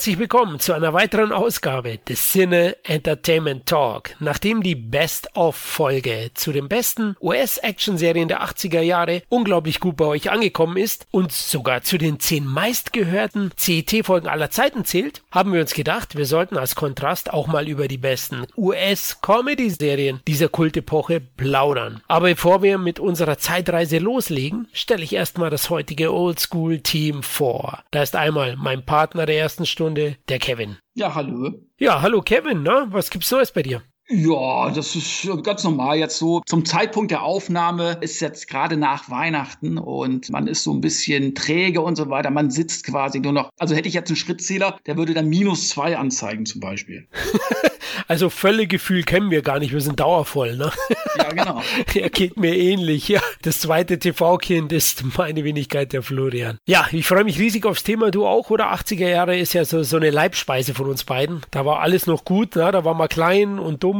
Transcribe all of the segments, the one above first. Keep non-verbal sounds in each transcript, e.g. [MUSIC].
herzlich willkommen zu einer weiteren Ausgabe des Cine Entertainment Talk. Nachdem die Best-of-Folge zu den besten US-Action-Serien der 80er Jahre unglaublich gut bei euch angekommen ist und sogar zu den zehn meistgehörten CET-Folgen aller Zeiten zählt, haben wir uns gedacht, wir sollten als Kontrast auch mal über die besten US-Comedy-Serien dieser Kultepoche plaudern. Aber bevor wir mit unserer Zeitreise loslegen, stelle ich erstmal das heutige Oldschool-Team vor. Da ist einmal mein Partner der ersten Stunde, der Kevin. Ja, hallo. Ja, hallo Kevin, ne? Was gibt's Neues bei dir? Ja, das ist ganz normal jetzt so. Zum Zeitpunkt der Aufnahme ist jetzt gerade nach Weihnachten und man ist so ein bisschen träge und so weiter. Man sitzt quasi nur noch. Also hätte ich jetzt einen Schrittzähler, der würde dann minus zwei anzeigen zum Beispiel. [LAUGHS] Also Völlegefühl kennen wir gar nicht, wir sind dauervoll, ne? Ja, genau. [LAUGHS] er geht mir ähnlich, ja. Das zweite TV-Kind ist meine Wenigkeit, der Florian. Ja, ich freue mich riesig aufs Thema, du auch, oder? 80er Jahre ist ja so, so eine Leibspeise von uns beiden. Da war alles noch gut, ne? Da war man klein und dumm.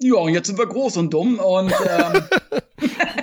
Ja, und jetzt sind wir groß und dumm und ähm, [LAUGHS]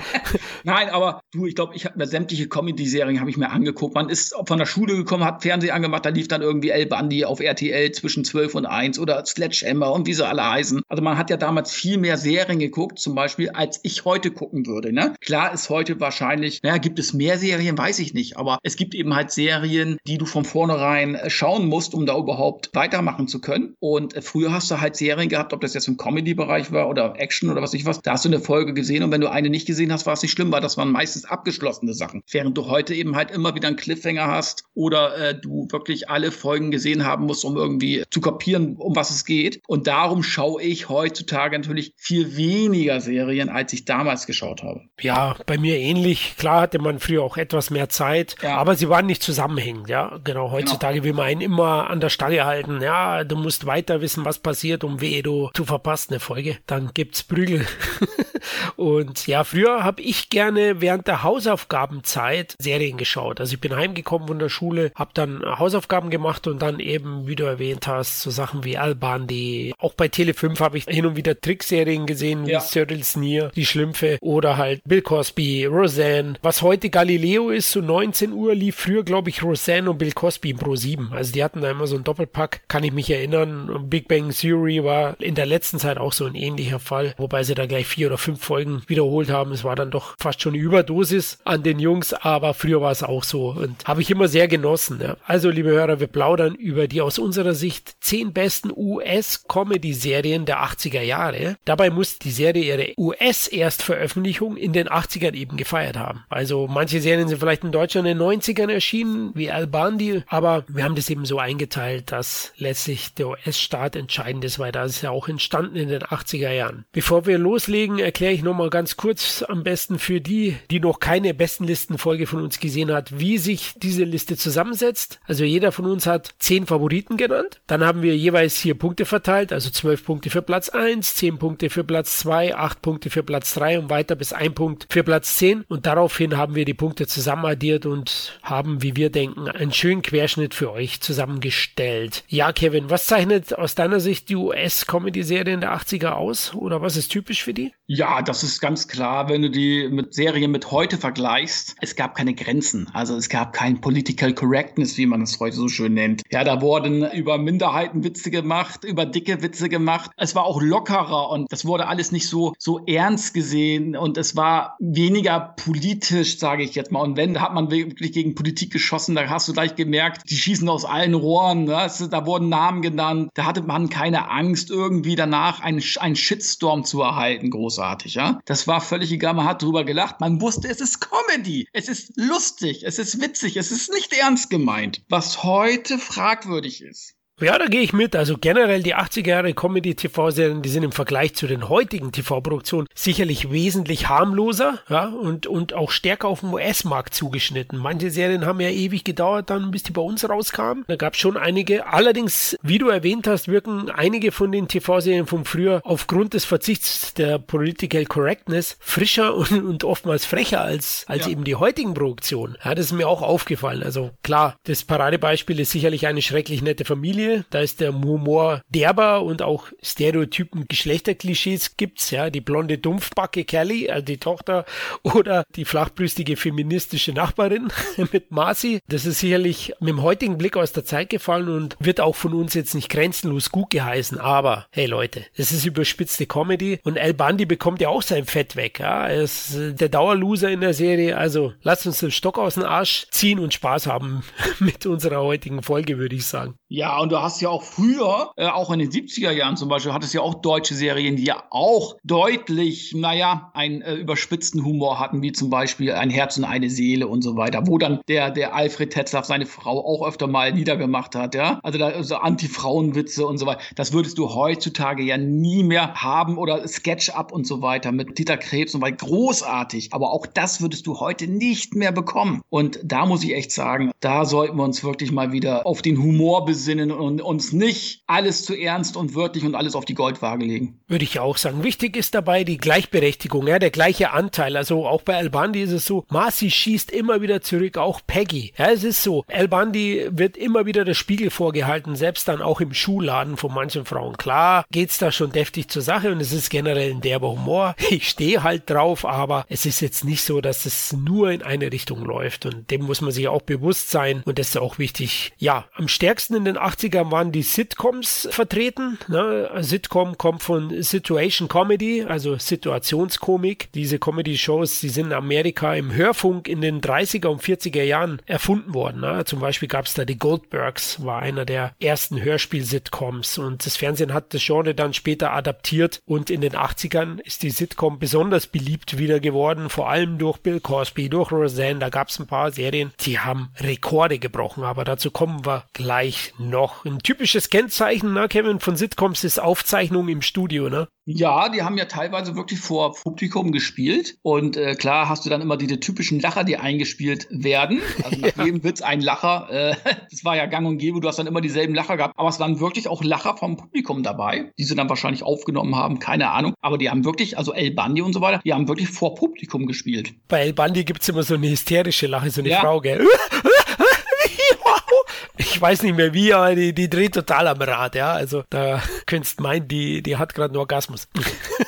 Nein, aber du, ich glaube, ich habe mir sämtliche Comedy-Serien habe ich mir angeguckt. Man ist von der Schule gekommen, hat Fernsehen angemacht, da lief dann irgendwie El Bandi auf RTL zwischen 12 und 1 oder Sledgehammer und wie sie alle heißen. Also man hat ja damals viel mehr Serien geguckt, zum Beispiel, als ich heute gucken würde. Ne? Klar ist heute wahrscheinlich, naja, gibt es mehr Serien, weiß ich nicht, aber es gibt eben halt Serien, die du von vornherein äh, schauen musst, um da überhaupt weitermachen zu können. Und äh, früher hast du halt Serien gehabt, ob das jetzt im Comedy-Bereich war oder Action oder was ich was, da hast du eine Folge gesehen und wenn du eine nicht gesehen hast, war es nicht schlimm, weil das waren meistens abgeschlossene Sachen. Während du heute eben halt immer wieder einen Cliffhanger hast oder äh, du wirklich alle Folgen gesehen haben musst, um irgendwie zu kapieren, um was es geht. Und darum schaue ich heutzutage natürlich viel weniger Serien, als ich damals geschaut habe. Ja, bei mir ähnlich. Klar hatte man früher auch etwas mehr Zeit, ja. aber sie waren nicht zusammenhängend. Ja, genau. Heutzutage genau. will man einen immer an der Stange halten. Ja, du musst weiter wissen, was passiert, um weh du, du verpasst eine Folge. Dann gibt's Prügel. [LAUGHS] Und ja, früher habe ich gerne während der Hausaufgabenzeit Serien geschaut. Also ich bin heimgekommen von der Schule, habe dann Hausaufgaben gemacht und dann eben, wie du erwähnt hast, so Sachen wie Albandi. Auch bei Tele 5 habe ich hin und wieder Trickserien gesehen, wie ja. Cyril Sneer, Die Schlümpfe oder halt Bill Cosby, Roseanne. Was heute Galileo ist, so 19 Uhr lief früher, glaube ich, Roseanne und Bill Cosby im Pro 7. Also die hatten da immer so einen Doppelpack, kann ich mich erinnern. Big Bang Theory war in der letzten Zeit auch so ein ähnlicher Fall, wobei sie da gleich vier oder fünf Folgen wiederholt haben. Es war dann doch fast schon Überdosis an den Jungs, aber früher war es auch so und habe ich immer sehr genossen. Ja. Also, liebe Hörer, wir plaudern über die aus unserer Sicht zehn besten US-Comedy-Serien der 80er Jahre. Dabei muss die Serie ihre US-Erstveröffentlichung in den 80ern eben gefeiert haben. Also manche Serien sind vielleicht in Deutschland in den 90ern erschienen, wie Al Bundy, aber wir haben das eben so eingeteilt, dass letztlich der US-Staat entscheidend ist, weil das ist ja auch entstanden in den 80er Jahren. Bevor wir loslegen, erkläre ich nochmal ganz kurz am besten für die, die noch keine Bestenlistenfolge von uns gesehen hat, wie sich diese Liste zusammensetzt. Also jeder von uns hat zehn Favoriten genannt. Dann haben wir jeweils vier Punkte verteilt, also zwölf Punkte für Platz eins, zehn Punkte für Platz zwei, acht Punkte für Platz drei und weiter bis ein Punkt für Platz zehn. Und daraufhin haben wir die Punkte zusammenaddiert und haben, wie wir denken, einen schönen Querschnitt für euch zusammengestellt. Ja, Kevin, was zeichnet aus deiner Sicht die US-Comedy-Serien der 80er aus? Oder was ist typisch für die? Ja, das ist ganz klar, wenn du die mit Serien mit heute vergleichst. Es gab keine Grenzen. Also es gab kein Political Correctness, wie man es heute so schön nennt. Ja, da wurden über Minderheiten Witze gemacht, über dicke Witze gemacht. Es war auch lockerer und das wurde alles nicht so, so ernst gesehen und es war weniger politisch, sage ich jetzt mal. Und wenn, da hat man wirklich gegen Politik geschossen, da hast du gleich gemerkt, die schießen aus allen Rohren. Ne? Da wurden Namen genannt. Da hatte man keine Angst, irgendwie danach einen, einen Shitstorm zu erhalten, groß großartig, ja. Das war völlig egal, man hat drüber gelacht. Man wusste, es ist Comedy, es ist lustig, es ist witzig, es ist nicht ernst gemeint. Was heute fragwürdig ist, Ja, da gehe ich mit. Also generell die 80er Jahre Comedy-TV-Serien, die sind im Vergleich zu den heutigen TV-Produktionen sicherlich wesentlich harmloser ja, und, und auch stärker auf den US-Markt zugeschnitten. Manche Serien haben ja ewig gedauert, dann bis die bei uns rauskamen. Da gab es schon einige. Allerdings, wie du erwähnt hast, wirken einige von den TV-Serien von früher aufgrund des Verzichts der Political Correctness frischer und, und oftmals frecher als, als ja. eben die heutigen Produktionen. Ja, das ist mir auch aufgefallen. Also klar, das Paradebeispiel ist sicherlich eine schrecklich nette Familie. Da ist der Humor derber und auch Stereotypen Geschlechterklischees gibt's, ja. Die blonde Dumpfbacke Kelly, also die Tochter, [LAUGHS] oder die flachbrüstige feministische Nachbarin [LAUGHS] mit Marcy. Das ist sicherlich mit dem heutigen Blick aus der Zeit gefallen und wird auch von uns jetzt nicht grenzenlos gut geheißen. Aber hey Leute, es ist überspitzte Comedy und El Bundy bekommt ja auch sein Fett weg. Ja. Er ist der Dauerloser in der Serie. Also lasst uns den Stock aus dem Arsch ziehen und Spaß haben [LAUGHS] mit unserer heutigen Folge, würde ich sagen. Ja, und du hast ja auch früher, äh, auch in den 70er Jahren zum Beispiel, hattest ja auch deutsche Serien, die ja auch deutlich, naja, einen äh, überspitzten Humor hatten, wie zum Beispiel Ein Herz und eine Seele und so weiter, wo dann der, der Alfred Tetzlaff seine Frau auch öfter mal niedergemacht hat, ja. Also da so Anti-Frauenwitze und so weiter. Das würdest du heutzutage ja nie mehr haben oder Sketch-Up und so weiter mit Dieter Krebs und weiter. Großartig. Aber auch das würdest du heute nicht mehr bekommen. Und da muss ich echt sagen, da sollten wir uns wirklich mal wieder auf den Humor besinnen besinnen und uns nicht alles zu ernst und wörtlich und alles auf die Goldwaage legen. Würde ich auch sagen. Wichtig ist dabei die Gleichberechtigung, ja, der gleiche Anteil. Also auch bei El Bandi ist es so, Marcy schießt immer wieder zurück, auch Peggy. Ja, es ist so. El Bandi wird immer wieder der Spiegel vorgehalten, selbst dann auch im Schuhladen von manchen Frauen. Klar geht's da schon deftig zur Sache und es ist generell ein derber Humor. [LAUGHS] Ich stehe halt drauf, aber es ist jetzt nicht so, dass es nur in eine Richtung läuft und dem muss man sich auch bewusst sein und das ist auch wichtig. Ja, am stärksten in den 80ern waren die Sitcoms vertreten. Ne? Sitcom kommt von Situation Comedy, also Situationskomik. Diese Comedy-Shows, die sind in Amerika im Hörfunk in den 30er und 40er Jahren erfunden worden. Ne? Zum Beispiel gab es da die Goldbergs, war einer der ersten Hörspiel-Sitcoms und das Fernsehen hat das Genre dann später adaptiert und in den 80ern ist die Sitcom besonders beliebt wieder geworden, vor allem durch Bill Cosby, durch Roseanne, da gab es ein paar Serien, die haben Rekorde gebrochen, aber dazu kommen wir gleich noch? Ein typisches Kennzeichen, ne, Kevin, von Sitcoms ist Aufzeichnung im Studio, ne? Ja, die haben ja teilweise wirklich vor Publikum gespielt. Und äh, klar hast du dann immer diese typischen Lacher, die eingespielt werden. Also [LAUGHS] nach ja. jedem Witz ein Lacher. Äh, [LAUGHS] das war ja gang und gäbe, du hast dann immer dieselben Lacher gehabt. Aber es waren wirklich auch Lacher vom Publikum dabei, die sie dann wahrscheinlich aufgenommen haben, keine Ahnung. Aber die haben wirklich, also El Bandi und so weiter, die haben wirklich vor Publikum gespielt. Bei El Bandi gibt es immer so eine hysterische Lache, so eine ja. Frau, gell? [LAUGHS] ich weiß nicht mehr wie, aber die, die dreht total am Rad, ja. Also da könntest meinen, die, die hat gerade einen Orgasmus.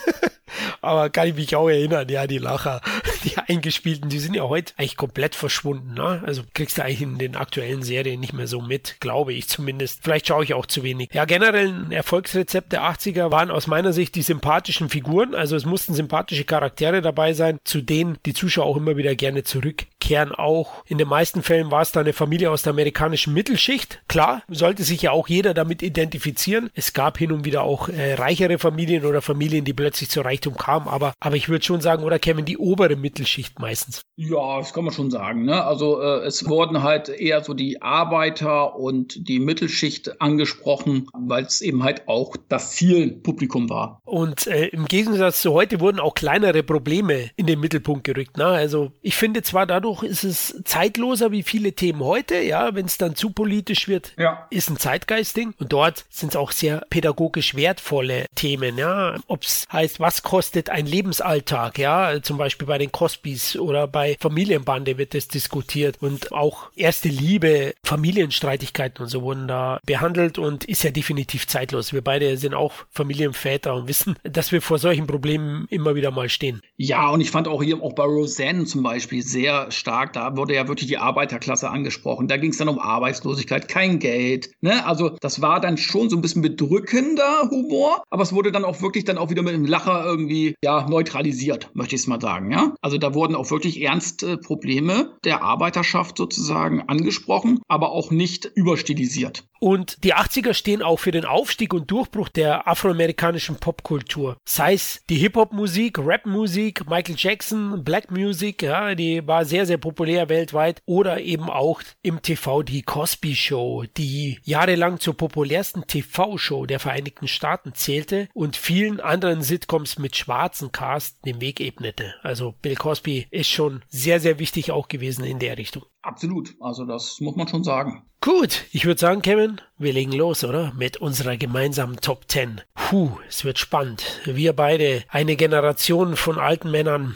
[LAUGHS] aber kann ich mich auch erinnern, ja, die Lacher [LAUGHS] die eingespielten, die sind ja heute eigentlich komplett verschwunden. Ne? Also kriegst du eigentlich in den aktuellen Serien nicht mehr so mit, glaube ich zumindest. Vielleicht schaue ich auch zu wenig. Ja, generell ein Erfolgsrezept der 80er waren aus meiner Sicht die sympathischen Figuren. Also es mussten sympathische Charaktere dabei sein, zu denen die Zuschauer auch immer wieder gerne zurückkehren. Auch in den meisten Fällen war es da eine Familie aus der amerikanischen Mittelschicht. Klar, sollte sich ja auch jeder damit identifizieren. Es gab hin und wieder auch äh, reichere Familien oder Familien, die plötzlich zu Reichtum kamen. Aber, aber ich würde schon sagen, oder Kevin, die obere Mittelschicht Mittelschicht meistens. Ja, das kann man schon sagen. Ne? Also äh, es wurden halt eher so die Arbeiter und die Mittelschicht angesprochen, weil es eben halt auch das Zielpublikum war. Und äh, im Gegensatz zu heute wurden auch kleinere Probleme in den Mittelpunkt gerückt. Ne? Also ich finde zwar dadurch ist es zeitloser wie viele Themen heute, ja, wenn es dann zu politisch wird, ja. ist ein Zeitgeistding. Und dort sind es auch sehr pädagogisch wertvolle Themen, ja. Ob es heißt, was kostet ein Lebensalltag, ja, zum Beispiel bei den Hospice oder bei Familienbande wird das diskutiert und auch erste Liebe, Familienstreitigkeiten und so wurden da behandelt und ist ja definitiv zeitlos. Wir beide sind auch Familienväter und wissen, dass wir vor solchen Problemen immer wieder mal stehen. Ja, und ich fand auch hier auch bei Roseanne zum Beispiel sehr stark, da wurde ja wirklich die Arbeiterklasse angesprochen. Da ging es dann um Arbeitslosigkeit, kein Geld. Ne? Also das war dann schon so ein bisschen bedrückender Humor, aber es wurde dann auch wirklich dann auch wieder mit einem Lacher irgendwie ja neutralisiert, möchte ich es mal sagen. Ja, also da wurden auch wirklich ernste Probleme der Arbeiterschaft sozusagen angesprochen, aber auch nicht überstilisiert. Und die 80er stehen auch für den Aufstieg und Durchbruch der afroamerikanischen Popkultur. Sei es die Hip-Hop-Musik, Rap-Musik, Michael Jackson, Black Music, ja, die war sehr, sehr populär weltweit. Oder eben auch im TV die Cosby Show, die jahrelang zur populärsten TV-Show der Vereinigten Staaten zählte und vielen anderen Sitcoms mit schwarzen Cast den Weg ebnete. Also Bill Cosby ist schon sehr, sehr wichtig auch gewesen in der Richtung. Absolut. Also das muss man schon sagen. Gut, ich würde sagen, Kevin, wir legen los, oder? Mit unserer gemeinsamen Top 10. Puh, es wird spannend. Wir beide, eine Generation von alten Männern.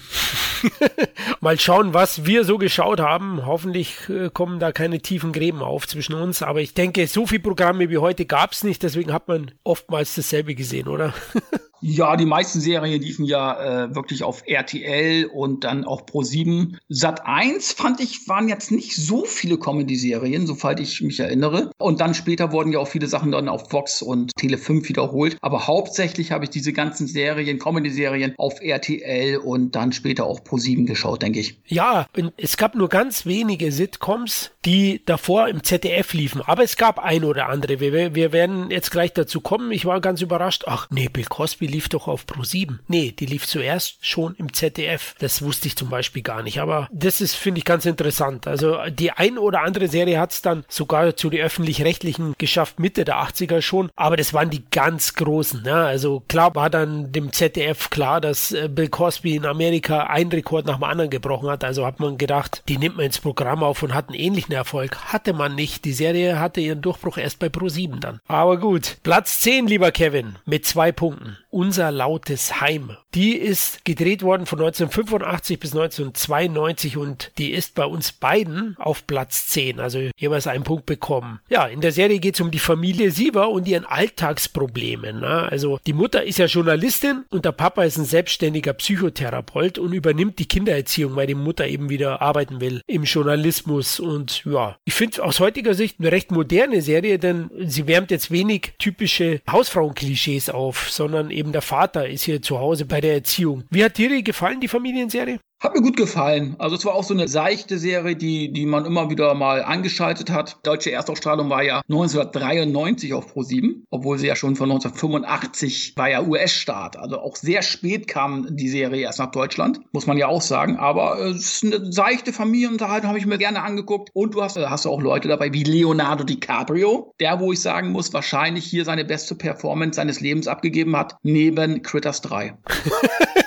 [LAUGHS] Mal schauen, was wir so geschaut haben. Hoffentlich äh, kommen da keine tiefen Gräben auf zwischen uns. Aber ich denke, so viele Programme wie heute gab es nicht. Deswegen hat man oftmals dasselbe gesehen, oder? [LAUGHS] Ja, die meisten Serien liefen ja äh, wirklich auf RTL und dann auch Pro 7. Sat 1 fand ich, waren jetzt nicht so viele Comedy-Serien, soweit ich mich erinnere. Und dann später wurden ja auch viele Sachen dann auf Vox und Tele 5 wiederholt. Aber hauptsächlich habe ich diese ganzen Serien, Comedy-Serien auf RTL und dann später auch Pro 7 geschaut, denke ich. Ja, es gab nur ganz wenige Sitcoms, die davor im ZDF liefen. Aber es gab ein oder andere. Wir, wir werden jetzt gleich dazu kommen. Ich war ganz überrascht. Ach nee, Bill Cosby lief doch auf Pro 7. Nee, die lief zuerst schon im ZDF. Das wusste ich zum Beispiel gar nicht. Aber das ist, finde ich, ganz interessant. Also die ein oder andere Serie hat es dann sogar zu den öffentlich-rechtlichen geschafft, Mitte der 80er schon. Aber das waren die ganz großen. Ne? Also klar war dann dem ZDF klar, dass äh, Bill Cosby in Amerika einen Rekord nach dem anderen gebrochen hat. Also hat man gedacht, die nimmt man ins Programm auf und hat einen ähnlichen Erfolg. Hatte man nicht. Die Serie hatte ihren Durchbruch erst bei Pro 7 dann. Aber gut. Platz 10, lieber Kevin, mit zwei Punkten. Unser lautes Heim. Die ist gedreht worden von 1985 bis 1992 und die ist bei uns beiden auf Platz 10, also jeweils einen Punkt bekommen. Ja, in der Serie geht es um die Familie Siever und ihren Alltagsproblemen. Ne? Also die Mutter ist ja Journalistin und der Papa ist ein selbstständiger Psychotherapeut und übernimmt die Kindererziehung, weil die Mutter eben wieder arbeiten will im Journalismus. Und ja, ich finde aus heutiger Sicht eine recht moderne Serie, denn sie wärmt jetzt wenig typische Hausfrauenklischees auf, sondern eben der Vater ist hier zu Hause bei der Erziehung. Wie hat dir gefallen, die Familienserie? Hat mir gut gefallen. Also es war auch so eine seichte Serie, die, die man immer wieder mal angeschaltet hat. Deutsche Erstausstrahlung war ja 1993 auf Pro7, obwohl sie ja schon von 1985 war ja US-Start. Also auch sehr spät kam die Serie erst nach Deutschland, muss man ja auch sagen. Aber es ist eine seichte Familienunterhaltung, habe ich mir gerne angeguckt. Und du hast, hast auch Leute dabei wie Leonardo DiCaprio, der, wo ich sagen muss, wahrscheinlich hier seine beste Performance seines Lebens abgegeben hat, neben Critters 3. [LAUGHS]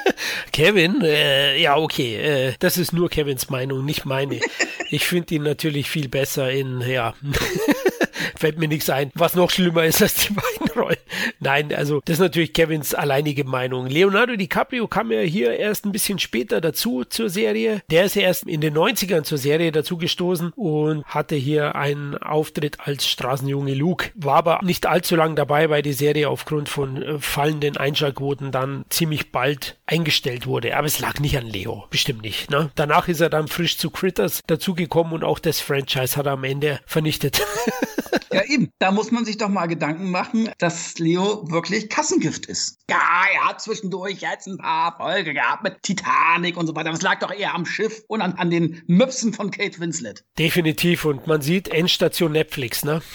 Kevin, äh, ja, okay, äh, das ist nur Kevins Meinung, nicht meine. [LAUGHS] Ich finde ihn natürlich viel besser in, ja. [LAUGHS] fällt mir nichts ein, was noch schlimmer ist als die beiden Rollen. Nein, also das ist natürlich Kevins alleinige Meinung. Leonardo DiCaprio kam ja hier erst ein bisschen später dazu zur Serie. Der ist ja erst in den 90ern zur Serie dazu gestoßen und hatte hier einen Auftritt als Straßenjunge Luke. War aber nicht allzu lang dabei, weil die Serie aufgrund von äh, fallenden Einschaltquoten dann ziemlich bald eingestellt wurde. Aber es lag nicht an Leo. Bestimmt nicht. Ne? Danach ist er dann frisch zu Critters dazugekommen und auch das Franchise hat er am Ende vernichtet. [LAUGHS] Ja, eben. Da muss man sich doch mal Gedanken machen, dass Leo wirklich Kassengift ist. Ja, er hat zwischendurch jetzt ein paar Folge gehabt mit Titanic und so weiter. Es lag doch eher am Schiff und an, an den Möpsen von Kate Winslet. Definitiv. Und man sieht Endstation Netflix, ne? [LAUGHS]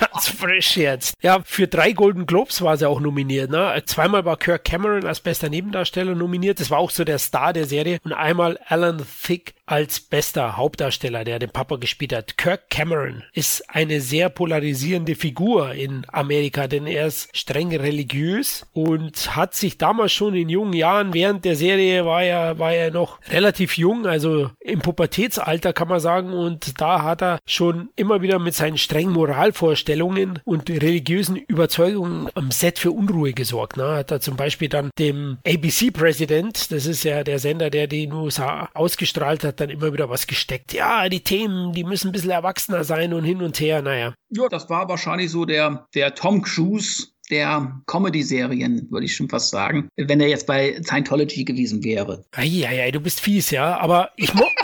Ganz frisch jetzt. Ja, für drei Golden Globes war sie auch nominiert. Ne? Zweimal war Kirk Cameron als bester Nebendarsteller nominiert. Das war auch so der Star der Serie. Und einmal Alan Thicke als bester Hauptdarsteller, der den Papa gespielt hat. Kirk Cameron ist eine sehr polarisierende Figur in Amerika, denn er ist streng religiös und hat sich damals schon in jungen Jahren, während der Serie war er, war er noch relativ jung, also im Pubertätsalter kann man sagen, und da hat er schon immer wieder mit seinen strengen Moralvorstellungen und religiösen Überzeugungen am Set für Unruhe gesorgt. Ne? Hat er zum Beispiel dann dem ABC-Präsident, das ist ja der Sender, der die USA ausgestrahlt hat, hat dann immer wieder was gesteckt. Ja, die Themen, die müssen ein bisschen erwachsener sein und hin und her, naja. Ja, das war wahrscheinlich so der, der Tom Cruise der Comedy-Serien, würde ich schon fast sagen, wenn er jetzt bei Scientology gewesen wäre. Eieiei, du bist fies, ja, aber ich mo [LAUGHS]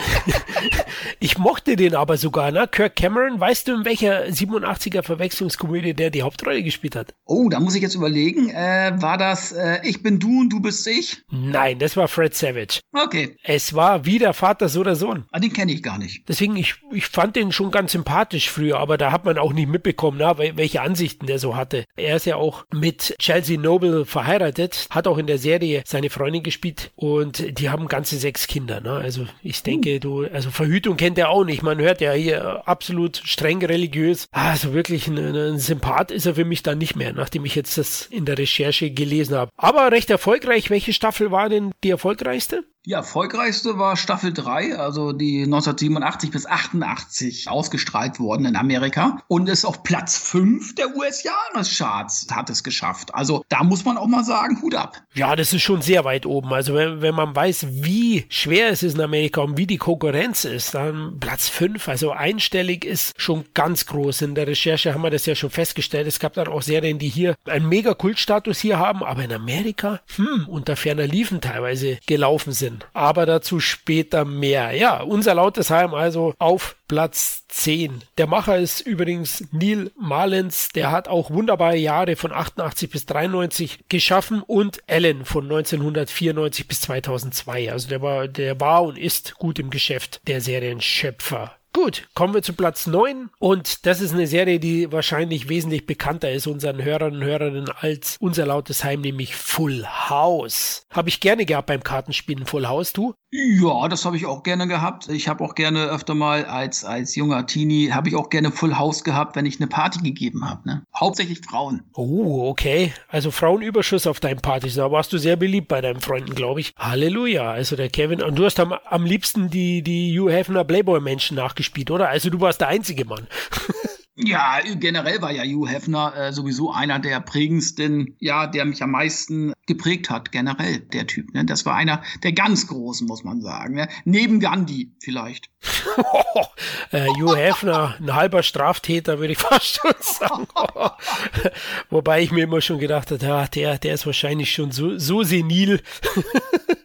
Ich mochte den aber sogar, ne? Kirk Cameron, weißt du, in welcher 87er Verwechslungskomödie der die Hauptrolle gespielt hat? Oh, da muss ich jetzt überlegen. Äh, war das äh, Ich bin du und du bist ich? Nein, das war Fred Savage. Okay. Es war wie der Vater, so der Sohn. Ah, den kenne ich gar nicht. Deswegen, ich, ich fand den schon ganz sympathisch früher, aber da hat man auch nicht mitbekommen, na, welche Ansichten der so hatte. Er ist ja auch mit Chelsea Noble verheiratet, hat auch in der Serie seine Freundin gespielt und die haben ganze sechs Kinder. Ne? Also ich denke, uh. du, also Verhütung kennt er auch nicht. Man hört ja hier absolut streng religiös. Also wirklich ein, ein Sympath ist er für mich dann nicht mehr, nachdem ich jetzt das in der Recherche gelesen habe. Aber recht erfolgreich. Welche Staffel war denn die erfolgreichste? Die erfolgreichste war Staffel 3, also die 1987 bis 88 ausgestrahlt worden in Amerika und ist auf Platz 5 der US-Jahrescharts hat es geschafft. Also da muss man auch mal sagen, Hut ab. Ja, das ist schon sehr weit oben. Also wenn, wenn man weiß, wie schwer es ist in Amerika und wie die Konkurrenz ist, dann Platz 5, also einstellig ist schon ganz groß. In der Recherche haben wir das ja schon festgestellt. Es gab dann auch Serien, die hier einen mega Kultstatus hier haben, aber in Amerika, hm, unter ferner Liefen teilweise gelaufen sind. Wahnsinn. Aber dazu später mehr. Ja, unser Lautesheim also auf Platz 10. Der Macher ist übrigens Neil Malens. Der hat auch wunderbare Jahre von 88 bis 93 geschaffen und Ellen von 1994 bis 2002. Also der war, der war und ist gut im Geschäft, der Serienschöpfer. Gut, kommen wir zu Platz 9 und das ist eine Serie, die wahrscheinlich wesentlich bekannter ist unseren Hörern und Hörerinnen als unser lautes Heim, nämlich Full House. Habe ich gerne gehabt beim Kartenspielen Full House, du? Ja, das habe ich auch gerne gehabt. Ich habe auch gerne öfter mal als, als junger Teenie, habe ich auch gerne Full House gehabt, wenn ich eine Party gegeben habe. Ne? Hauptsächlich Frauen. Oh, okay. Also Frauenüberschuss auf deinen Partys. Da warst du sehr beliebt bei deinen Freunden, glaube ich. Halleluja. Also der Kevin, und du hast am, am liebsten die, die Hugh Hefner Playboy-Menschen nachgespielt, oder? Also du warst der einzige Mann. [LAUGHS] Ja, generell war ja Hugh Hefner äh, sowieso einer der prägendsten, ja, der mich am meisten geprägt hat, generell, der Typ. Ne? Das war einer der ganz Großen, muss man sagen. Ne? Neben Gandhi vielleicht. [LAUGHS] äh, Hugh Hefner, ein halber Straftäter, würde ich [LAUGHS] fast schon sagen. [LAUGHS] Wobei ich mir immer schon gedacht habe, ja, der, der ist wahrscheinlich schon so, so senil.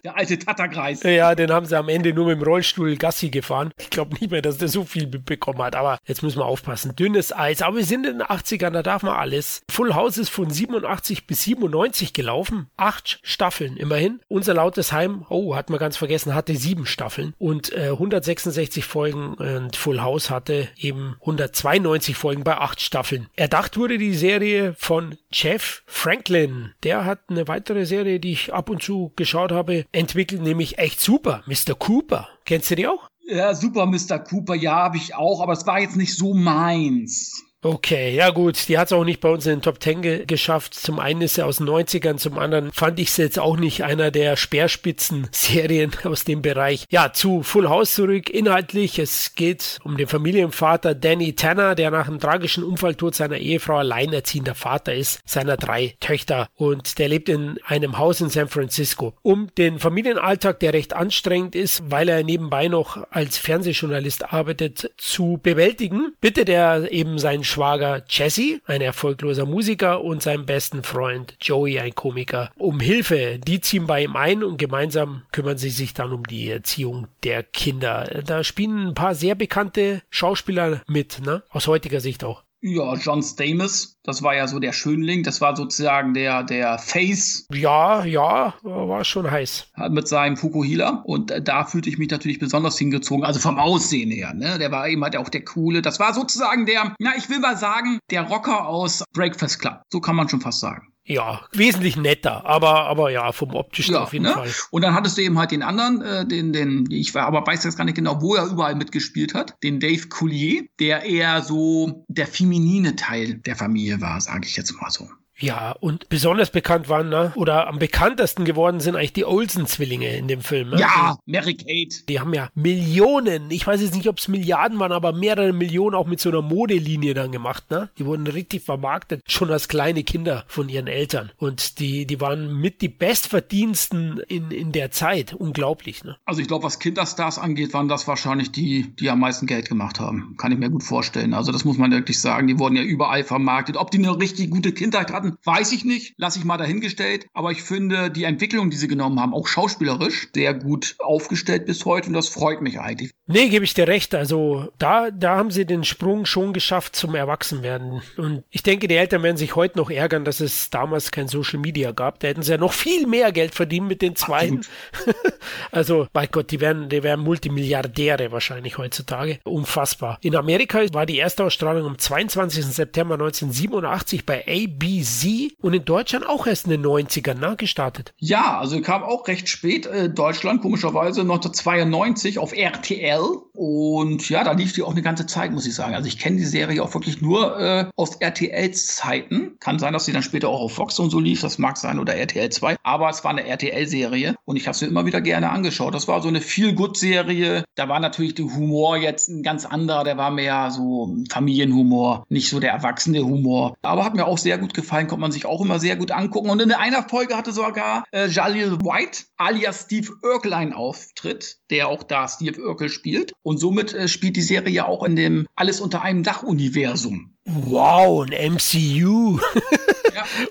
der alte Tatterkreis. Ja, den haben sie am Ende nur mit dem Rollstuhl Gassi gefahren. Ich glaube nicht mehr, dass der so viel bekommen hat, aber jetzt müssen wir aufpassen. Dünne dünnes Eis. Aber wir sind in den 80ern, da darf man alles. Full House ist von 87 bis 97 gelaufen. Acht Staffeln immerhin. Unser lautes Heim, oh, hat man ganz vergessen, hatte sieben Staffeln und äh, 166 Folgen und Full House hatte eben 192 Folgen bei acht Staffeln. Erdacht wurde die Serie von Jeff Franklin. Der hat eine weitere Serie, die ich ab und zu geschaut habe, entwickelt, nämlich echt super. Mr. Cooper. Kennst du die auch? Ja, super, Mr. Cooper, ja, habe ich auch, aber es war jetzt nicht so meins. Okay, ja gut, die hat es auch nicht bei uns in den Top Ten ge geschafft. Zum einen ist sie aus den 90ern, zum anderen fand ich sie jetzt auch nicht einer der Speerspitzen-Serien [LAUGHS] aus dem Bereich. Ja, zu Full House zurück. Inhaltlich, es geht um den Familienvater Danny Tanner, der nach einem tragischen Unfalltod seiner Ehefrau alleinerziehender Vater ist, seiner drei Töchter. Und der lebt in einem Haus in San Francisco. Um den Familienalltag, der recht anstrengend ist, weil er nebenbei noch als Fernsehjournalist arbeitet, zu bewältigen, bittet er eben seinen Schwager Jesse, ein erfolgloser Musiker, und seinen besten Freund Joey, ein Komiker, um Hilfe. Die ziehen bei ihm ein und gemeinsam kümmern sie sich dann um die Erziehung der Kinder. Da spielen ein paar sehr bekannte Schauspieler mit, ne? Aus heutiger Sicht auch. Ja, John Stamos, das war ja so der Schönling, das war sozusagen der, der Face. Ja, ja, war schon heiß. Mit seinem Fukuhila und da fühlte ich mich natürlich besonders hingezogen, also vom Aussehen her, ne? Der war eben halt auch der Coole. Das war sozusagen der, na, ich will mal sagen, der Rocker aus Breakfast Club. So kann man schon fast sagen. Ja, wesentlich netter, aber, aber ja, vom optischen ja, auf jeden ne? Fall. Und dann hattest du eben halt den anderen, äh, den, den, ich war, aber weiß jetzt gar nicht genau, wo er überall mitgespielt hat, den Dave Coulier, der eher so der feminine Teil der Familie war, sage ich jetzt mal so. Ja, und besonders bekannt waren, ne, oder am bekanntesten geworden sind eigentlich die Olsen-Zwillinge in dem Film. Ne? Ja, Mary Kate. Die haben ja Millionen, ich weiß jetzt nicht, ob es Milliarden waren, aber mehrere Millionen auch mit so einer Modelinie dann gemacht, ne? Die wurden richtig vermarktet, schon als kleine Kinder von ihren Eltern. Und die, die waren mit die Bestverdiensten in, in der Zeit. Unglaublich, ne? Also ich glaube, was Kinderstars angeht, waren das wahrscheinlich die, die am meisten Geld gemacht haben. Kann ich mir gut vorstellen. Also das muss man wirklich sagen. Die wurden ja überall vermarktet. Ob die eine richtig gute Kindheit hatten, hatten, weiß ich nicht, lasse ich mal dahingestellt. Aber ich finde die Entwicklung, die sie genommen haben, auch schauspielerisch, sehr gut aufgestellt bis heute und das freut mich eigentlich. Nee, gebe ich dir recht. Also da, da haben sie den Sprung schon geschafft zum Erwachsenwerden. Und ich denke, die Eltern werden sich heute noch ärgern, dass es damals kein Social Media gab. Da hätten sie ja noch viel mehr Geld verdient mit den zwei. [LAUGHS] also, bei Gott, die wären, die wären Multimilliardäre wahrscheinlich heutzutage. Unfassbar. In Amerika war die erste Ausstrahlung am 22. September 1987 bei ABC und in Deutschland auch erst in den 90ern ne, gestartet. Ja, also kam auch recht spät. Äh, Deutschland, komischerweise 1992 auf RTL. Und ja, da lief die auch eine ganze Zeit, muss ich sagen. Also ich kenne die Serie auch wirklich nur äh, aus RTLs Zeiten. Kann sein, dass sie dann später auch auf Fox und so lief. Das mag sein oder RTL 2. Aber es war eine RTL-Serie und ich habe sie immer wieder gerne angeschaut. Das war so eine Feel-Good-Serie. Da war natürlich der Humor jetzt ein ganz anderer. Der war mehr so Familienhumor, nicht so der erwachsene Humor. Aber hat mir auch sehr gut gefallen, konnte man sich auch immer sehr gut angucken. Und in einer Folge hatte sogar äh, Jalil White alias Steve Urkel einen Auftritt, der auch da Steve Urkel spielt. Und somit äh, spielt die Serie ja auch in dem Alles unter einem Dach-Universum. Wow, ein MCU. [LAUGHS]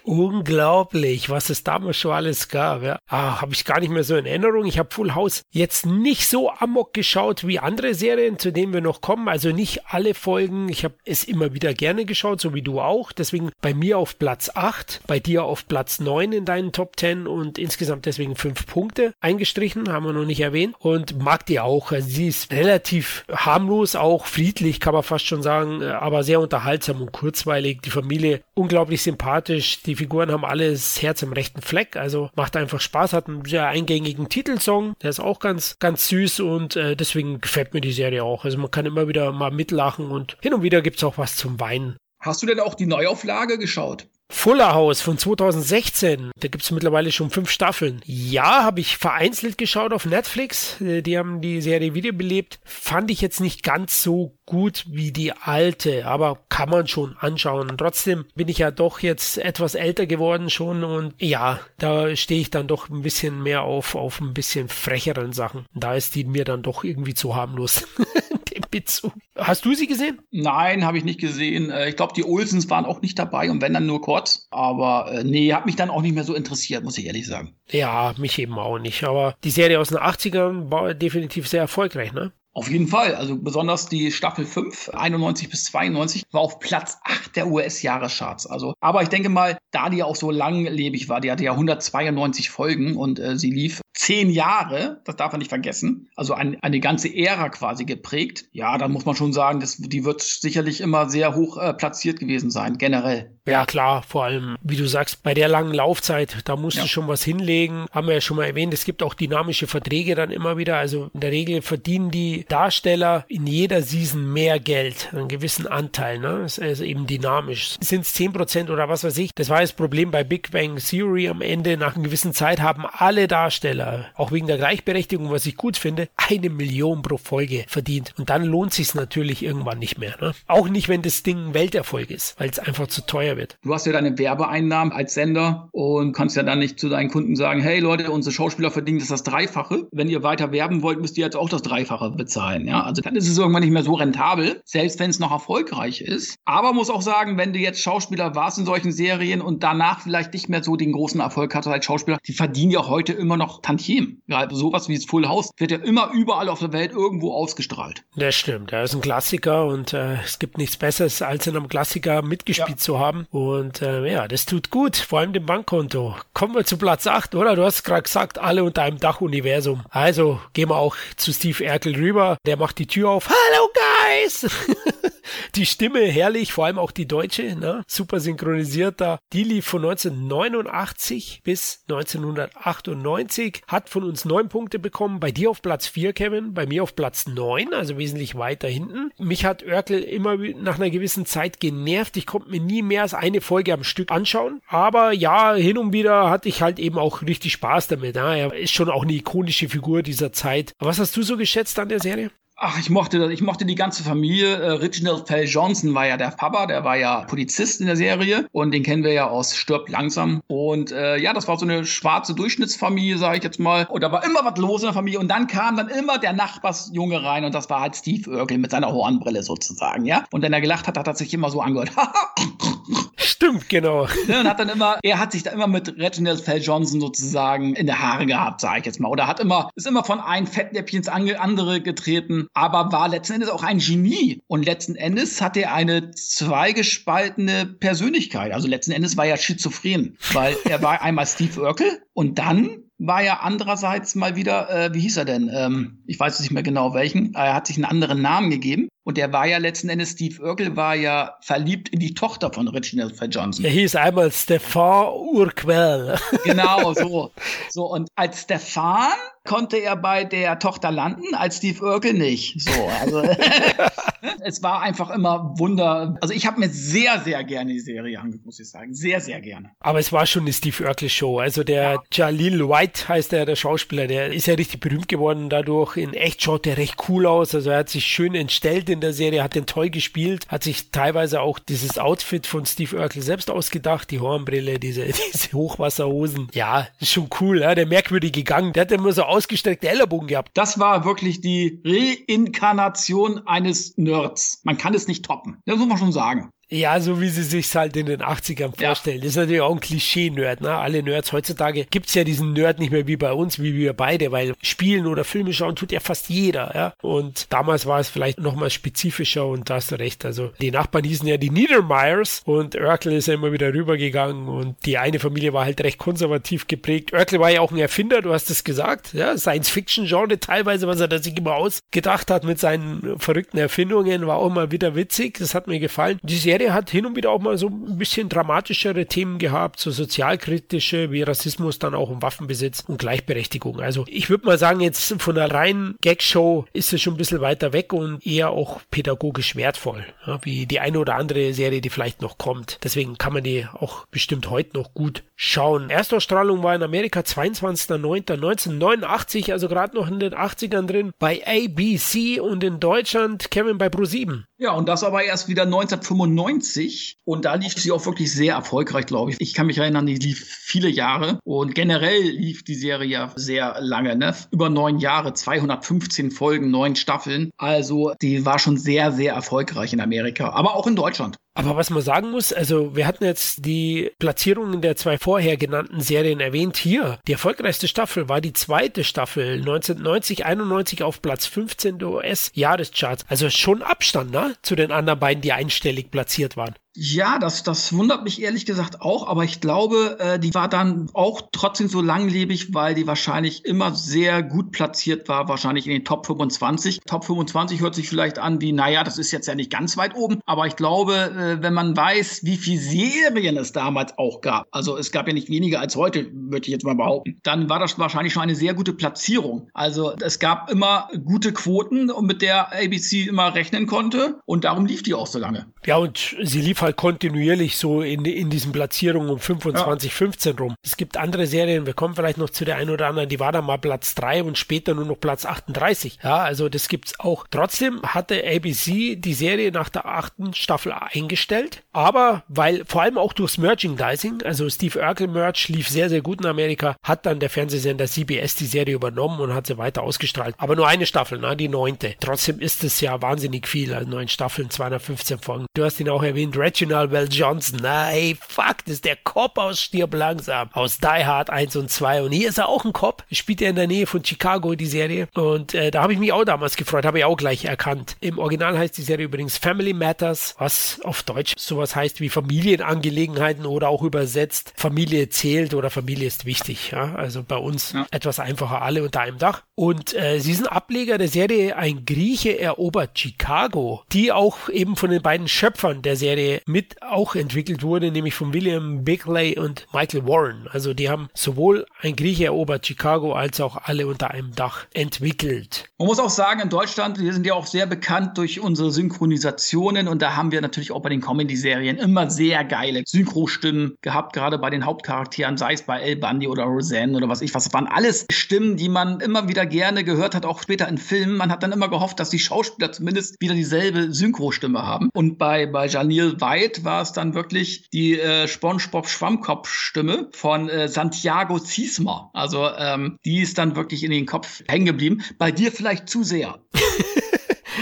Unglaublich, was es damals schon alles gab. Ja. Ah, habe ich gar nicht mehr so in Erinnerung. Ich habe Full House jetzt nicht so amok geschaut wie andere Serien, zu denen wir noch kommen. Also nicht alle Folgen. Ich habe es immer wieder gerne geschaut, so wie du auch. Deswegen bei mir auf Platz 8, bei dir auf Platz 9 in deinen Top 10 und insgesamt deswegen 5 Punkte eingestrichen, haben wir noch nicht erwähnt. Und mag die auch. Also sie ist relativ harmlos, auch friedlich, kann man fast schon sagen, aber sehr unterhaltsam und kurzweilig. Die Familie unglaublich sympathisch. Die Figuren haben alles Herz im rechten Fleck, also macht einfach Spaß, hat einen sehr eingängigen Titelsong, der ist auch ganz, ganz süß und äh, deswegen gefällt mir die Serie auch. Also man kann immer wieder mal mitlachen und hin und wieder gibt es auch was zum Weinen. Hast du denn auch die Neuauflage geschaut? Fuller House von 2016. Da gibt es mittlerweile schon fünf Staffeln. Ja, habe ich vereinzelt geschaut auf Netflix. Äh, die haben die Serie wiederbelebt. Fand ich jetzt nicht ganz so gut wie die alte, aber kann man schon anschauen. trotzdem bin ich ja doch jetzt etwas älter geworden schon und ja, da stehe ich dann doch ein bisschen mehr auf, auf ein bisschen frecheren Sachen. Da ist die mir dann doch irgendwie zu harmlos. [LAUGHS] Bezug. Hast du sie gesehen? Nein, habe ich nicht gesehen. Äh, ich glaube, die Olsens waren auch nicht dabei und wenn dann nur kurz. Aber äh, nee, hat mich dann auch nicht mehr so interessiert, muss ich ehrlich sagen. Ja, mich eben auch nicht. Aber die Serie aus den 80ern war definitiv sehr erfolgreich, ne? Auf jeden Fall. Also besonders die Staffel 5, 91 bis 92, war auf Platz 8 der US-Jahrescharts. Also, aber ich denke mal, da die auch so langlebig war, die hatte ja 192 Folgen und äh, sie lief zehn Jahre, das darf man nicht vergessen, also ein, eine ganze Ära quasi geprägt. Ja, dann muss man schon sagen, dass, die wird sicherlich immer sehr hoch äh, platziert gewesen sein, generell. Ja, klar, vor allem, wie du sagst, bei der langen Laufzeit, da musst ja. du schon was hinlegen. Haben wir ja schon mal erwähnt, es gibt auch dynamische Verträge dann immer wieder. Also in der Regel verdienen die Darsteller in jeder Season mehr Geld, einen gewissen Anteil. Ne? Das ist eben dynamisch. Sind es 10% oder was weiß ich? Das war das Problem bei Big Bang Theory am Ende. Nach einer gewissen Zeit haben alle Darsteller auch wegen der Gleichberechtigung, was ich gut finde, eine Million pro Folge verdient. Und dann lohnt sich natürlich irgendwann nicht mehr. Ne? Auch nicht, wenn das Ding ein Welterfolg ist, weil es einfach zu teuer wird. Du hast ja deine Werbeeinnahmen als Sender und kannst ja dann nicht zu deinen Kunden sagen, hey Leute, unsere Schauspieler verdienen das das Dreifache. Wenn ihr weiter werben wollt, müsst ihr jetzt auch das Dreifache bezahlen. Ja? Also dann ist es irgendwann nicht mehr so rentabel, selbst wenn es noch erfolgreich ist. Aber muss auch sagen, wenn du jetzt Schauspieler warst in solchen Serien und danach vielleicht nicht mehr so den großen Erfolg hattest als Schauspieler, die verdienen ja heute immer noch Tantiem. Ja, sowas wie das Full House wird ja immer überall auf der Welt irgendwo ausgestrahlt. Das stimmt. Er ist ein Klassiker und äh, es gibt nichts Besseres, als in einem Klassiker mitgespielt ja. zu haben. Und äh, ja, das tut gut, vor allem dem Bankkonto. Kommen wir zu Platz 8, oder? Du hast gerade gesagt, alle unter einem Dachuniversum. Also gehen wir auch zu Steve Erkel rüber. Der macht die Tür auf. Hallo Guys! [LAUGHS] die Stimme herrlich, vor allem auch die deutsche, ne? super synchronisiert da. Die lief von 1989 bis 1998, hat von uns neun Punkte bekommen. Bei dir auf Platz vier, Kevin, bei mir auf Platz neun, also wesentlich weiter hinten. Mich hat Örkel immer nach einer gewissen Zeit genervt. Ich konnte mir nie mehr als eine Folge am Stück anschauen. Aber ja, hin und wieder hatte ich halt eben auch richtig Spaß damit. Ne? Er ist schon auch eine ikonische Figur dieser Zeit. Was hast du so geschätzt an der Serie? Ach, ich mochte das. Ich mochte die ganze Familie. Äh, Reginald Fell Johnson war ja der Papa, der war ja Polizist in der Serie und den kennen wir ja aus Stirb langsam. Und äh, ja, das war so eine schwarze Durchschnittsfamilie, sage ich jetzt mal. Und da war immer was los in der Familie. Und dann kam dann immer der Nachbarsjunge rein und das war halt Steve Urkel mit seiner Hornbrille sozusagen, ja. Und wenn er gelacht hat, hat er sich immer so angehört. [LAUGHS] stimmt, genau. Ne, und hat dann immer, er hat sich da immer mit Reginald Fell Johnson sozusagen in der Haare gehabt, sage ich jetzt mal. Oder hat immer, ist immer von einem Fettnäpfchen ins andere getreten, aber war letzten Endes auch ein Genie. Und letzten Endes hat er eine zweigespaltene Persönlichkeit. Also letzten Endes war er schizophren, weil er war einmal Steve Urkel und dann war ja andererseits mal wieder, äh, wie hieß er denn? Ähm, ich weiß nicht mehr genau welchen. Er hat sich einen anderen Namen gegeben. Und der war ja letzten Endes, Steve Urkel war ja verliebt in die Tochter von Reginald Fair Johnson. Er hieß einmal Stefan Urquell. [LAUGHS] Genau, so. So, und als Stefan konnte er bei der Tochter landen, als Steve Urkel nicht. So, also [LAUGHS] es war einfach immer Wunder. Also ich habe mir sehr, sehr gerne die Serie angeguckt, muss ich sagen. Sehr, sehr gerne. Aber es war schon eine Steve Urkel Show. Also der ja. Jalil White heißt der, der Schauspieler, der ist ja richtig berühmt geworden dadurch. In echt schaut der recht cool aus. Also er hat sich schön entstellt in der Serie, hat den toll gespielt, hat sich teilweise auch dieses Outfit von Steve Urkel selbst ausgedacht, die Hornbrille, diese, [LAUGHS] diese Hochwasserhosen. Ja, schon cool, ja, der merkwürdige Gang. Der hat immer so ausgestreckte Ellerbogen gehabt. Das war wirklich die Reinkarnation eines Nerds. Man kann es nicht toppen. Das muss man schon sagen. Ja, so wie sie sich halt in den 80ern vorstellen. Ja. Das ist natürlich auch ein Klischee-Nerd. Ne? Alle Nerds heutzutage gibt's ja diesen Nerd nicht mehr wie bei uns, wie wir beide, weil Spielen oder Filme schauen tut ja fast jeder. Ja? Und damals war es vielleicht noch mal spezifischer und da hast du recht. Also die Nachbarn hießen ja die Niedermeyers und Urkel ist ja immer wieder rübergegangen und die eine Familie war halt recht konservativ geprägt. Urkel war ja auch ein Erfinder, du hast es gesagt. Ja? Science-Fiction-Genre teilweise, was er da sich immer ausgedacht hat mit seinen verrückten Erfindungen, war auch mal wieder witzig. Das hat mir gefallen. Die Serie hat hin und wieder auch mal so ein bisschen dramatischere Themen gehabt, so sozialkritische wie Rassismus, dann auch um Waffenbesitz und Gleichberechtigung. Also ich würde mal sagen, jetzt von der reinen Gagshow ist es schon ein bisschen weiter weg und eher auch pädagogisch wertvoll, ja, wie die eine oder andere Serie, die vielleicht noch kommt. Deswegen kann man die auch bestimmt heute noch gut schauen. Erstausstrahlung war in Amerika 22.09.1989, also gerade noch in den 80ern drin, bei ABC und in Deutschland Kevin bei Pro7. Ja, und das aber erst wieder 1995 und da lief sie auch wirklich sehr erfolgreich, glaube ich. Ich kann mich erinnern, die lief viele Jahre und generell lief die Serie ja sehr lange, ne? Über neun Jahre, 215 Folgen, neun Staffeln. Also die war schon sehr, sehr erfolgreich in Amerika, aber auch in Deutschland. Aber was man sagen muss, also wir hatten jetzt die Platzierungen der zwei vorher genannten Serien erwähnt hier. Die erfolgreichste Staffel war die zweite Staffel 1990, 91 auf Platz 15 der US-Jahrescharts. Also schon Abstand, ne? Zu den anderen beiden, die einstellig platziert waren. Ja, das, das wundert mich ehrlich gesagt auch, aber ich glaube, äh, die war dann auch trotzdem so langlebig, weil die wahrscheinlich immer sehr gut platziert war, wahrscheinlich in den Top 25. Top 25 hört sich vielleicht an wie, naja, das ist jetzt ja nicht ganz weit oben, aber ich glaube, äh, wenn man weiß, wie viele Serien es damals auch gab, also es gab ja nicht weniger als heute, würde ich jetzt mal behaupten, dann war das wahrscheinlich schon eine sehr gute Platzierung. Also es gab immer gute Quoten, mit der ABC immer rechnen konnte und darum lief die auch so lange. Ja, und sie lief halt kontinuierlich so in, in diesen Platzierungen um 25, ja. 15 rum. Es gibt andere Serien, wir kommen vielleicht noch zu der einen oder anderen, die war dann mal Platz 3 und später nur noch Platz 38. Ja, also das gibt's auch. Trotzdem hatte ABC die Serie nach der achten Staffel eingestellt, aber weil vor allem auch durchs Merchandising, also Steve Urkel Merch lief sehr, sehr gut in Amerika, hat dann der Fernsehsender CBS die Serie übernommen und hat sie weiter ausgestrahlt. Aber nur eine Staffel, ne, die neunte. Trotzdem ist es ja wahnsinnig viel, also neun Staffeln, 215 Folgen. Du hast ihn auch erwähnt, Reginald Johnson. Na, fuck, das ist der Cop aus Stirb langsam. Aus Die Hard 1 und 2. Und hier ist er auch ein Cop. Spielt er in der Nähe von Chicago, die Serie. Und äh, da habe ich mich auch damals gefreut, habe ich auch gleich erkannt. Im Original heißt die Serie übrigens Family Matters, was auf Deutsch sowas heißt wie Familienangelegenheiten oder auch übersetzt Familie zählt oder Familie ist wichtig. Ja? Also bei uns ja. etwas einfacher, alle unter einem Dach. Und äh, sie sind Ableger der Serie Ein Grieche erobert Chicago, die auch eben von den beiden Schöpfern der Serie mit auch entwickelt wurde, nämlich von William Bigley und Michael Warren. Also die haben sowohl ein Grieche erobert Chicago als auch alle unter einem Dach entwickelt. Man muss auch sagen, in Deutschland, wir sind ja auch sehr bekannt durch unsere Synchronisationen und da haben wir natürlich auch bei den Comedy-Serien immer sehr geile Synchrostimmen gehabt, gerade bei den Hauptcharakteren, sei es bei El Bundy oder Roseanne oder was ich was. Das waren alles Stimmen, die man immer wieder gerne gehört hat, auch später in Filmen. Man hat dann immer gehofft, dass die Schauspieler zumindest wieder dieselbe Synchrostimme haben. Und bei, bei Janil White war es dann wirklich die äh, SpongeBob Schwammkopf-Stimme von äh, Santiago Ziesmer. Also ähm, die ist dann wirklich in den Kopf hängen geblieben. Bei dir vielleicht zu sehr. [LAUGHS]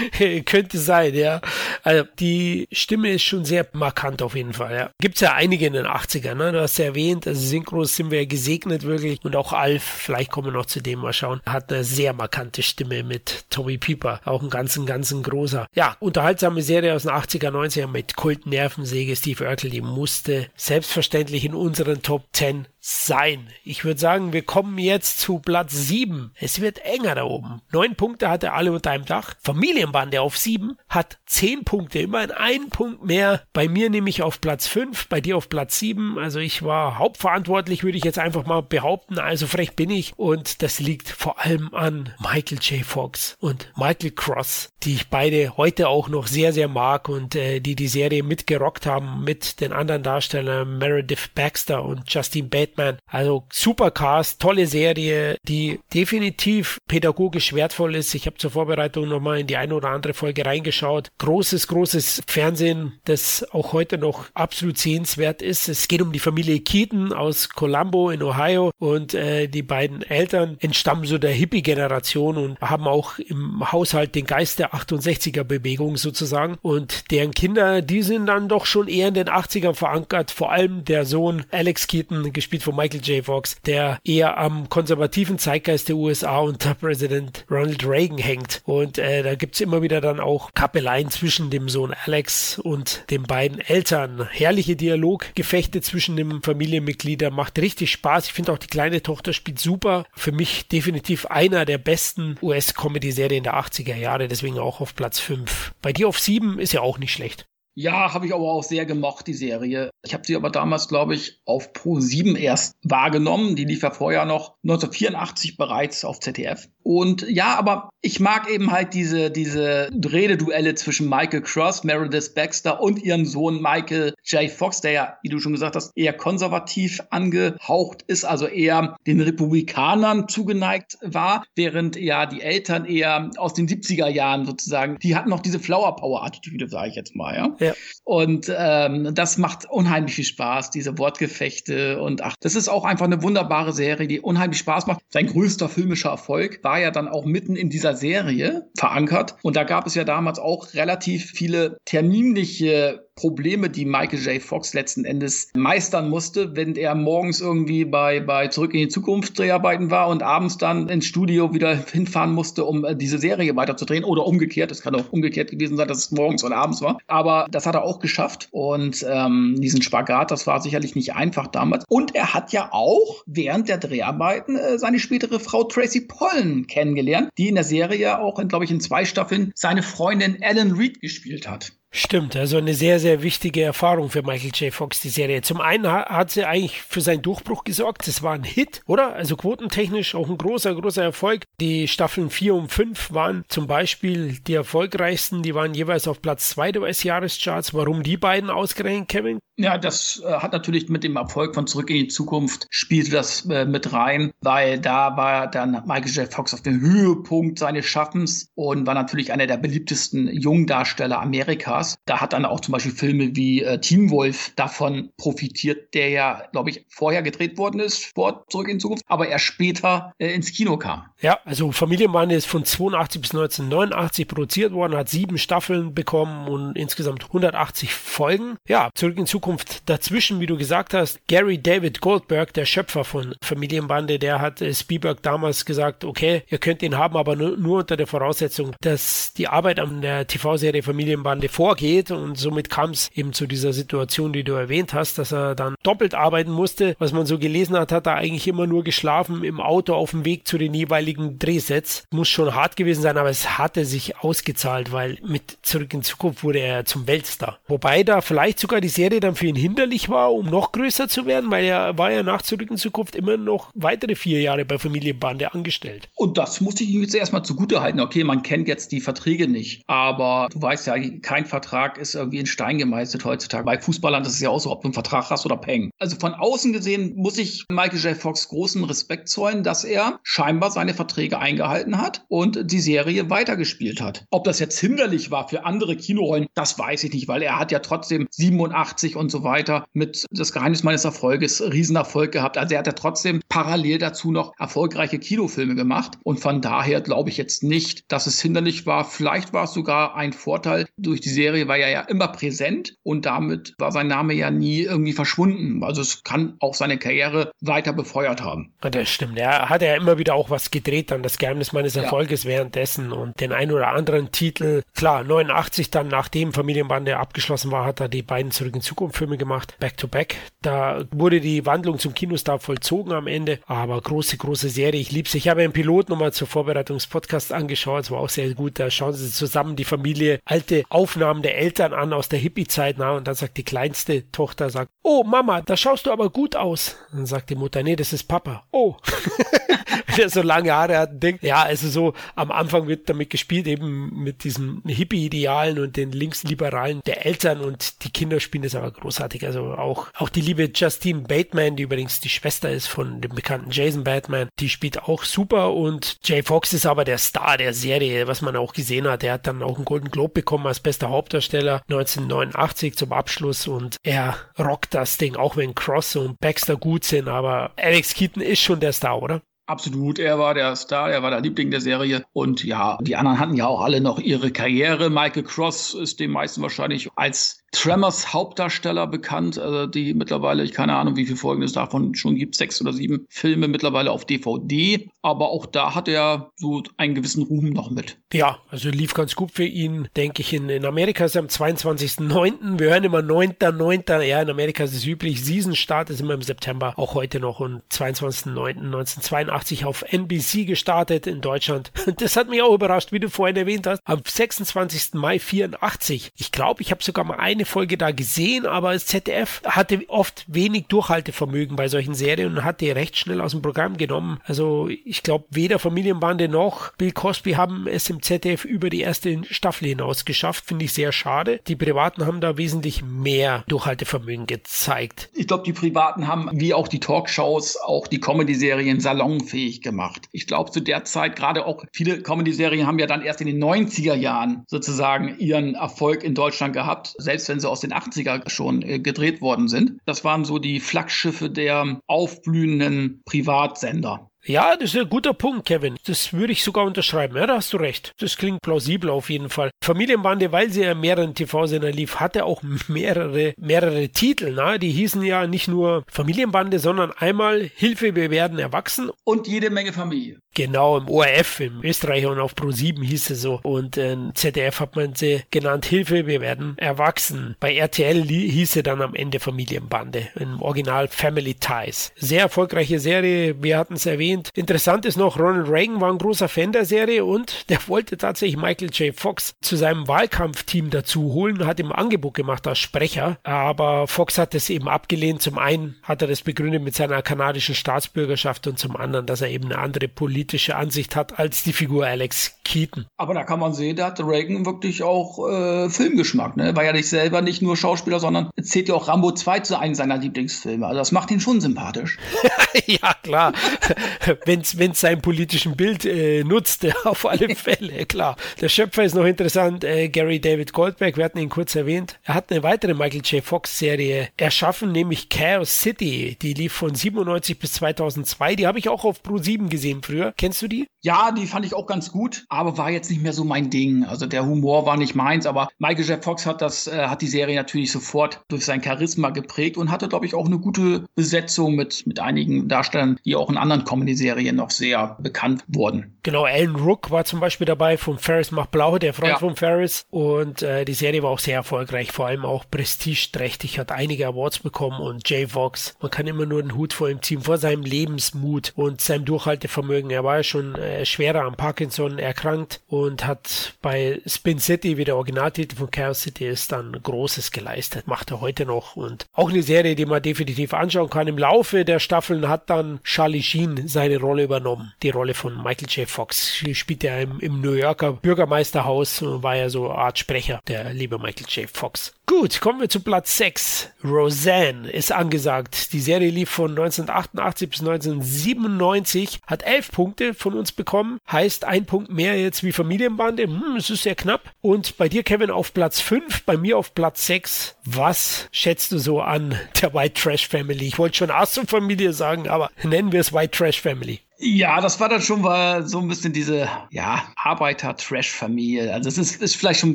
[LAUGHS] Könnte sein, ja. Also die Stimme ist schon sehr markant auf jeden Fall. Ja. Gibt es ja einige in den 80ern, ne? du hast ja erwähnt, also Synchros sind wir ja gesegnet wirklich und auch Alf, vielleicht kommen wir noch zu dem mal schauen, hat eine sehr markante Stimme mit Tommy Pieper, auch ein ganz, ein ganz großer. Ja, unterhaltsame Serie aus den 80er, 90er mit Kult Nervensäge, Steve Urkel, die musste selbstverständlich in unseren Top 10 sein. Ich würde sagen, wir kommen jetzt zu Platz 7. Es wird enger da oben. Neun Punkte hat er alle unter einem Dach. Familienbande auf 7 hat 10 Punkte, immerhin einen Punkt mehr. Bei mir nehme ich auf Platz 5, bei dir auf Platz 7. Also ich war hauptverantwortlich, würde ich jetzt einfach mal behaupten. Also frech bin ich. Und das liegt vor allem an Michael J. Fox und Michael Cross, die ich beide heute auch noch sehr, sehr mag und äh, die die Serie mitgerockt haben mit den anderen Darstellern Meredith Baxter und Justine Bateman Batman. Also super Cast, tolle Serie, die definitiv pädagogisch wertvoll ist. Ich habe zur Vorbereitung nochmal in die eine oder andere Folge reingeschaut. Großes, großes Fernsehen, das auch heute noch absolut sehenswert ist. Es geht um die Familie Keaton aus Columbo in Ohio und äh, die beiden Eltern entstammen so der Hippie-Generation und haben auch im Haushalt den Geist der 68er-Bewegung sozusagen. Und deren Kinder, die sind dann doch schon eher in den 80ern verankert. Vor allem der Sohn Alex Keaton, gespielt von Michael J. Fox, der eher am konservativen Zeitgeist der USA unter Präsident Ronald Reagan hängt. Und äh, da gibt's immer wieder dann auch Kappeleien zwischen dem Sohn Alex und den beiden Eltern. Herrliche Dialoggefechte zwischen den Familienmitgliedern, macht richtig Spaß. Ich finde auch die kleine Tochter spielt super. Für mich definitiv einer der besten US-Comedy-Serien der 80er Jahre, deswegen auch auf Platz 5. Bei dir auf 7 ist ja auch nicht schlecht. Ja, habe ich aber auch sehr gemocht, die Serie. Ich habe sie aber damals, glaube ich, auf Pro 7 erst wahrgenommen. Die lief ja vorher noch 1984 bereits auf ZDF. Und ja, aber ich mag eben halt diese, diese Rededuelle zwischen Michael Cross, Meredith Baxter und ihrem Sohn Michael J. Fox, der ja, wie du schon gesagt hast, eher konservativ angehaucht ist, also eher den Republikanern zugeneigt war, während ja die Eltern eher aus den 70er Jahren sozusagen, die hatten noch diese Flower Power Attitüde, sage ich jetzt mal, ja. ja. Und ähm, das macht unheimlich viel Spaß, diese Wortgefechte und ach, das ist auch einfach eine wunderbare Serie, die unheimlich Spaß macht. Sein größter filmischer Erfolg war ja dann auch mitten in dieser Serie verankert. Und da gab es ja damals auch relativ viele terminliche Probleme, die Michael J. Fox letzten Endes meistern musste, wenn er morgens irgendwie bei, bei Zurück in die Zukunft Dreharbeiten war und abends dann ins Studio wieder [LAUGHS] hinfahren musste, um äh, diese Serie weiterzudrehen oder umgekehrt. Es kann auch umgekehrt gewesen sein, dass es morgens oder abends war. Aber das hat er auch geschafft und ähm, diesen Spagat, das war sicherlich nicht einfach damals. Und er hat ja auch während der Dreharbeiten äh, seine spätere Frau Tracy Pollen kennengelernt, die in der Serie auch, glaube ich, in zwei Staffeln seine Freundin Ellen Reed gespielt hat. Stimmt, also eine sehr, sehr wichtige Erfahrung für Michael J. Fox, die Serie. Zum einen hat sie eigentlich für seinen Durchbruch gesorgt. Es war ein Hit, oder? Also quotentechnisch auch ein großer, großer Erfolg. Die Staffeln 4 und 5 waren zum Beispiel die erfolgreichsten. Die waren jeweils auf Platz 2 der US-Jahrescharts. Warum die beiden ausgerechnet, Kevin? Ja, das äh, hat natürlich mit dem Erfolg von Zurück in die Zukunft spielte das äh, mit rein, weil da war dann Michael J. Fox auf dem Höhepunkt seines Schaffens und war natürlich einer der beliebtesten Jungdarsteller Amerikas. Da hat dann auch zum Beispiel Filme wie äh, Team Wolf davon profitiert, der ja, glaube ich, vorher gedreht worden ist vor Zurück in Zukunft, aber er später äh, ins Kino kam. Ja, also Familienmann ist von 82 bis 1989 produziert worden, hat sieben Staffeln bekommen und insgesamt 180 Folgen. Ja, Zurück in Zukunft dazwischen, wie du gesagt hast. Gary David Goldberg, der Schöpfer von Familienbande, der hat äh, Spielberg damals gesagt, okay, ihr könnt ihn haben, aber nur, nur unter der Voraussetzung, dass die Arbeit an der TV-Serie Familienbande vorgeht und somit kam es eben zu dieser Situation, die du erwähnt hast, dass er dann doppelt arbeiten musste. Was man so gelesen hat, hat er eigentlich immer nur geschlafen im Auto auf dem Weg zu den jeweiligen Drehsets. Muss schon hart gewesen sein, aber es hatte sich ausgezahlt, weil mit Zurück in Zukunft wurde er zum Weltstar. Wobei da vielleicht sogar die Serie dann für ihn hinderlich war, um noch größer zu werden, weil er war ja nach Zurück in Zukunft immer noch weitere vier Jahre bei Familie Bande angestellt. Und das musste ich jetzt erstmal zugute halten. Okay, man kennt jetzt die Verträge nicht, aber du weißt ja, kein Vertrag ist irgendwie in Stein gemeißelt heutzutage. Bei Fußballern ist es ja auch so, ob du einen Vertrag hast oder Peng. Also von außen gesehen muss ich Michael J. Fox großen Respekt zollen, dass er scheinbar seine Verträge eingehalten hat und die Serie weitergespielt hat. Ob das jetzt hinderlich war für andere Kinorollen, das weiß ich nicht, weil er hat ja trotzdem 87 und und so weiter mit Das Geheimnis meines Erfolges Riesenerfolg gehabt. Also er hat ja trotzdem parallel dazu noch erfolgreiche Kinofilme gemacht. Und von daher glaube ich jetzt nicht, dass es hinderlich war. Vielleicht war es sogar ein Vorteil durch die Serie Serie war er ja immer präsent und damit war sein Name ja nie irgendwie verschwunden. Also es kann auch seine Karriere weiter befeuert haben. Das stimmt. Er hat ja immer wieder auch was gedreht, dann das Geheimnis meines Erfolges ja. währenddessen und den ein oder anderen Titel. Klar, 89 dann, nachdem Familienbande abgeschlossen war, hat er die beiden Zurück in Zukunft Filme gemacht, Back to Back. Da wurde die Wandlung zum Kinostar vollzogen am Ende, aber große, große Serie. Ich liebe sie. Ich habe einen Pilot nochmal zur Vorbereitungspodcast angeschaut. Es war auch sehr gut. Da schauen sie zusammen die Familie, alte Aufnahmen der Eltern an aus der Hippie-Zeit. Na, und dann sagt die kleinste Tochter, sagt, oh Mama, da schaust du aber gut aus. Dann sagt die Mutter, nee, das ist Papa. Oh. [LAUGHS] der so lange Haare hat, denkt, ja, also so am Anfang wird damit gespielt, eben mit diesen Hippie-Idealen und den Linksliberalen der Eltern und die Kinder spielen das aber großartig. Also auch, auch die liebe Justine Bateman, die übrigens die Schwester ist von dem bekannten Jason Bateman, die spielt auch super und Jay Fox ist aber der Star der Serie, was man auch gesehen hat. Er hat dann auch einen Golden Globe bekommen als bester Hauptdarsteller 1989 zum Abschluss und er rockt das Ding, auch wenn Cross und Baxter gut sind, aber Alex Keaton ist schon der Star, oder? Absolut, er war der Star, er war der Liebling der Serie. Und ja, die anderen hatten ja auch alle noch ihre Karriere. Michael Cross ist den meisten wahrscheinlich als Tremors Hauptdarsteller bekannt, also die mittlerweile, ich keine Ahnung, wie viele Folgen es davon schon gibt, sechs oder sieben Filme mittlerweile auf DVD. Aber auch da hat er so einen gewissen Ruhm noch mit. Ja, also lief ganz gut für ihn, denke ich. In, in Amerika ist er am 22.09. Wir hören immer 9.9. Ja, in Amerika ist es üblich. Season-Start ist immer im September, auch heute noch. Und 22.09.1982 auf NBC gestartet in Deutschland. Das hat mich auch überrascht, wie du vorhin erwähnt hast. Am 26. Mai 84. Ich glaube, ich habe sogar mal eine Folge da gesehen, aber das ZDF hatte oft wenig Durchhaltevermögen bei solchen Serien und hat die recht schnell aus dem Programm genommen. Also ich glaube, weder Familienbande noch Bill Cosby haben es im ZDF über die erste Staffel hinaus geschafft. Finde ich sehr schade. Die Privaten haben da wesentlich mehr Durchhaltevermögen gezeigt. Ich glaube, die Privaten haben, wie auch die Talkshows, auch die Comedy-Serien salonfähig gemacht. Ich glaube, zu der Zeit, gerade auch viele Comedy-Serien haben ja dann erst in den 90er Jahren sozusagen ihren Erfolg in Deutschland gehabt. Selbst wenn sie aus den 80er schon äh, gedreht worden sind. Das waren so die Flaggschiffe der aufblühenden Privatsender. Ja, das ist ein guter Punkt, Kevin. Das würde ich sogar unterschreiben. Ja, da hast du recht. Das klingt plausibel auf jeden Fall. Familienbande, weil sie ja mehreren TV-Sender lief, hatte auch [LAUGHS] mehrere, mehrere Titel. Na? Die hießen ja nicht nur Familienbande, sondern einmal Hilfe, wir werden erwachsen. Und jede Menge Familie. Genau, im ORF, im Österreicher und auf Pro7 hieß es so. Und in ZDF hat man sie genannt Hilfe, wir werden erwachsen. Bei RTL hieß sie dann am Ende Familienbande. Im Original Family Ties. Sehr erfolgreiche Serie, wir hatten es erwähnt. Interessant ist noch, Ronald Reagan war ein großer Fan der Serie und [LAUGHS] der wollte tatsächlich Michael J. Fox zu seinem Wahlkampfteam dazu holen, hat ihm Angebot gemacht als Sprecher. Aber Fox hat es eben abgelehnt. Zum einen hat er das begründet mit seiner kanadischen Staatsbürgerschaft und zum anderen, dass er eben eine andere politische politische Ansicht hat als die Figur Alex Keaton. Aber da kann man sehen, da hat Reagan wirklich auch äh, Filmgeschmack. Ne? War ja nicht selber nicht nur Schauspieler, sondern zählt ja auch Rambo 2 zu einem seiner Lieblingsfilme. Also das macht ihn schon sympathisch. [LAUGHS] ja, klar. [LAUGHS] wenn es seinen politischen Bild äh, nutzt, auf alle [LAUGHS] Fälle, klar. Der Schöpfer ist noch interessant, äh, Gary David Goldberg, wir hatten ihn kurz erwähnt. Er hat eine weitere Michael J. Fox-Serie erschaffen, nämlich Chaos City. Die lief von 97 bis 2002. Die habe ich auch auf Pro 7 gesehen früher. Kennst du die? Ja, die fand ich auch ganz gut, aber war jetzt nicht mehr so mein Ding. Also der Humor war nicht meins, aber Michael J. Fox hat das, äh, hat die Serie natürlich sofort durch sein Charisma geprägt und hatte, glaube ich, auch eine gute Besetzung mit, mit einigen Darstellern, die auch in anderen Comedy-Serien noch sehr bekannt wurden. Genau, Alan Rook war zum Beispiel dabei von Ferris macht blau, der Freund ja. von Ferris. Und äh, die Serie war auch sehr erfolgreich, vor allem auch prestigeträchtig, hat einige Awards bekommen und Jay Fox, man kann immer nur den Hut vor ihm ziehen, vor seinem Lebensmut und seinem Durchhaltevermögen. Er war ja schon äh, schwerer am Parkinson erkrankt und hat bei Spin City, wie der Originaltitel von Chaos City ist, dann Großes geleistet. Macht er heute noch und auch eine Serie, die man definitiv anschauen kann. Im Laufe der Staffeln hat dann Charlie Sheen seine Rolle übernommen. Die Rolle von Michael J. Fox. Spielt er im, im New Yorker Bürgermeisterhaus, war ja so eine Art Sprecher, der liebe Michael J. Fox. Gut, kommen wir zu Platz 6. Roseanne ist angesagt. Die Serie lief von 1988 bis 1997, hat 11 Punkte von uns bekommen, heißt ein Punkt mehr jetzt wie Familienbande. Hm, es ist sehr knapp. Und bei dir, Kevin, auf Platz 5, bei mir auf Platz 6. Was schätzt du so an der White Trash Family? Ich wollte schon Asso Familie sagen, aber nennen wir es White Trash Family. Ja, das war dann schon mal so ein bisschen diese, ja, Arbeiter-Trash-Familie. Also es ist, ist vielleicht schon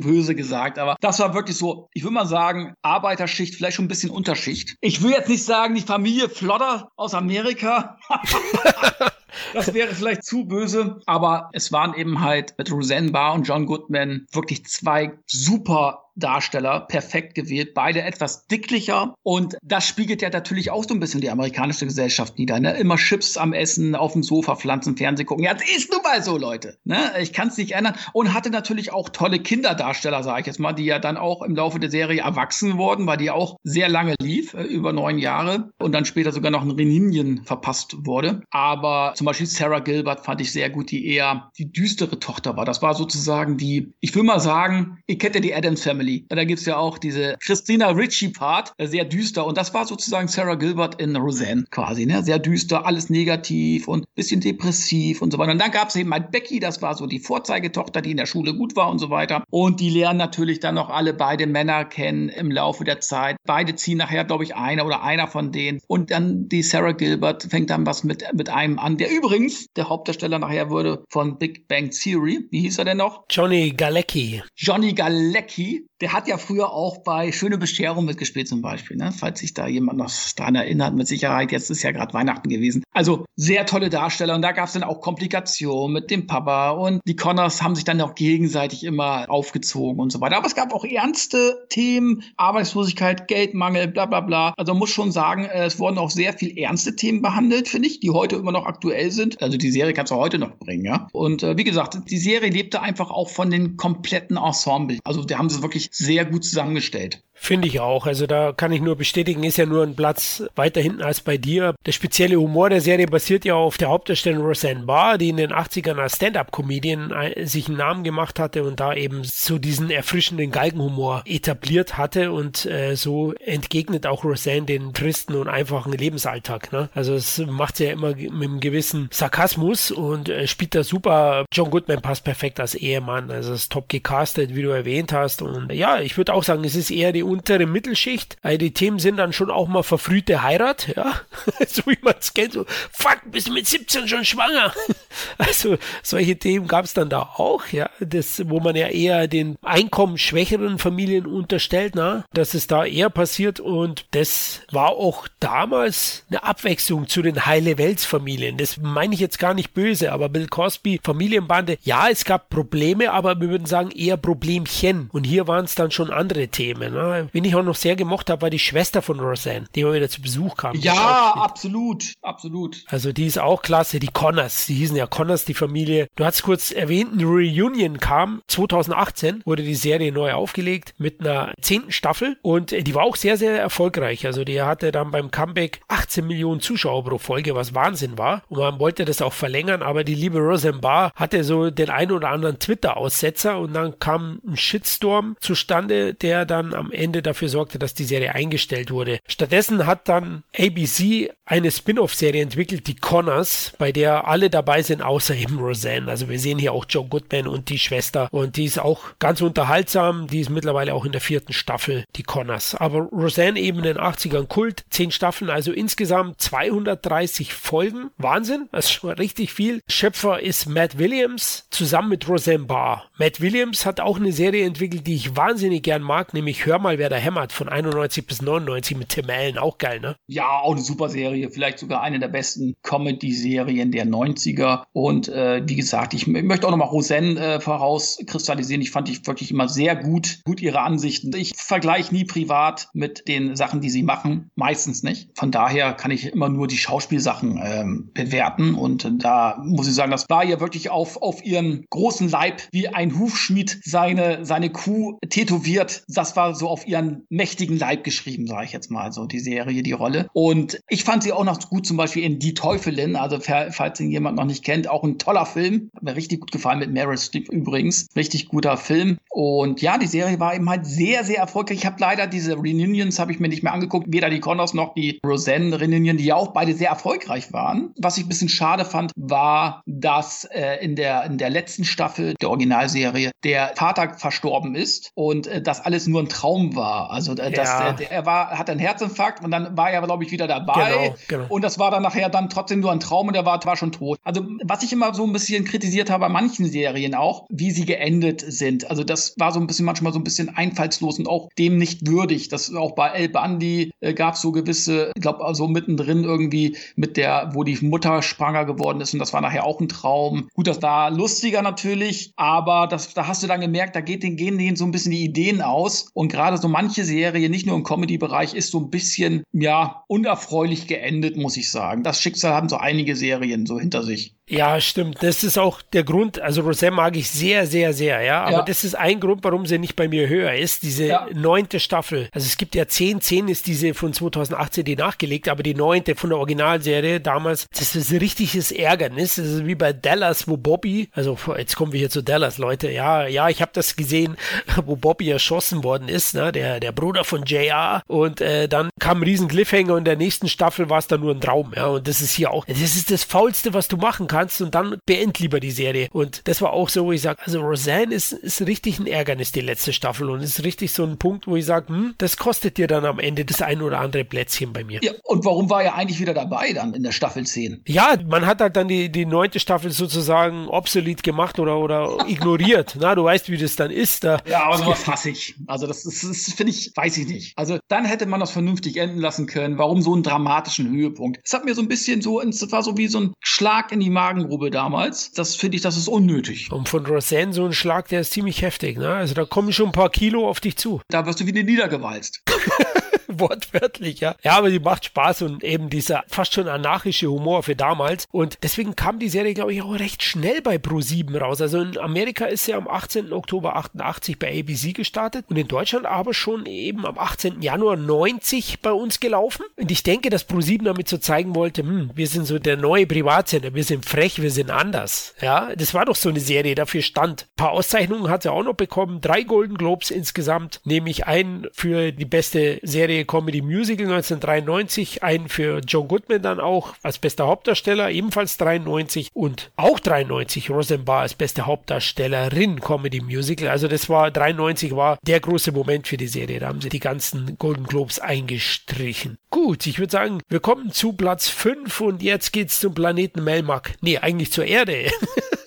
böse gesagt, aber das war wirklich so, ich würde mal sagen, Arbeiterschicht, vielleicht schon ein bisschen Unterschicht. Ich will jetzt nicht sagen, die Familie Flodder aus Amerika. [LAUGHS] [LAUGHS] Das wäre vielleicht zu böse, aber es waren eben halt mit Roseanne Barr und John Goodman wirklich zwei super Darsteller, perfekt gewählt, beide etwas dicklicher und das spiegelt ja natürlich auch so ein bisschen die amerikanische Gesellschaft nieder. Ne? Immer Chips am Essen, auf dem Sofa pflanzen, Fernsehen gucken. Ja, das ist nun mal so, Leute. Ne? Ich kann es nicht ändern. Und hatte natürlich auch tolle Kinderdarsteller, sage ich jetzt mal, die ja dann auch im Laufe der Serie erwachsen wurden, weil die auch sehr lange lief, äh, über neun Jahre und dann später sogar noch ein Reninien verpasst wurde. Aber zum Beispiel Sarah Gilbert fand ich sehr gut, die eher die düstere Tochter war. Das war sozusagen die, ich will mal sagen, ihr kennt ja die Adams Family. Da gibt es ja auch diese Christina Ritchie-Part, äh, sehr düster. Und das war sozusagen Sarah Gilbert in Roseanne quasi. Ne? Sehr düster, alles negativ und bisschen depressiv und so weiter. Und dann gab es eben halt Becky, das war so die Vorzeigetochter, die in der Schule gut war und so weiter. Und die lernen natürlich dann noch alle beide Männer kennen im Laufe der Zeit. Beide ziehen nachher, glaube ich, einer oder einer von denen. Und dann die Sarah Gilbert fängt dann was mit, mit einem an, der übrigens der Hauptdarsteller nachher wurde von Big Bang Theory. Wie hieß er denn noch? Johnny Galecki. Johnny Galecki der hat ja früher auch bei Schöne Bescherung mitgespielt zum Beispiel, ne? falls sich da jemand noch dran erinnert, mit Sicherheit. Jetzt ist ja gerade Weihnachten gewesen. Also sehr tolle Darsteller und da gab es dann auch Komplikationen mit dem Papa und die Connors haben sich dann auch gegenseitig immer aufgezogen und so weiter. Aber es gab auch ernste Themen, Arbeitslosigkeit, Geldmangel, bla bla bla. Also muss schon sagen, äh, es wurden auch sehr viel ernste Themen behandelt, finde ich, die heute immer noch aktuell sind. Also die Serie kannst du heute noch bringen, ja. Und äh, wie gesagt, die Serie lebte einfach auch von den kompletten Ensemble. Also da haben sie wirklich sehr gut zusammengestellt. Finde ich auch. Also da kann ich nur bestätigen, ist ja nur ein Platz weiter hinten als bei dir. Der spezielle Humor der Serie basiert ja auf der Hauptdarstellerin Roseanne Barr, die in den 80ern als Stand-Up-Comedian sich einen Namen gemacht hatte und da eben so diesen erfrischenden Galgenhumor etabliert hatte und äh, so entgegnet auch Roseanne den tristen und einfachen Lebensalltag. Ne? Also es macht sie ja immer mit einem gewissen Sarkasmus und äh, spielt da super. John Goodman passt perfekt als Ehemann. Also es ist top gecastet, wie du erwähnt hast. Und ja, ich würde auch sagen, es ist eher die untere Mittelschicht. Also die Themen sind dann schon auch mal verfrühte Heirat, ja, [LAUGHS] so wie man es kennt, so, fuck, bist du mit 17 schon schwanger? [LAUGHS] also solche Themen gab es dann da auch, ja, das, wo man ja eher den einkommensschwächeren Familien unterstellt, na, dass es da eher passiert und das war auch damals eine Abwechslung zu den Heile-Welts-Familien. Das meine ich jetzt gar nicht böse, aber Bill Cosby, Familienbande, ja, es gab Probleme, aber wir würden sagen eher Problemchen. Und hier waren es dann schon andere Themen. Ne? Wen ich auch noch sehr gemocht habe, war die Schwester von Roseanne, die immer wieder zu Besuch kam. Ja, absolut, absolut. Also die ist auch klasse, die Connors, die hießen ja Connors, die Familie. Du hast kurz erwähnt, eine Reunion kam 2018, wurde die Serie neu aufgelegt mit einer zehnten Staffel und die war auch sehr, sehr erfolgreich. Also die hatte dann beim Comeback 18 Millionen Zuschauer pro Folge, was Wahnsinn war. Und man wollte das auch verlängern, aber die liebe Roseanne Barr hatte so den einen oder anderen Twitter-Aussetzer und dann kam ein Shitstorm zustande, der dann am Ende Ende dafür sorgte, dass die Serie eingestellt wurde. Stattdessen hat dann ABC eine Spin-off-Serie entwickelt, die Connors, bei der alle dabei sind, außer eben Roseanne. Also wir sehen hier auch Joe Goodman und die Schwester und die ist auch ganz unterhaltsam. Die ist mittlerweile auch in der vierten Staffel, die Connors. Aber Roseanne eben in den 80ern Kult, zehn Staffeln, also insgesamt 230 Folgen. Wahnsinn, das ist schon richtig viel. Schöpfer ist Matt Williams zusammen mit Roseanne Barr. Matt Williams hat auch eine Serie entwickelt, die ich wahnsinnig gern mag, nämlich Hör mal, wer da hämmert von 91 bis 99 mit Tim Allen, auch geil, ne? Ja, auch eine super Serie, vielleicht sogar eine der besten Comedy-Serien der 90er. Und äh, wie gesagt, ich möchte auch nochmal Roseanne äh, vorauskristallisieren. Ich fand die wirklich immer sehr gut, gut ihre Ansichten. Ich vergleiche nie privat mit den Sachen, die sie machen, meistens nicht. Von daher kann ich immer nur die Schauspielsachen ähm, bewerten. Und äh, da muss ich sagen, das war ja wirklich auf, auf ihren großen Leib wie ein Hufschmied seine, seine Kuh tätowiert. Das war so auf ihren mächtigen Leib geschrieben, sage ich jetzt mal, so die Serie, die Rolle. Und ich fand sie auch noch gut zum Beispiel in Die Teufelin, also falls ihn jemand noch nicht kennt, auch ein toller Film. Hat mir richtig gut gefallen mit Meryl Streep übrigens. Richtig guter Film. Und ja, die Serie war eben halt sehr, sehr erfolgreich. Ich habe leider diese Reunions habe ich mir nicht mehr angeguckt, weder die Connors noch die Roseanne Reunion, die ja auch beide sehr erfolgreich waren. Was ich ein bisschen schade fand, war, dass äh, in der in der letzten Staffel der Originalserie der Vater verstorben ist und äh, das alles nur ein Traum War. Also äh, das, ja. der, er war, hat einen Herzinfarkt und dann war er, glaube ich, wieder dabei. Genau, genau. Und das war dann nachher dann trotzdem nur ein Traum und er war, war schon tot. Also was ich immer so ein bisschen kritisiert habe bei manchen Serien auch, wie sie geendet sind. Also das war so ein bisschen manchmal so ein bisschen einfallslos und auch dem nicht würdig. Das auch bei El Bandi äh, gab es so gewisse, ich glaube, also mittendrin irgendwie mit der, wo die Mutter schwanger geworden ist und das war nachher auch ein Traum. Gut, das war lustiger natürlich, aber das, da hast du dann gemerkt, da geht den, gehen denen so ein bisschen die Ideen aus und gerade so manche Serie, nicht nur im Comedy-Bereich, ist so ein bisschen, ja, unerfreulich geendet, muss ich sagen. Das Schicksal haben so einige Serien so hinter sich. Ja, stimmt. Das ist auch der Grund. Also Roseanne mag ich sehr, sehr, sehr, ja. Aber ja. das ist ein Grund, warum sie nicht bei mir höher ist. Diese ja. neunte Staffel. Also es gibt ja zehn, zehn ist diese von 2018 die nachgelegt, aber die neunte von der Originalserie damals, das ist ein richtiges Ärgernis. Das ist wie bei Dallas, wo Bobby, also jetzt kommen wir hier zu Dallas, Leute. Ja, ja, ich habe das gesehen, [LAUGHS] wo Bobby erschossen worden ist, ne? Der, der Bruder von JR. Und äh, dann kam ein riesen Cliffhanger und in der nächsten Staffel war es dann nur ein Traum, ja. Und das ist hier auch, das ist das Faulste, was du machen kannst kannst und dann beend lieber die Serie. Und das war auch so, wo ich sage, also Roseanne ist, ist richtig ein Ärgernis, die letzte Staffel. Und ist richtig so ein Punkt, wo ich sage, hm, das kostet dir dann am Ende das ein oder andere Plätzchen bei mir. Ja, und warum war er eigentlich wieder dabei dann in der Staffel 10? Ja, man hat halt dann die, die neunte Staffel sozusagen obsolet gemacht oder, oder [LAUGHS] ignoriert. Na, du weißt, wie das dann ist. Da ja, aber sowas hasse ich. Also das, das, das finde ich, weiß ich nicht. Also dann hätte man das vernünftig enden lassen können. Warum so einen dramatischen Höhepunkt? Es hat mir so ein bisschen so, es war so wie so ein Schlag in die Magen Magengrube damals. Das finde ich, das ist unnötig. Und von Roseanne so ein Schlag, der ist ziemlich heftig. Ne? Also da kommen schon ein paar Kilo auf dich zu. Da wirst du wieder niedergewalzt. [LAUGHS] [LAUGHS] wortwörtlich, ja. Ja, aber die macht Spaß und eben dieser fast schon anarchische Humor für damals. Und deswegen kam die Serie, glaube ich, auch recht schnell bei Pro7 raus. Also in Amerika ist sie am 18. Oktober 88 bei ABC gestartet und in Deutschland aber schon eben am 18. Januar 90 bei uns gelaufen. Und ich denke, dass Pro7 damit so zeigen wollte, hm, wir sind so der neue Privatsender, wir sind frech, wir sind anders. Ja, das war doch so eine Serie, dafür stand. Ein paar Auszeichnungen hat sie auch noch bekommen, drei Golden Globes insgesamt, nämlich einen für die beste Serie Comedy Musical 1993, einen für John Goodman dann auch als bester Hauptdarsteller, ebenfalls 93 und auch 93 Rosenbar als beste Hauptdarstellerin Comedy Musical. Also das war 93 war der große Moment für die Serie. Da haben sie die ganzen Golden Globes eingestrichen. Gut, ich würde sagen, wir kommen zu Platz 5 und jetzt geht's zum Planeten Melmac. Nee, eigentlich zur Erde. [LAUGHS]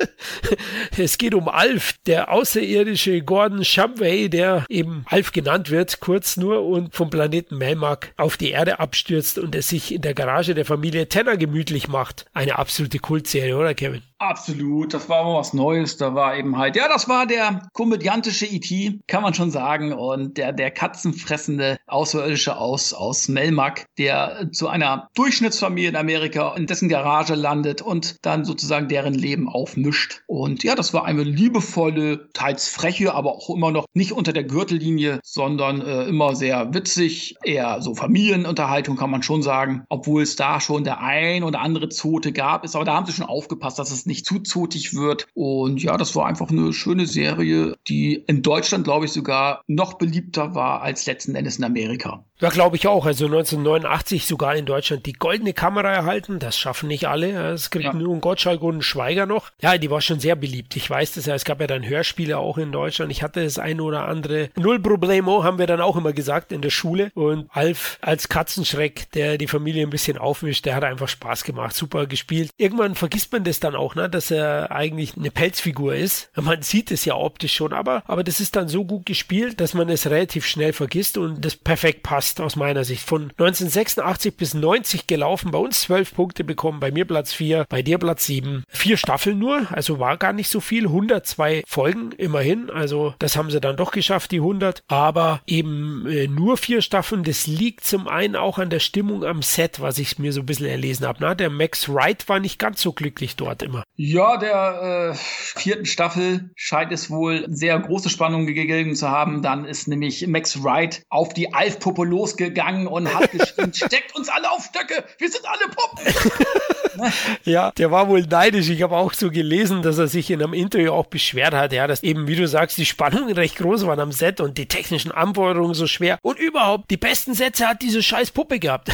[LAUGHS] es geht um Alf, der außerirdische Gordon Shumway, der eben Alf genannt wird, kurz nur, und vom Planeten Melmac auf die Erde abstürzt und es sich in der Garage der Familie Tanner gemütlich macht. Eine absolute Kultserie, oder Kevin? Absolut, das war was Neues. Da war eben halt, ja, das war der komödiantische E.T., kann man schon sagen. Und der, der katzenfressende Außerirdische aus, aus Melmac, der zu einer Durchschnittsfamilie in Amerika in dessen Garage landet und dann sozusagen deren Leben aufmischt. Und ja, das war eine liebevolle, teils freche, aber auch immer noch nicht unter der Gürtellinie, sondern äh, immer sehr witzig. Eher so Familienunterhaltung kann man schon sagen. Obwohl es da schon der ein oder andere Zote gab, ist aber da haben sie schon aufgepasst, dass es nicht nicht zu zotig wird. Und ja, das war einfach eine schöne Serie, die in Deutschland, glaube ich, sogar noch beliebter war als letzten Endes in Amerika. Ja, glaube ich auch. Also 1989 sogar in Deutschland die goldene Kamera erhalten. Das schaffen nicht alle. Das kriegt ja. nur ein Gottschalk und ein Schweiger noch. Ja, die war schon sehr beliebt. Ich weiß das ja. Es gab ja dann Hörspiele auch in Deutschland. Ich hatte das eine oder andere. Null Problemo haben wir dann auch immer gesagt in der Schule. Und Alf als Katzenschreck, der die Familie ein bisschen aufwischt, der hat einfach Spaß gemacht. Super gespielt. Irgendwann vergisst man das dann auch, ne, dass er eigentlich eine Pelzfigur ist. Man sieht es ja optisch schon, aber, aber das ist dann so gut gespielt, dass man es relativ schnell vergisst und das perfekt passt aus meiner Sicht. Von 1986 bis 90 gelaufen, bei uns 12 Punkte bekommen, bei mir Platz 4, bei dir Platz 7. Vier Staffeln nur, also war gar nicht so viel, 102 Folgen immerhin, also das haben sie dann doch geschafft, die 100, aber eben äh, nur vier Staffeln, das liegt zum einen auch an der Stimmung am Set, was ich mir so ein bisschen erlesen habe. Na, der Max Wright war nicht ganz so glücklich dort immer. Ja, der äh, vierten Staffel scheint es wohl sehr große Spannung gegeben zu haben. Dann ist nämlich Max Wright auf die Alf-Population losgegangen und hat geschrien, [LAUGHS] steckt uns alle auf Stöcke, wir sind alle Puppen. [LAUGHS] ja, der war wohl neidisch. Ich habe auch so gelesen, dass er sich in einem Interview auch beschwert hat, ja, dass eben, wie du sagst, die Spannungen recht groß waren am Set und die technischen Anforderungen so schwer und überhaupt die besten Sätze hat diese scheiß Puppe gehabt.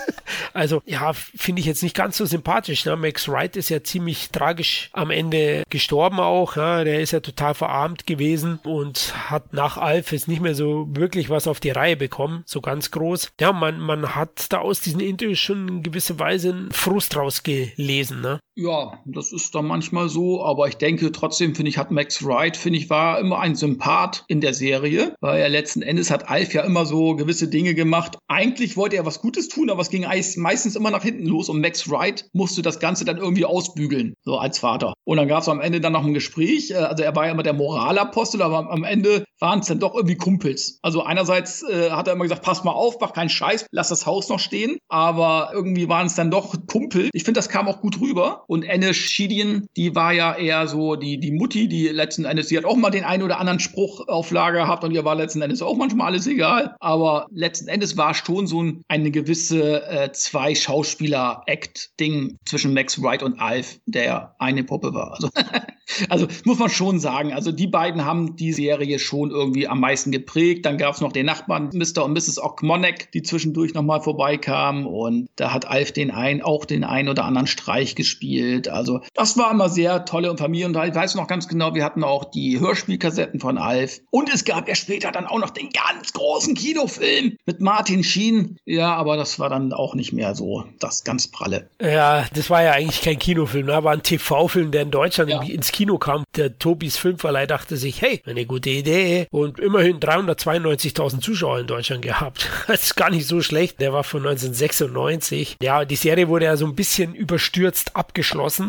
[LAUGHS] also ja, finde ich jetzt nicht ganz so sympathisch. Ne? Max Wright ist ja ziemlich tragisch am Ende gestorben auch. Ja? Der ist ja total verarmt gewesen und hat nach Alf jetzt nicht mehr so wirklich was auf die Reihe bekommen, so ganz groß. Ja, man, man hat da aus diesen Interviews schon in gewisser Weise einen Frust rausgelesen. Ne? Ja, das ist dann manchmal so, aber ich denke trotzdem, finde ich, hat Max Wright, finde ich, war immer ein Sympath in der Serie, weil er letzten Endes hat Alf ja immer so gewisse Dinge gemacht. Eigentlich wollte er was Gutes tun, aber es ging meistens immer nach hinten los und Max Wright musste das Ganze dann irgendwie ausbügeln, so als Vater. Und dann gab es am Ende dann noch ein Gespräch, äh, also er war ja immer der Moralapostel, aber am Ende waren es dann doch irgendwie Kumpels. Also einerseits äh, hat er immer gesagt, pass mal auf, mach keinen Scheiß, lass das Haus noch stehen, aber irgendwie waren es dann doch Kumpel. Ich finde, das kam auch gut rüber. Und Anne Schiedien, die war ja eher so die, die Mutti, die letzten Endes, die hat auch mal den einen oder anderen Spruch auf Lager gehabt und ihr war letzten Endes auch manchmal alles egal. Aber letzten Endes war schon so ein, eine gewisse äh, zwei Schauspieler-Act-Ding zwischen Max Wright und Alf, der eine Puppe war. Also, [LAUGHS] also muss man schon sagen. Also die beiden haben die Serie schon irgendwie am meisten geprägt. Dann gab es noch den Nachbarn Mr. und Mrs. Okmonek, die zwischendurch nochmal vorbeikamen. Und da hat Alf den einen, auch den einen oder anderen Streich gespielt. Also das war immer sehr tolle und Familie. Und ich weiß noch ganz genau, wir hatten auch die Hörspielkassetten von Alf. Und es gab ja später dann auch noch den ganz großen Kinofilm mit Martin Sheen. Ja, aber das war dann auch nicht mehr so das ganz pralle. Ja, das war ja eigentlich kein Kinofilm, ne? war ein TV-Film, der in Deutschland ja. ins Kino kam. Der Tobis Filmverleih dachte sich, hey, eine gute Idee. Und immerhin 392.000 Zuschauer in Deutschland gehabt. [LAUGHS] Das ist gar nicht so schlecht. Der war von 1996. Ja, die Serie wurde ja so ein bisschen überstürzt abgeschlossen.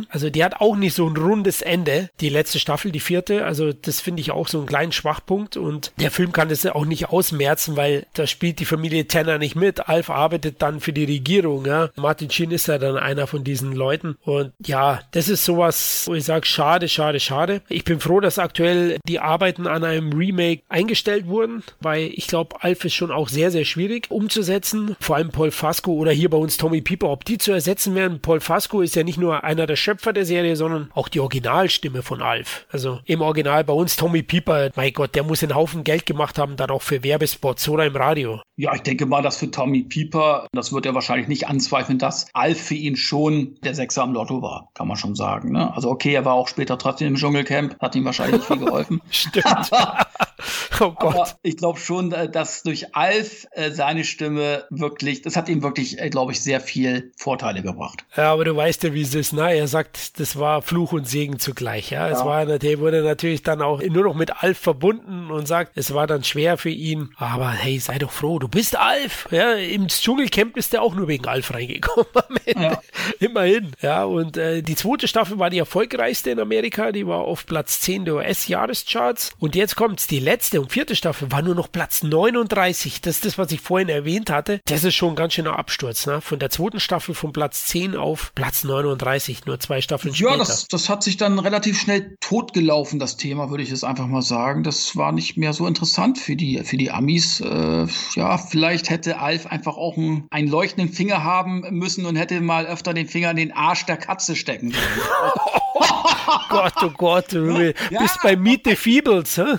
Also die hat auch nicht so ein rundes Ende. Die letzte Staffel, die vierte. Also das finde ich auch so einen kleinen Schwachpunkt. Und der Film kann das auch nicht ausmerzen, weil da spielt die Familie Tanner nicht mit. Alf arbeitet dann für die Regierung. Ja. Martin Sheen ist ja dann einer von diesen Leuten. Und ja, das ist sowas, wo ich sage, schade, schade, schade. Ich bin froh, dass aktuell die Arbeiten an einem Remake eingestellt wurden, weil ich glaube, Alf ist schon auch sehr, sehr schwierig umzusetzen. Vor allem Paul Fasco oder hier bei uns Tommy Pieper, ob die zu ersetzen werden. Paul Fasco ist ja nicht nur einer der Schöpfer der Serie, sondern auch die Originalstimme von Alf. Also im Original bei uns Tommy Pieper, mein Gott, der muss einen Haufen Geld gemacht haben, dann auch für Werbespots oder im Radio. Ja, ich denke mal, dass für Tommy Pieper, das wird er wahrscheinlich nicht anzweifeln, dass Alf für ihn schon der Sechser am Lotto war, kann man schon sagen. Ne? Also okay, er war auch später trotzdem im Dschungelcamp, hat ihm wahrscheinlich nicht viel geholfen. [LAUGHS] Stimmt. [LAUGHS] oh Gott. Aber ich glaube schon, äh, dass durch Alf äh, seine Stimme wirklich, das hat ihm wirklich, äh, glaube ich, sehr viel Vorteile gebracht. Ja, aber du weißt ja, wie es ist, ne? Er sagt, das war Fluch und Segen zugleich, ja. ja. Es war, der wurde natürlich dann auch nur noch mit Alf verbunden und sagt, es war dann schwer für ihn. Aber hey, sei doch froh, du bist Alf. Ja, im Dschungelcamp ist er auch nur wegen Alf reingekommen am Ende. Ja. [LAUGHS] Immerhin. Ja, und äh, die zweite Staffel war die erfolgreichste in Amerika. Die war auf Platz 10 der US-Jahrescharts. Und jetzt kommt's. Die letzte und vierte Staffel war nur noch Platz 39. Das ist das, was ich vorhin erwähnt hatte. Das ist schon ein ganz schöner Absturz. Ne? Von der zweiten Staffel von Platz 10 auf Platz 39. Nur zwei Staffeln ja, später. Ja, das, das hat sich dann relativ schnell totgelaufen, das Thema, würde ich jetzt einfach mal sagen. Das war nicht mehr so interessant für die, für die Amis. Äh, ja, vielleicht hätte Alf einfach auch einen, einen leuchtenden Finger haben müssen und hätte mal öfter den Finger in den Arsch der Katze stecken sollen. [LAUGHS] Gott, oh Gott, du ja, bist bei Meet the Feebles, hä?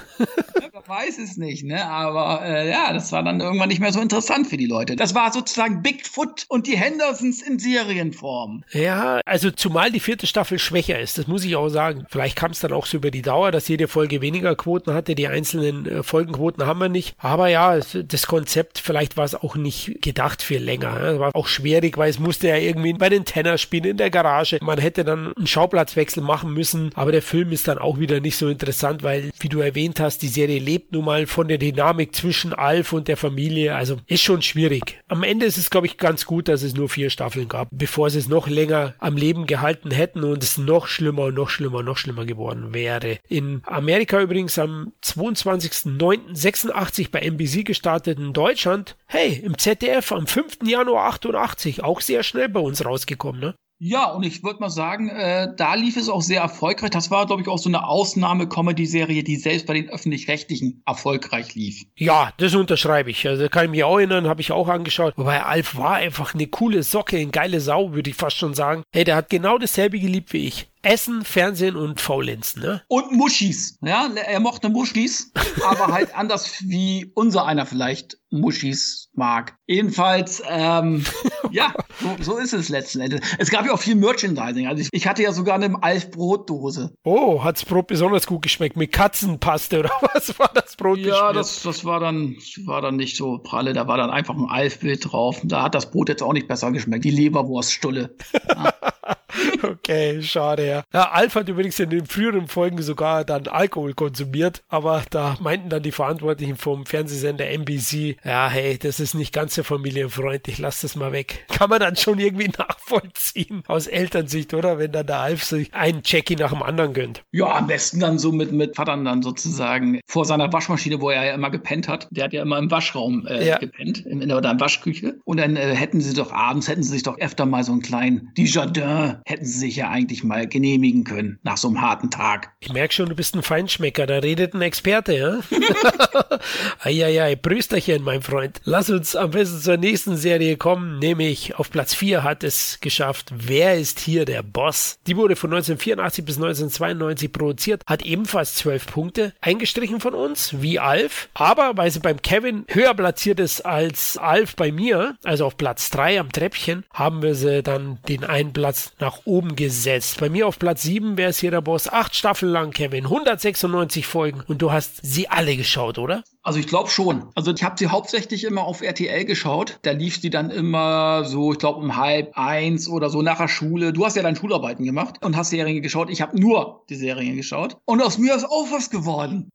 Weiß es nicht, ne? Aber äh, ja, das war dann irgendwann nicht mehr so interessant für die Leute. Das war sozusagen Bigfoot und die Hendersons in Serienform. Ja, also zumal die vierte Staffel schwächer ist, das muss ich auch sagen. Vielleicht kam es dann auch so über die Dauer, dass jede Folge weniger Quoten hatte. Die einzelnen äh, Folgenquoten haben wir nicht. Aber ja, das Konzept, vielleicht war es auch nicht gedacht für länger. Es war auch schwierig, weil es musste ja irgendwie bei den Tenner spielen in der Garage. Man hätte dann einen Schauplatzwechsel machen müssen. Aber der Film ist dann auch wieder nicht so interessant, weil, wie du erwähnt hast, die Serie lebt nun mal von der Dynamik zwischen Alf und der Familie. Also ist schon schwierig. Am Ende ist es, glaube ich, ganz gut, dass es nur vier Staffeln gab, bevor sie es noch länger am Leben gehalten hätten und es noch schlimmer und noch schlimmer, noch schlimmer geworden wäre. In Amerika übrigens am 22.09.86 bei NBC gestartet, in Deutschland, hey, im ZDF am 5. Januar 88, auch sehr schnell bei uns rausgekommen, ne? Ja, und ich würde mal sagen, äh, da lief es auch sehr erfolgreich. Das war, glaube ich, auch so eine Ausnahme-Comedy-Serie, die selbst bei den Öffentlich-Rechtlichen erfolgreich lief. Ja, das unterschreibe ich. Also kann ich mich auch erinnern, habe ich auch angeschaut. Wobei Alf war einfach eine coole Socke, eine geile Sau, würde ich fast schon sagen. Hey, der hat genau dasselbe geliebt wie ich. Essen, Fernsehen und Faulenzen, ne? Und Muschis, ja. Er mochte Muschis, aber halt [LAUGHS] anders wie unser einer vielleicht Muschis mag. Jedenfalls, ähm, [LAUGHS] ja, so, so, ist es letzten Endes. Es gab ja auch viel Merchandising. Also ich, ich hatte ja sogar eine Alf Brotdose. Oh, hat's Brot besonders gut geschmeckt mit Katzenpaste oder [LAUGHS] was war das Brot? Ja, das, das war dann war dann nicht so pralle. Da war dann einfach ein Alf-Bild drauf. Da hat das Brot jetzt auch nicht besser geschmeckt. Die Leberwurststulle. Ja. [LAUGHS] Okay, schade, ja. ja. Alf hat übrigens in den früheren Folgen sogar dann Alkohol konsumiert, aber da meinten dann die Verantwortlichen vom Fernsehsender NBC, ja, hey, das ist nicht ganz so familienfreundlich, lass das mal weg. [LAUGHS] Kann man dann schon irgendwie nachvollziehen aus Elternsicht, oder? Wenn dann der Alf sich einen Jackie nach dem anderen gönnt. Ja, am besten dann so mit, mit Vatern dann sozusagen vor seiner Waschmaschine, wo er ja immer gepennt hat. Der hat ja immer im Waschraum äh, ja. gepennt, in, in der, in der Waschküche. Und dann äh, hätten sie doch abends, hätten sie sich doch öfter mal so einen kleinen Dijardin hätten sie sich ja eigentlich mal genehmigen können nach so einem harten Tag. Ich merke schon, du bist ein Feinschmecker, da redet ein Experte, ja? [LAUGHS] Eieiei, Prösterchen, mein Freund. Lass uns am besten zur nächsten Serie kommen, nämlich auf Platz 4 hat es geschafft. Wer ist hier der Boss? Die wurde von 1984 bis 1992 produziert, hat ebenfalls 12 Punkte, eingestrichen von uns, wie Alf, aber weil sie beim Kevin höher platziert ist als Alf bei mir, also auf Platz 3 am Treppchen, haben wir sie dann den einen Platz nach oben gesetzt. Bei mir auf Platz 7 wäre es hier der Boss. Acht Staffeln lang, Kevin. 196 Folgen. Und du hast sie alle geschaut, oder? Also ich glaube schon. Also ich habe sie hauptsächlich immer auf RTL geschaut. Da lief sie dann immer so, ich glaube um halb eins oder so nach der Schule. Du hast ja dann Schularbeiten gemacht und hast Serien geschaut. Ich habe nur die Serien geschaut. Und aus mir ist auch was geworden.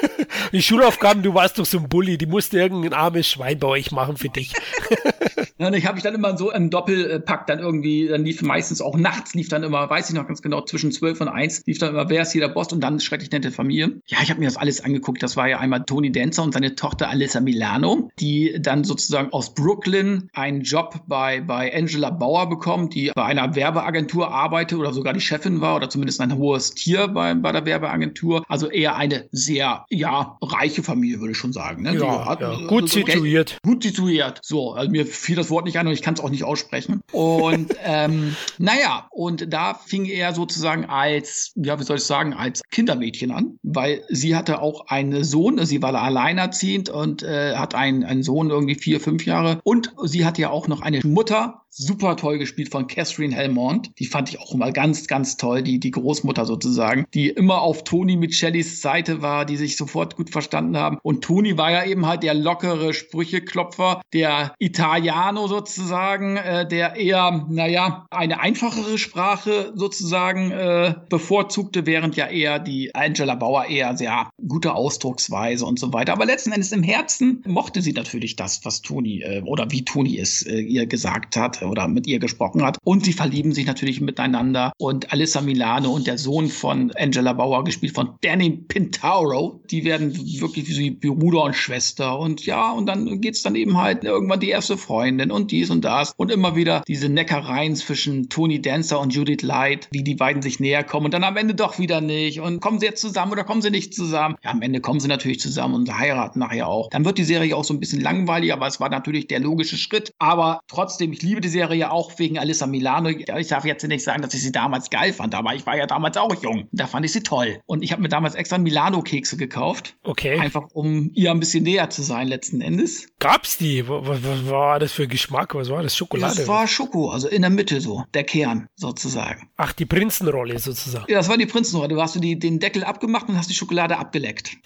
[LAUGHS] die Schulaufgaben, du warst doch so ein Bully. Die musste irgendein armes Schwein bei euch machen für dich. [LAUGHS] und ich habe mich dann immer so im Doppelpack dann irgendwie, dann lief meistens auch nachts, lief dann immer, weiß ich noch ganz genau, zwischen zwölf und eins lief dann immer, wer ist hier der Boss und dann schrecklich nette Familie. Ja, ich habe mir das alles angeguckt. Das war ja einmal Tony Dance Spencer und seine Tochter Alyssa Milano, die dann sozusagen aus Brooklyn einen Job bei, bei Angela Bauer bekommen, die bei einer Werbeagentur arbeitet oder sogar die Chefin war oder zumindest ein hohes Tier bei, bei der Werbeagentur. Also eher eine sehr, ja, reiche Familie, würde ich schon sagen. Ne? Ja, ja. gut so situiert. Gut situiert. So, also mir fiel das Wort nicht an und ich kann es auch nicht aussprechen. Und [LAUGHS] ähm, naja, und da fing er sozusagen als, ja, wie soll ich sagen, als Kindermädchen an, weil sie hatte auch einen Sohn, sie war allein alleinerziehend und äh, hat einen, einen Sohn irgendwie vier, fünf Jahre. Und sie hat ja auch noch eine Mutter, super toll gespielt von Catherine Helmont. Die fand ich auch mal ganz, ganz toll, die, die Großmutter sozusagen, die immer auf Toni mit Shellys Seite war, die sich sofort gut verstanden haben. Und Toni war ja eben halt der lockere Sprücheklopfer, der Italiano sozusagen, äh, der eher, naja, eine einfachere Sprache sozusagen äh, bevorzugte, während ja eher die Angela Bauer eher sehr gute Ausdrucksweise und so weiter. Aber letzten Endes im Herzen mochte sie natürlich das, was Toni äh, oder wie Toni es äh, ihr gesagt hat oder mit ihr gesprochen hat. Und sie verlieben sich natürlich miteinander. Und Alyssa Milano und der Sohn von Angela Bauer, gespielt von Danny Pintauro, die werden wirklich wie Bruder und Schwester. Und ja, und dann geht's dann eben halt irgendwann die erste Freundin und dies und das. Und immer wieder diese Neckereien zwischen Tony Dancer und Judith Light, wie die beiden sich näher kommen und dann am Ende doch wieder nicht. Und kommen sie jetzt zusammen oder kommen sie nicht zusammen? Ja, am Ende kommen sie natürlich zusammen und heiraten nachher auch. Dann wird die Serie auch so ein bisschen langweilig, aber es war natürlich der logische Schritt. Aber trotzdem, ich liebe die Serie auch wegen Alyssa Milano. Ich darf jetzt nicht sagen, dass ich sie damals geil fand, aber ich war ja damals auch jung. Da fand ich sie toll. Und ich habe mir damals extra Milano-Kekse gekauft. Okay. Einfach um ihr ein bisschen näher zu sein, letzten Endes. Gab's die? Was, was war das für Geschmack? Was war das? Schokolade? Das war Schoko, also in der Mitte so, der Kern sozusagen. Ach, die Prinzenrolle sozusagen. Ja, das war die Prinzenrolle. Du hast du die, den Deckel abgemacht und hast die Schokolade abgeleckt.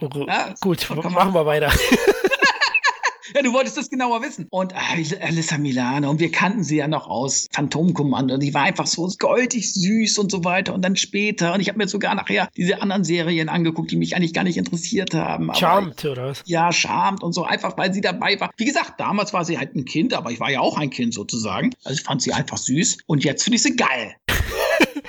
Oh, ja, gut, machen wir weiter. [LAUGHS] Ja, du wolltest das genauer wissen. Und äh, Alyssa Milano, und wir kannten sie ja noch aus Phantomkommando. Die war einfach so goldig süß und so weiter. Und dann später, und ich habe mir sogar nachher diese anderen Serien angeguckt, die mich eigentlich gar nicht interessiert haben. Charmed, oder was? Ja, Charmed und so, einfach weil sie dabei war. Wie gesagt, damals war sie halt ein Kind, aber ich war ja auch ein Kind sozusagen. Also ich fand sie einfach süß. Und jetzt finde ich sie geil.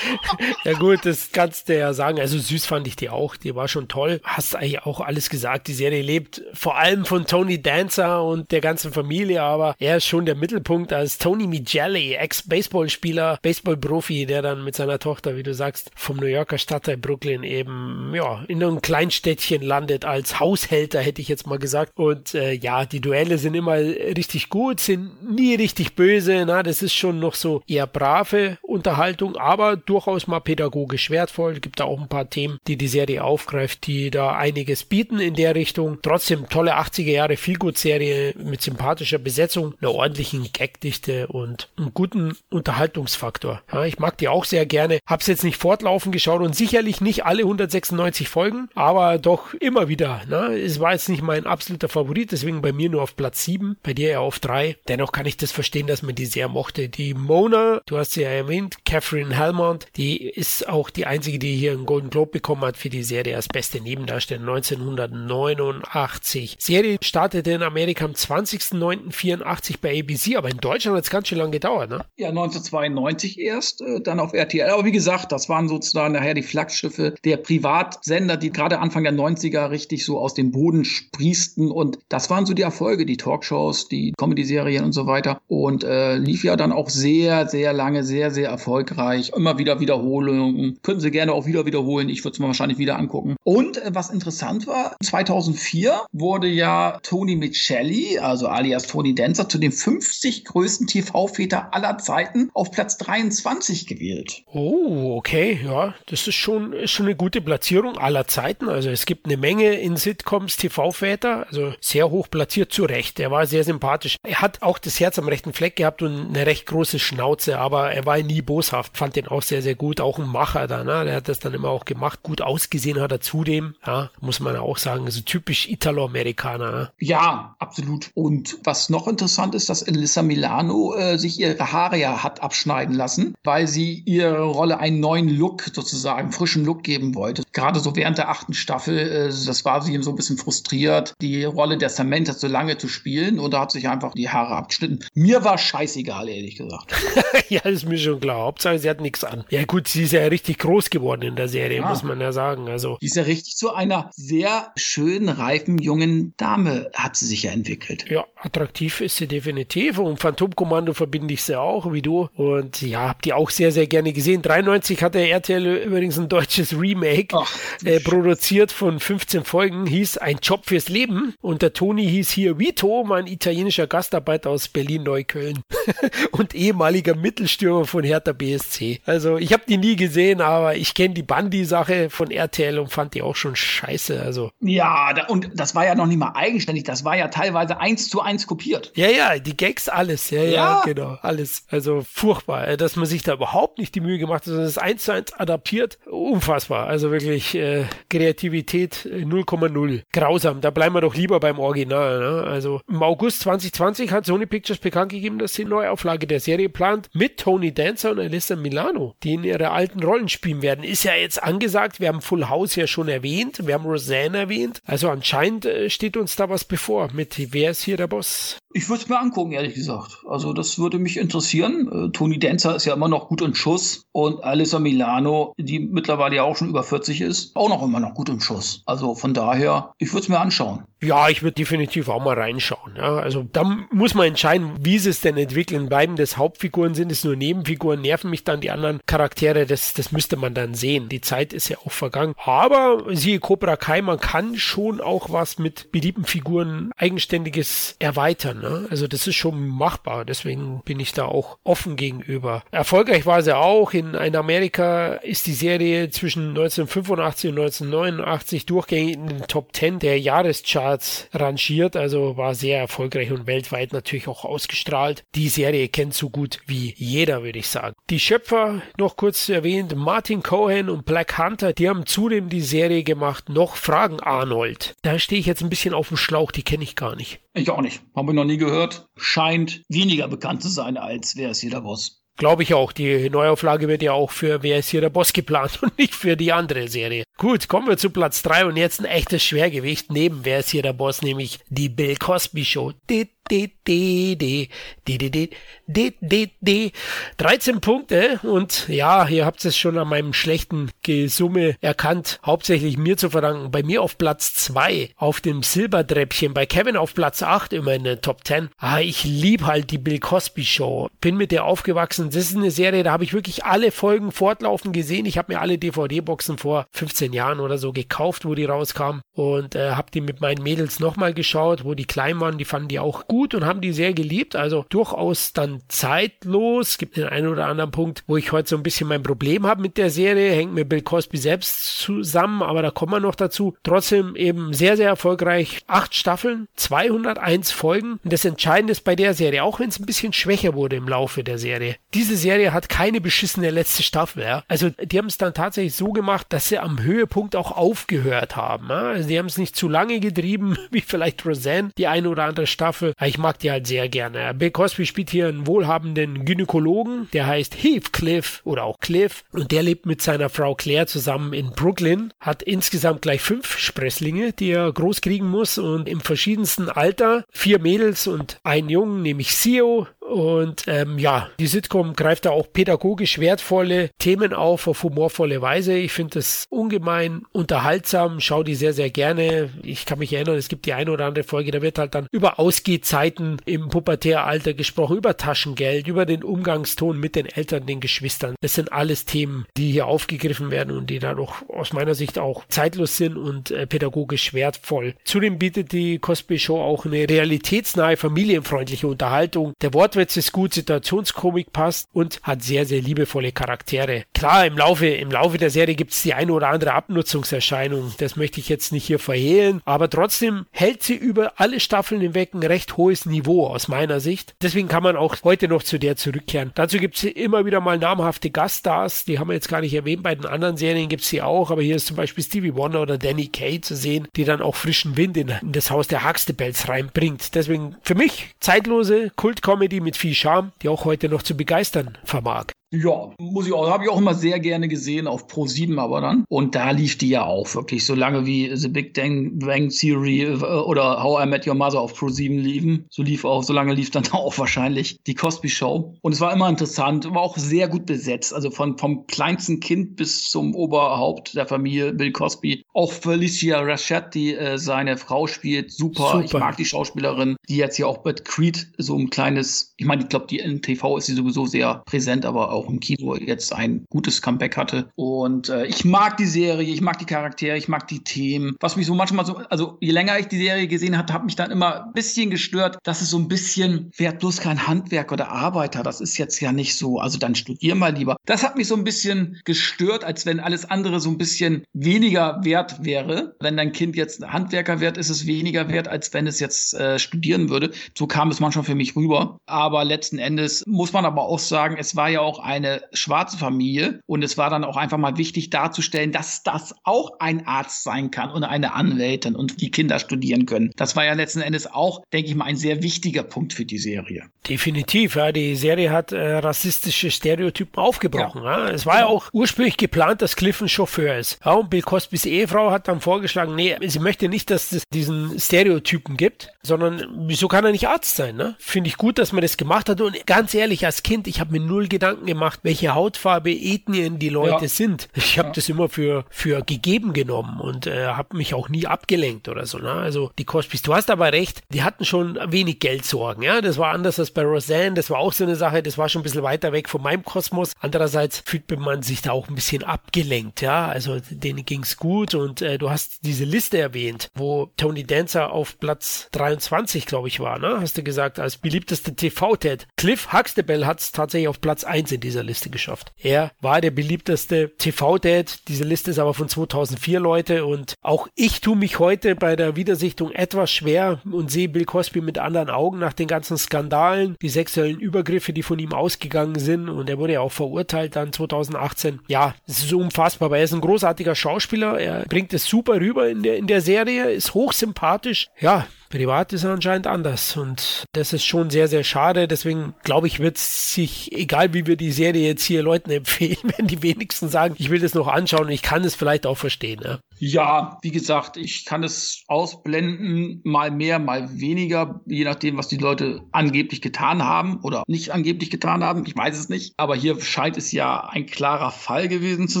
[LAUGHS] ja gut, das kannst du ja sagen. Also süß fand ich die auch. Die war schon toll. Hast eigentlich auch alles gesagt. Die Serie lebt vor allem von Tony Dancer und der ganzen Familie, aber er ist schon der Mittelpunkt als Tony Mijelli, Ex-Baseballspieler, Baseballprofi, der dann mit seiner Tochter, wie du sagst, vom New Yorker Stadtteil Brooklyn eben, ja, in einem Kleinstädtchen landet als Haushälter, hätte ich jetzt mal gesagt. Und äh, ja, die Duelle sind immer richtig gut, sind nie richtig böse. Na, das ist schon noch so eher brave Unterhaltung, aber durchaus mal pädagogisch wertvoll. Gibt da auch ein paar Themen, die die Serie aufgreift, die da einiges bieten in der Richtung. Trotzdem tolle 80er Jahre Feelgood-Serie mit sympathischer Besetzung, einer ordentlichen Gagdichte und einem guten Unterhaltungsfaktor. Ja, ich mag die auch sehr gerne. Hab's jetzt nicht fortlaufend geschaut und sicherlich nicht alle 196 Folgen, aber doch immer wieder. Ne? Es war jetzt nicht mein absoluter Favorit, deswegen bei mir nur auf Platz 7, bei dir ja auf 3. Dennoch kann ich das verstehen, dass man die sehr mochte. Die Mona, du hast sie ja erwähnt, Catherine Helmont, die ist auch die einzige, die hier einen Golden Globe bekommen hat für die Serie als beste Nebendarsteller 1989. Serie startete in Amerika am 20.09.84 bei ABC, aber in Deutschland hat es ganz schön lange gedauert, ne? Ja, 1992 erst, äh, dann auf RTL. Aber wie gesagt, das waren sozusagen nachher die Flaggschiffe der Privatsender, die gerade Anfang der 90er richtig so aus dem Boden sprießten. Und das waren so die Erfolge, die Talkshows, die Comedy-Serien und so weiter. Und äh, lief ja dann auch sehr, sehr lange, sehr, sehr erfolgreich. Immer wieder Wiederholungen. Könnten Sie gerne auch wieder wiederholen. Ich würde es mir wahrscheinlich wieder angucken. Und äh, was interessant war, 2004 wurde ja Tony Michelli, also alias Tony Dancer, zu den 50 größten TV-Väter aller Zeiten auf Platz 23 gewählt. Oh, okay, ja, das ist schon, ist schon eine gute Platzierung aller Zeiten. Also es gibt eine Menge in Sitcoms TV-Väter, also sehr hoch platziert zu Recht. Er war sehr sympathisch. Er hat auch das Herz am rechten Fleck gehabt und eine recht große Schnauze, aber er war nie boshaft. Fand den auch sehr, sehr gut. Auch ein Macher da, ne? Der hat das dann immer auch gemacht. Gut ausgesehen hat er zudem, ja, muss man auch sagen. Also typisch Italo-Amerikaner. Ne? Ja, absolut. Und was noch interessant ist, dass Elissa Milano äh, sich ihre Haare ja hat abschneiden lassen, weil sie ihre Rolle einen neuen Look sozusagen, frischen Look geben wollte. Gerade so während der achten Staffel, äh, das war sie so ein bisschen frustriert, die Rolle der Samantha so lange zu spielen und da hat sich einfach die Haare abgeschnitten. Mir war scheißegal, ehrlich gesagt. [LAUGHS] ja, ist mir schon klar. Hauptsache, sie hat nichts an. Ja gut, sie ist ja richtig groß geworden in der Serie, ja. muss man ja sagen. Also. Die ist ja richtig zu einer sehr schönen, reifen, jungen Dame hat sie sich ja entwickelt. Ja, attraktiv ist sie definitiv und Phantomkommando verbinde ich sie auch, wie du. Und ja, hab die auch sehr, sehr gerne gesehen. 93 hatte RTL übrigens ein deutsches Remake Ach, äh, produziert von 15 Folgen, hieß Ein Job fürs Leben und der Toni hieß hier Vito, mein italienischer Gastarbeiter aus Berlin-Neukölln [LAUGHS] und ehemaliger Mittelstürmer von Hertha BSC. Also ich habe die nie gesehen, aber ich kenne die Bandi-Sache von RTL und fand die auch schon scheiße. Also ja, da, und das war ja noch nicht mal eigenständig, das war ja teilweise eins zu eins kopiert. Ja, ja, die Gags, alles, ja, ja, ja genau, alles. Also furchtbar, äh, dass man sich da überhaupt nicht die Mühe gemacht hat, sondern es eins zu eins adaptiert, unfassbar. Also wirklich äh, Kreativität 0,0. Äh, Grausam, da bleiben wir doch lieber beim Original. Ne? Also im August 2020 hat Sony Pictures bekannt gegeben, dass sie eine Neuauflage der Serie plant mit Tony Dancer und Alyssa Milano, die in ihre alten Rollen spielen werden. Ist ja jetzt angesagt, wir haben Full House ja schon erwähnt, wir haben Roseanne erwähnt. Also anscheinend äh, steht uns da was bevor mit Wer ist hier der Boss? Ich würde es mir angucken, ehrlich gesagt. Also das würde mich interessieren. Äh, Tony Dancer ist ja immer noch gut in Schuss und Alissa Milano, die mittlerweile ja auch schon über 40 ist, auch noch immer noch gut im Schuss. Also von daher, ich würde es mir anschauen. Ja, ich würde definitiv auch mal reinschauen. Ja, also da muss man entscheiden, wie sie es denn entwickeln. Bleiben das Hauptfiguren, sind es nur Nebenfiguren, nerven mich dann die anderen Charaktere, das, das müsste man dann sehen. Die Zeit ist ja auch vergangen. Aber siehe Cobra Kai, man kann schon auch was mit beliebten Figuren Eigenständiges erweitern. Ne? Also das ist schon machbar. Deswegen bin ich da auch offen gegenüber. Erfolgreich war sie auch. In, in Amerika ist die Serie zwischen 1985 und 1989 durchgängig in den Top 10 der Jahrescharts Charts rangiert, also war sehr erfolgreich und weltweit natürlich auch ausgestrahlt. Die Serie kennt so gut wie jeder, würde ich sagen. Die Schöpfer, noch kurz erwähnt, Martin Cohen und Black Hunter, die haben zudem die Serie gemacht, noch Fragen Arnold. Da stehe ich jetzt ein bisschen auf dem Schlauch, die kenne ich gar nicht. Ich auch nicht. Habe ich noch nie gehört. Scheint weniger bekannt zu sein als Wer ist hier der Boss. Glaube ich auch. Die Neuauflage wird ja auch für Wer ist hier der Boss geplant [LAUGHS] und nicht für die andere Serie. Gut, kommen wir zu Platz 3 und jetzt ein echtes Schwergewicht neben Wer ist hier der Boss, nämlich die Bill Cosby Show. Dit, dit, dit, dit, dit, dit, dit, dit, dit. 13 Punkte und ja, ihr habt es schon an meinem schlechten Gesumme erkannt, hauptsächlich mir zu verdanken. Bei mir auf Platz 2 auf dem Silbertreppchen, bei Kevin auf Platz 8 immer in der Top 10. Ah, ich liebe halt die Bill Cosby Show. Bin mit der aufgewachsen. Das ist eine Serie, da habe ich wirklich alle Folgen fortlaufend gesehen. Ich habe mir alle DVD-Boxen vor 15 Jahren oder so gekauft, wo die rauskamen und äh, habe die mit meinen Mädels nochmal geschaut, wo die klein waren. Die fanden die auch gut gut und haben die sehr geliebt. Also durchaus dann zeitlos. Es gibt den einen oder anderen Punkt, wo ich heute so ein bisschen mein Problem habe mit der Serie. Hängt mir Bill Cosby selbst zusammen, aber da kommen wir noch dazu. Trotzdem eben sehr, sehr erfolgreich. Acht Staffeln, 201 Folgen. Und das Entscheidende ist bei der Serie, auch wenn es ein bisschen schwächer wurde im Laufe der Serie, diese Serie hat keine beschissene letzte Staffel. Ja? Also die haben es dann tatsächlich so gemacht, dass sie am Höhepunkt auch aufgehört haben. Ja? Also die haben es nicht zu lange getrieben, [LAUGHS] wie vielleicht Roseanne, die eine oder andere Staffel. Ich mag die halt sehr gerne. Bill Cosby spielt hier einen wohlhabenden Gynäkologen, der heißt Heathcliff oder auch Cliff und der lebt mit seiner Frau Claire zusammen in Brooklyn, hat insgesamt gleich fünf Sprösslinge, die er groß kriegen muss und im verschiedensten Alter, vier Mädels und ein Jungen, nämlich Sio, und ähm, ja, die Sitcom greift da auch pädagogisch wertvolle Themen auf auf humorvolle Weise. Ich finde das ungemein unterhaltsam, schau die sehr, sehr gerne. Ich kann mich erinnern, es gibt die eine oder andere Folge, da wird halt dann über Ausgehzeiten im Pubertäralter gesprochen, über Taschengeld, über den Umgangston mit den Eltern, den Geschwistern. Das sind alles Themen, die hier aufgegriffen werden und die dadurch aus meiner Sicht auch zeitlos sind und äh, pädagogisch wertvoll. Zudem bietet die Cosby Show auch eine realitätsnahe, familienfreundliche Unterhaltung. Der Wort Wortwitz ist gut, Situationskomik passt und hat sehr, sehr liebevolle Charaktere. Klar, im Laufe, im Laufe der Serie gibt es die eine oder andere Abnutzungserscheinung. Das möchte ich jetzt nicht hier verhehlen, aber trotzdem hält sie über alle Staffeln hinweg ein recht hohes Niveau aus meiner Sicht. Deswegen kann man auch heute noch zu der zurückkehren. Dazu gibt es immer wieder mal namhafte Gaststars, die haben wir jetzt gar nicht erwähnt. Bei den anderen Serien gibt es sie auch, aber hier ist zum Beispiel Stevie Wonder oder Danny Kaye zu sehen, die dann auch frischen Wind in, in das Haus der Huxtables reinbringt. Deswegen für mich zeitlose Kultcomedy mit viel Charme, die auch heute noch zu begeistern vermag. Ja, muss ich auch, habe ich auch immer sehr gerne gesehen auf Pro 7 aber dann. Und da lief die ja auch wirklich so lange wie The Big Bang, Bang Theory äh, oder How I Met Your Mother auf Pro 7 liefen. So lief auch, so lange lief dann [LAUGHS] auch wahrscheinlich die Cosby Show. Und es war immer interessant, war auch sehr gut besetzt. Also von, vom kleinsten Kind bis zum Oberhaupt der Familie Bill Cosby. Auch Felicia Rashad, die äh, seine Frau spielt, super. super. Ich mag die Schauspielerin, die jetzt hier auch bei Creed so ein kleines, ich meine, ich glaube, die in TV ist sie sowieso sehr präsent, aber auch im Kino jetzt ein gutes Comeback hatte. Und äh, ich mag die Serie, ich mag die Charaktere, ich mag die Themen. Was mich so manchmal so, also je länger ich die Serie gesehen habe, hat mich dann immer ein bisschen gestört, dass es so ein bisschen, wer hat bloß kein Handwerk oder Arbeiter, das ist jetzt ja nicht so, also dann studier mal lieber. Das hat mich so ein bisschen gestört, als wenn alles andere so ein bisschen weniger wert wäre. Wenn dein Kind jetzt Handwerker wird, ist es weniger wert, als wenn es jetzt äh, studieren würde. So kam es manchmal für mich rüber. Aber letzten Endes muss man aber auch sagen, es war ja auch eine schwarze Familie und es war dann auch einfach mal wichtig darzustellen, dass das auch ein Arzt sein kann und eine Anwältin und die Kinder studieren können. Das war ja letzten Endes auch, denke ich mal, ein sehr wichtiger Punkt für die Serie. Definitiv, ja. Die Serie hat äh, rassistische Stereotypen aufgebrochen. Ja. ja. Es war ja auch ursprünglich geplant, dass Cliff ein Chauffeur ist. Ja, und Bill Cosbys Ehefrau hat dann vorgeschlagen, nee, sie möchte nicht, dass es diesen Stereotypen gibt, sondern wieso kann er nicht Arzt sein? Ne? Finde ich gut, dass man das gemacht hat. Und ganz ehrlich, als Kind, ich habe mir null Gedanken gemacht, gemacht, welche Hautfarbe, Ethnien die Leute ja. sind. Ich habe ja. das immer für, für gegeben genommen und äh, habe mich auch nie abgelenkt oder so. Ne? Also die Cosbys, du hast aber recht, die hatten schon wenig Geldsorgen. Ja? Das war anders als bei Roseanne, das war auch so eine Sache, das war schon ein bisschen weiter weg von meinem Kosmos. Andererseits fühlt man sich da auch ein bisschen abgelenkt. Ja, Also denen ging's gut und äh, du hast diese Liste erwähnt, wo Tony Dancer auf Platz 23, glaube ich, war. Ne? Hast du gesagt, als beliebteste TV-Ted. Cliff Huxtable hat es tatsächlich auf Platz 1 in dieser Liste geschafft. Er war der beliebteste TV-Dad. Diese Liste ist aber von 2004, Leute. Und auch ich tue mich heute bei der Wiedersichtung etwas schwer und sehe Bill Cosby mit anderen Augen nach den ganzen Skandalen, die sexuellen Übergriffe, die von ihm ausgegangen sind. Und er wurde ja auch verurteilt dann 2018. Ja, es ist unfassbar, aber er ist ein großartiger Schauspieler. Er bringt es super rüber in der, in der Serie, ist hochsympathisch. Ja, Privat ist er anscheinend anders und das ist schon sehr, sehr schade. Deswegen glaube ich, wird sich, egal wie wir die Serie jetzt hier Leuten [LAUGHS] empfehlen, wenn die wenigsten sagen, ich will das noch anschauen und ich kann es vielleicht auch verstehen. Ja. Ja, wie gesagt, ich kann es ausblenden, mal mehr, mal weniger, je nachdem, was die Leute angeblich getan haben oder nicht angeblich getan haben. Ich weiß es nicht. Aber hier scheint es ja ein klarer Fall gewesen zu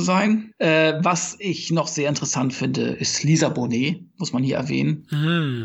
sein. Äh, was ich noch sehr interessant finde, ist Lisa Bonet, muss man hier erwähnen.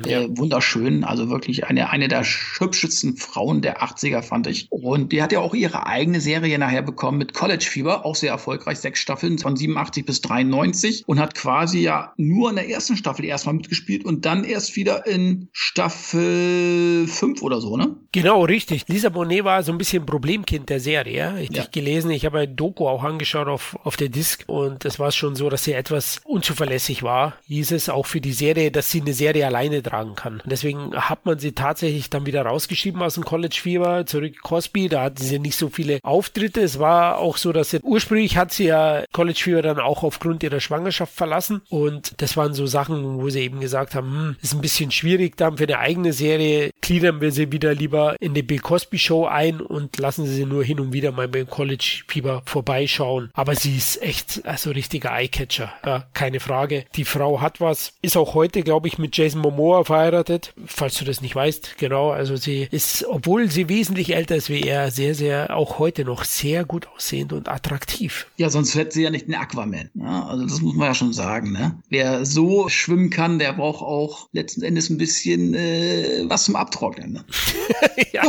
Ja. äh, wunderschön, also wirklich eine, eine der hübschesten Frauen der 80er, fand ich. Und die hat ja auch ihre eigene Serie nachher bekommen mit College Fieber, auch sehr erfolgreich, sechs Staffeln von 87 bis 93 und hat quasi ja nur in der ersten Staffel erstmal mitgespielt und dann erst wieder in Staffel 5 oder so, ne? Genau, richtig. Lisa Bonet war so ein bisschen Problemkind der Serie. Ich ja. gelesen, ich habe ein Doku auch angeschaut auf, auf der Disc und es war schon so, dass sie etwas unzuverlässig war. Hieß es auch für die Serie, dass sie eine Serie alleine tragen kann. Und deswegen hat man sie tatsächlich dann wieder rausgeschrieben aus dem College Fever, zurück Cosby. Da hatten sie nicht so viele Auftritte. Es war auch so, dass sie ursprünglich hat sie ja College Fever dann auch aufgrund ihrer Schwangerschaft verlassen. Und das waren so Sachen, wo sie eben gesagt haben, hm, ist ein bisschen schwierig dann für eine eigene Serie. Gliedern wir sie wieder lieber in die Bill Cosby Show ein und lassen sie nur hin und wieder mal beim College Fieber vorbeischauen. Aber sie ist echt also richtiger Eyecatcher. Ja, keine Frage. Die Frau hat was. Ist auch heute, glaube ich, mit Jason Momoa verheiratet. Falls du das nicht weißt, genau. Also sie ist, obwohl sie wesentlich älter ist wie er, sehr, sehr, auch heute noch sehr gut aussehend und attraktiv. Ja, sonst hätte sie ja nicht den Aquaman. Ja, also das muss man ja schon sagen. Ne? Wer so schwimmen kann, der braucht auch letzten Endes ein bisschen äh, was zum Abtrocknen. Ne? [LAUGHS] ja.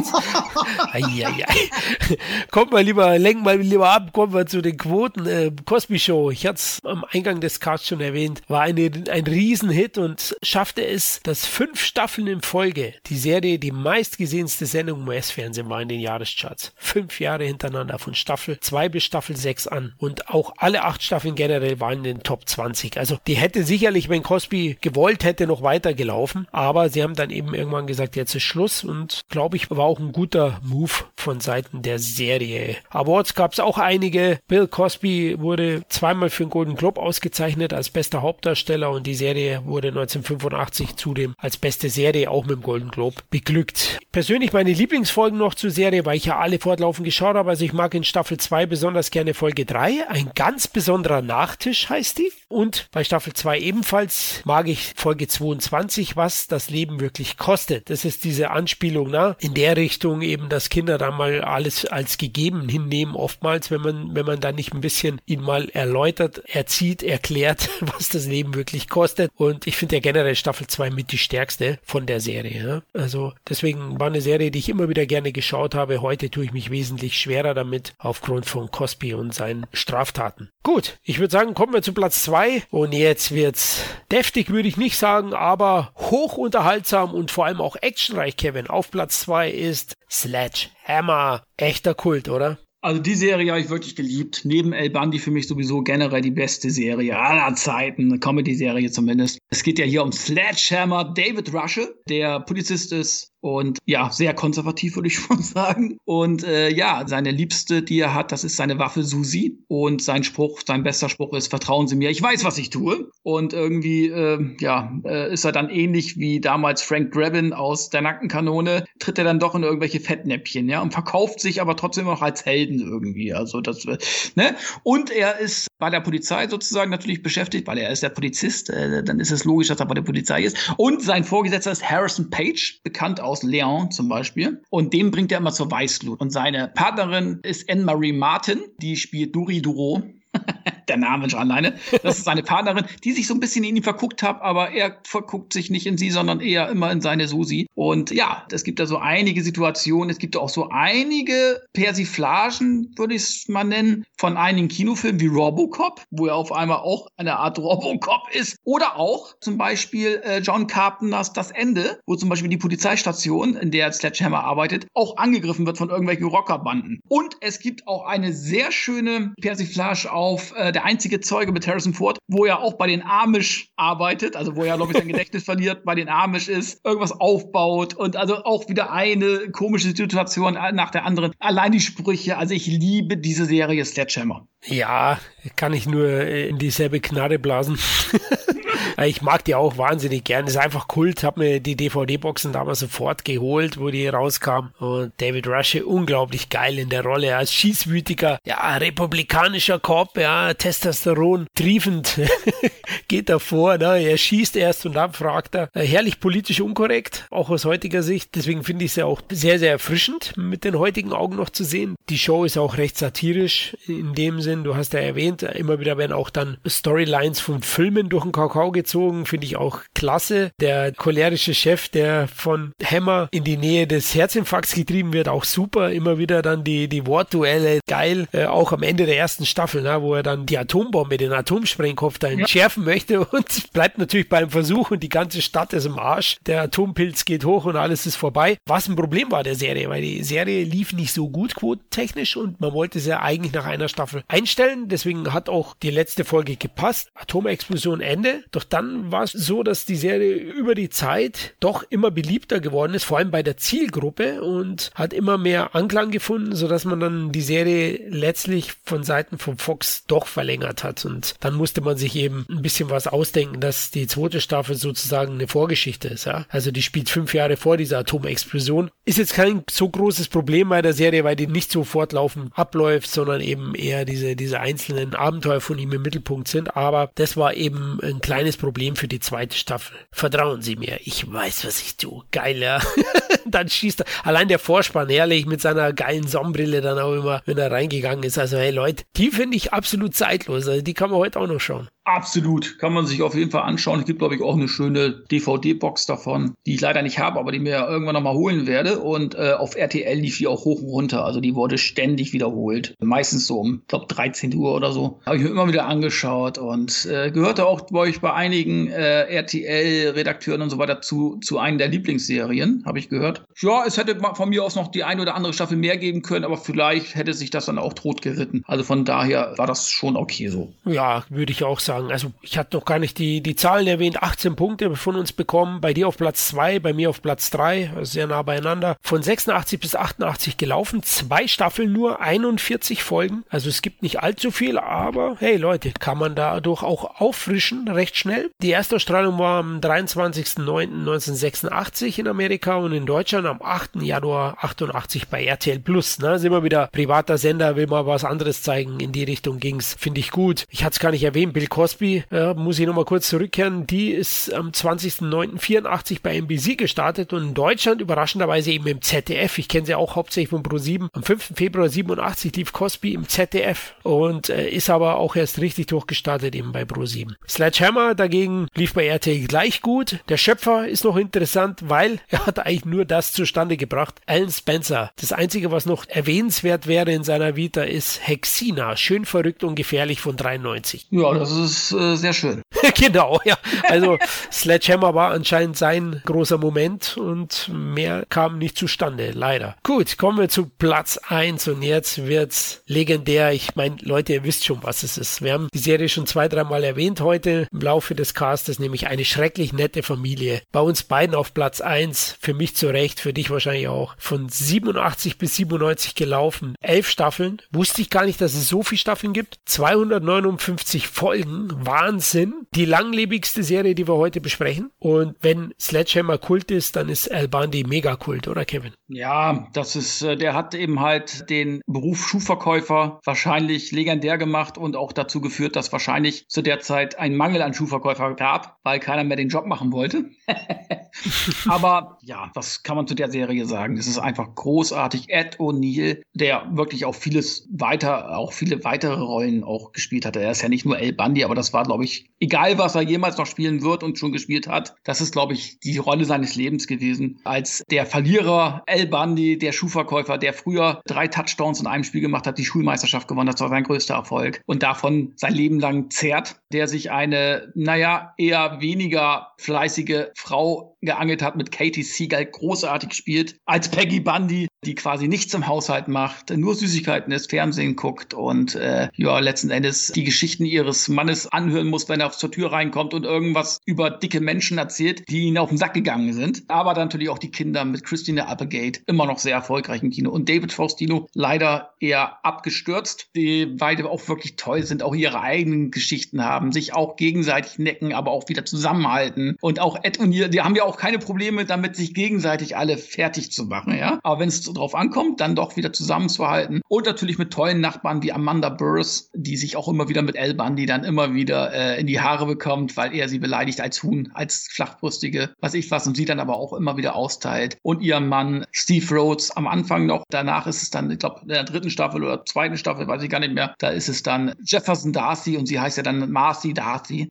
Kommt mal lieber, lenken mal lieber ab, kommen wir zu den Quoten. Äh, Cosby Show, ich hatte es am Eingang des Casts schon erwähnt, war eine, ein Riesenhit und schaffte es, dass fünf Staffeln in Folge die Serie die meistgesehenste Sendung im US-Fernsehen war in den Jahrescharts. Fünf Jahre hintereinander von Staffel 2 bis Staffel 6 an. Und auch alle acht Staffeln generell waren in den Top 20. Also die hätte sicherlich, wenn Cosby gewollt hätte, noch weiter gelaufen. Aber sie haben dann eben irgendwann gesagt, jetzt ist Schluss und glaube ich, war auch ein guter Move von Seiten der Serie. Awards gab es auch einige. Bill Cosby wurde zweimal für den Golden Globe ausgezeichnet als bester Hauptdarsteller und die Serie wurde 1985 zudem als beste Serie auch mit dem Golden Globe beglückt. Persönlich meine Lieblingsfolgen noch zur Serie, weil ich ja alle fortlaufend geschaut habe. Also ich mag in Staffel 2 besonders gerne Folge 3. Ein ganz besonderer Nachtisch heißt die. Und bei Staffel 2 ebenfalls mag ich Folge 22, was das Leben wirklich kostet. Das ist diese Anspielung, na, in der Richtung eben, dass Kinder da mal alles als gegeben hinnehmen, oftmals, wenn man, wenn man da nicht ein bisschen ihn mal erläutert, erzieht, erklärt, [LAUGHS] was das Leben wirklich kostet. Und ich finde ja generell Staffel 2 mit die stärkste von der Serie. Ja? Also deswegen war eine Serie, die ich immer wieder gerne geschaut habe. Heute tue ich mich wesentlich schwerer damit, aufgrund von Cosby und seinen Straftaten. Gut, ich würde sagen, kommen wir zu Platz 2 und jetzt wird's deftig, würde ich nicht sagen, aber hoch unterhaltsam und vor allem auch actionreich, Kevin. Auf Platz 2 ist Sledgehammer. Echter Kult, oder? Also die Serie habe ich wirklich geliebt. Neben El Bandi für mich sowieso generell die beste Serie aller Zeiten, eine Comedy-Serie zumindest. Es geht ja hier um Sledgehammer David Rusche, der Polizist ist und ja, sehr konservativ würde ich [LAUGHS] schon sagen. Und äh, ja, seine Liebste, die er hat, das ist seine Waffe Susi. Und sein Spruch, sein bester Spruch ist, vertrauen Sie mir, ich weiß, was ich tue. Und irgendwie, äh, ja, äh, ist er dann ähnlich wie damals Frank Drabin aus der Nackenkanone, tritt er dann doch in irgendwelche Fettnäppchen, ja, und verkauft sich aber trotzdem noch als Helden irgendwie. Also das, äh, ne? Und er ist bei der Polizei sozusagen natürlich beschäftigt, weil er ist der Polizist, äh, dann ist es logisch, dass er bei der Polizei ist. Und sein Vorgesetzter ist Harrison Page, bekannt aus aus Leon zum Beispiel. Und den bringt er immer zur Weißglut. Und seine Partnerin ist Anne-Marie Martin, die spielt Duri Duro [LAUGHS] der Name schon alleine. Das ist seine Partnerin, die sich so ein bisschen in ihn verguckt hat, aber er verguckt sich nicht in sie, sondern eher immer in seine Susi. Und ja, es gibt da so einige Situationen, es gibt auch so einige Persiflagen, würde ich es mal nennen, von einigen Kinofilmen wie Robocop, wo er auf einmal auch eine Art Robocop ist. Oder auch zum Beispiel äh, John Carpenters Das Ende, wo zum Beispiel die Polizeistation, in der Sledgehammer arbeitet, auch angegriffen wird von irgendwelchen Rockerbanden. Und es gibt auch eine sehr schöne Persiflage auf äh, der einzige Zeuge mit Harrison Ford, wo er auch bei den Amish arbeitet, also wo er, glaube ich, sein [LAUGHS] Gedächtnis verliert, bei den Amish ist, irgendwas aufbaut und also auch wieder eine komische Situation nach der anderen. Allein die Sprüche, also ich liebe diese Serie Sledgehammer. Ja, kann ich nur in dieselbe Knarre blasen. [LAUGHS] Ich mag die auch wahnsinnig gern. Ist einfach Kult. Hab mir die DVD-Boxen damals sofort geholt, wo die rauskam. Und David Rusche unglaublich geil in der Rolle als schießwütiger, ja, republikanischer Cop, ja, Testosteron triefend [LAUGHS] geht er vor. Ne? Er schießt erst und dann fragt er. Äh, herrlich politisch unkorrekt, auch aus heutiger Sicht. Deswegen finde ich es ja auch sehr, sehr erfrischend, mit den heutigen Augen noch zu sehen. Die Show ist auch recht satirisch in dem Sinn. Du hast ja erwähnt, immer wieder werden auch dann Storylines von Filmen durch den Kakao gezogen vorgezogen, finde ich auch klasse. Der cholerische Chef, der von Hammer in die Nähe des Herzinfarkts getrieben wird, auch super. Immer wieder dann die, die Wortduelle, geil. Äh, auch am Ende der ersten Staffel, na, wo er dann die Atombombe, den Atomsprengkopf da entschärfen ja. möchte [LAUGHS] und bleibt natürlich beim Versuch und die ganze Stadt ist im Arsch. Der Atompilz geht hoch und alles ist vorbei. Was ein Problem war der Serie, weil die Serie lief nicht so gut quotentechnisch und man wollte sie ja eigentlich nach einer Staffel einstellen. Deswegen hat auch die letzte Folge gepasst. Atomexplosion Ende. Doch dann war es so, dass die Serie über die Zeit doch immer beliebter geworden ist, vor allem bei der Zielgruppe und hat immer mehr Anklang gefunden, sodass man dann die Serie letztlich von Seiten von Fox doch verlängert hat. Und dann musste man sich eben ein bisschen was ausdenken, dass die zweite Staffel sozusagen eine Vorgeschichte ist. Ja? Also die spielt fünf Jahre vor dieser Atomexplosion. Ist jetzt kein so großes Problem bei der Serie, weil die nicht so fortlaufend abläuft, sondern eben eher diese, diese einzelnen Abenteuer von ihm im Mittelpunkt sind. Aber das war eben ein kleines Problem für die zweite Staffel. Vertrauen Sie mir, ich weiß, was ich tue. Geil, ja. [LAUGHS] dann schießt er. Allein der Vorspann, herrlich, mit seiner geilen Sonnenbrille dann auch immer, wenn er reingegangen ist. Also, hey Leute, die finde ich absolut zeitlos. Also, die kann man heute auch noch schauen. Absolut, kann man sich auf jeden Fall anschauen. Es gibt, glaube ich, auch eine schöne DVD-Box davon, die ich leider nicht habe, aber die mir irgendwann nochmal holen werde. Und äh, auf RTL lief die auch hoch und runter. Also die wurde ständig wiederholt. Meistens so um, glaube 13 Uhr oder so. Habe ich mir immer wieder angeschaut und äh, gehörte auch bei euch bei einigen äh, RTL-Redakteuren und so weiter zu, zu einem der Lieblingsserien, habe ich gehört. Ja, es hätte von mir aus noch die eine oder andere Staffel mehr geben können, aber vielleicht hätte sich das dann auch totgeritten. Also von daher war das schon okay so. Ja, würde ich auch sagen sagen. Also ich hatte noch gar nicht die, die Zahlen erwähnt. 18 Punkte von uns bekommen. Bei dir auf Platz 2, bei mir auf Platz 3. Sehr nah beieinander. Von 86 bis 88 gelaufen. Zwei Staffeln nur, 41 Folgen. Also es gibt nicht allzu viel, aber hey Leute, kann man dadurch auch auffrischen, recht schnell. Die erste Ausstrahlung war am 23.09.1986 in Amerika und in Deutschland am 8. Januar 88 bei RTL Plus. Ne? Sind wir wieder privater Sender, will mal was anderes zeigen. In die Richtung ging's. Finde ich gut. Ich hatte es gar nicht erwähnt. Bill Cosby, äh, muss ich nochmal kurz zurückkehren, die ist am 20.09.84 bei NBC gestartet und in Deutschland überraschenderweise eben im ZDF. Ich kenne sie auch hauptsächlich von Pro7. Am 5. Februar 87 lief Cosby im ZDF und äh, ist aber auch erst richtig durchgestartet eben bei Pro7. Sledgehammer dagegen lief bei RTL gleich gut. Der Schöpfer ist noch interessant, weil er hat eigentlich nur das zustande gebracht. Alan Spencer. Das einzige, was noch erwähnenswert wäre in seiner Vita, ist Hexina. Schön verrückt und gefährlich von 93. Ja, das ist ist äh, sehr schön. [LAUGHS] genau, ja. Also Sledgehammer war anscheinend sein großer Moment und mehr kam nicht zustande, leider. Gut, kommen wir zu Platz 1 und jetzt wird's legendär. Ich meine, Leute, ihr wisst schon, was es ist. Wir haben die Serie schon zwei, dreimal erwähnt heute im Laufe des Castes, nämlich eine schrecklich nette Familie. Bei uns beiden auf Platz 1, für mich zu Recht, für dich wahrscheinlich auch. Von 87 bis 97 gelaufen, elf Staffeln. Wusste ich gar nicht, dass es so viele Staffeln gibt. 259 Folgen Wahnsinn. Die langlebigste Serie, die wir heute besprechen. Und wenn Sledgehammer Kult ist, dann ist Al Bundy mega Kult, oder Kevin? Ja, das ist, äh, der hat eben halt den Beruf Schuhverkäufer wahrscheinlich legendär gemacht und auch dazu geführt, dass wahrscheinlich zu der Zeit ein Mangel an Schuhverkäufer gab, weil keiner mehr den Job machen wollte. [LAUGHS] Aber ja, was kann man zu der Serie sagen? Es ist einfach großartig. Ed O'Neill, der wirklich auch vieles weiter, auch viele weitere Rollen auch gespielt hat. Er ist ja nicht nur El Bundy, aber das war, glaube ich, egal was er jemals noch spielen wird und schon gespielt hat, das ist, glaube ich, die Rolle seines Lebens gewesen. Als der Verlierer El Bundy, der Schuhverkäufer, der früher drei Touchdowns in einem Spiel gemacht hat, die Schulmeisterschaft gewonnen, das war sein größter Erfolg und davon sein Leben lang zehrt, der sich eine, naja, eher weniger fleißige Frau geangelt hat, mit Katie Seagal großartig gespielt, als Peggy Bundy, die quasi nichts im Haushalt macht, nur Süßigkeiten isst, Fernsehen guckt und äh, ja, letzten Endes die Geschichten ihres Mannes anhören muss, wenn er zur Tür reinkommt und irgendwas über dicke Menschen erzählt, die ihn auf den Sack gegangen sind. Aber dann natürlich auch die Kinder mit Christina Applegate, immer noch sehr erfolgreich im Kino. Und David Faustino leider eher abgestürzt, die beide auch wirklich toll sind, auch ihre eigenen Geschichten haben, sich auch gegenseitig necken, aber auch wieder zusammenhalten. Und auch Ed und ihr, die haben ja auch keine Probleme damit, sich gegenseitig alle fertig zu machen, ja. Aber wenn es drauf ankommt, dann doch wieder zusammenzuhalten. Und natürlich mit tollen Nachbarn wie Amanda Burrs, die sich auch immer wieder mit El Bundy dann immer immer wieder äh, in die Haare bekommt, weil er sie beleidigt als Huhn, als flachbrüstige, was ich was, und sie dann aber auch immer wieder austeilt. Und ihren Mann Steve Rhodes am Anfang noch, danach ist es dann, ich glaube, in der dritten Staffel oder zweiten Staffel, weiß ich gar nicht mehr, da ist es dann Jefferson Darcy und sie heißt ja dann Marcy Darcy,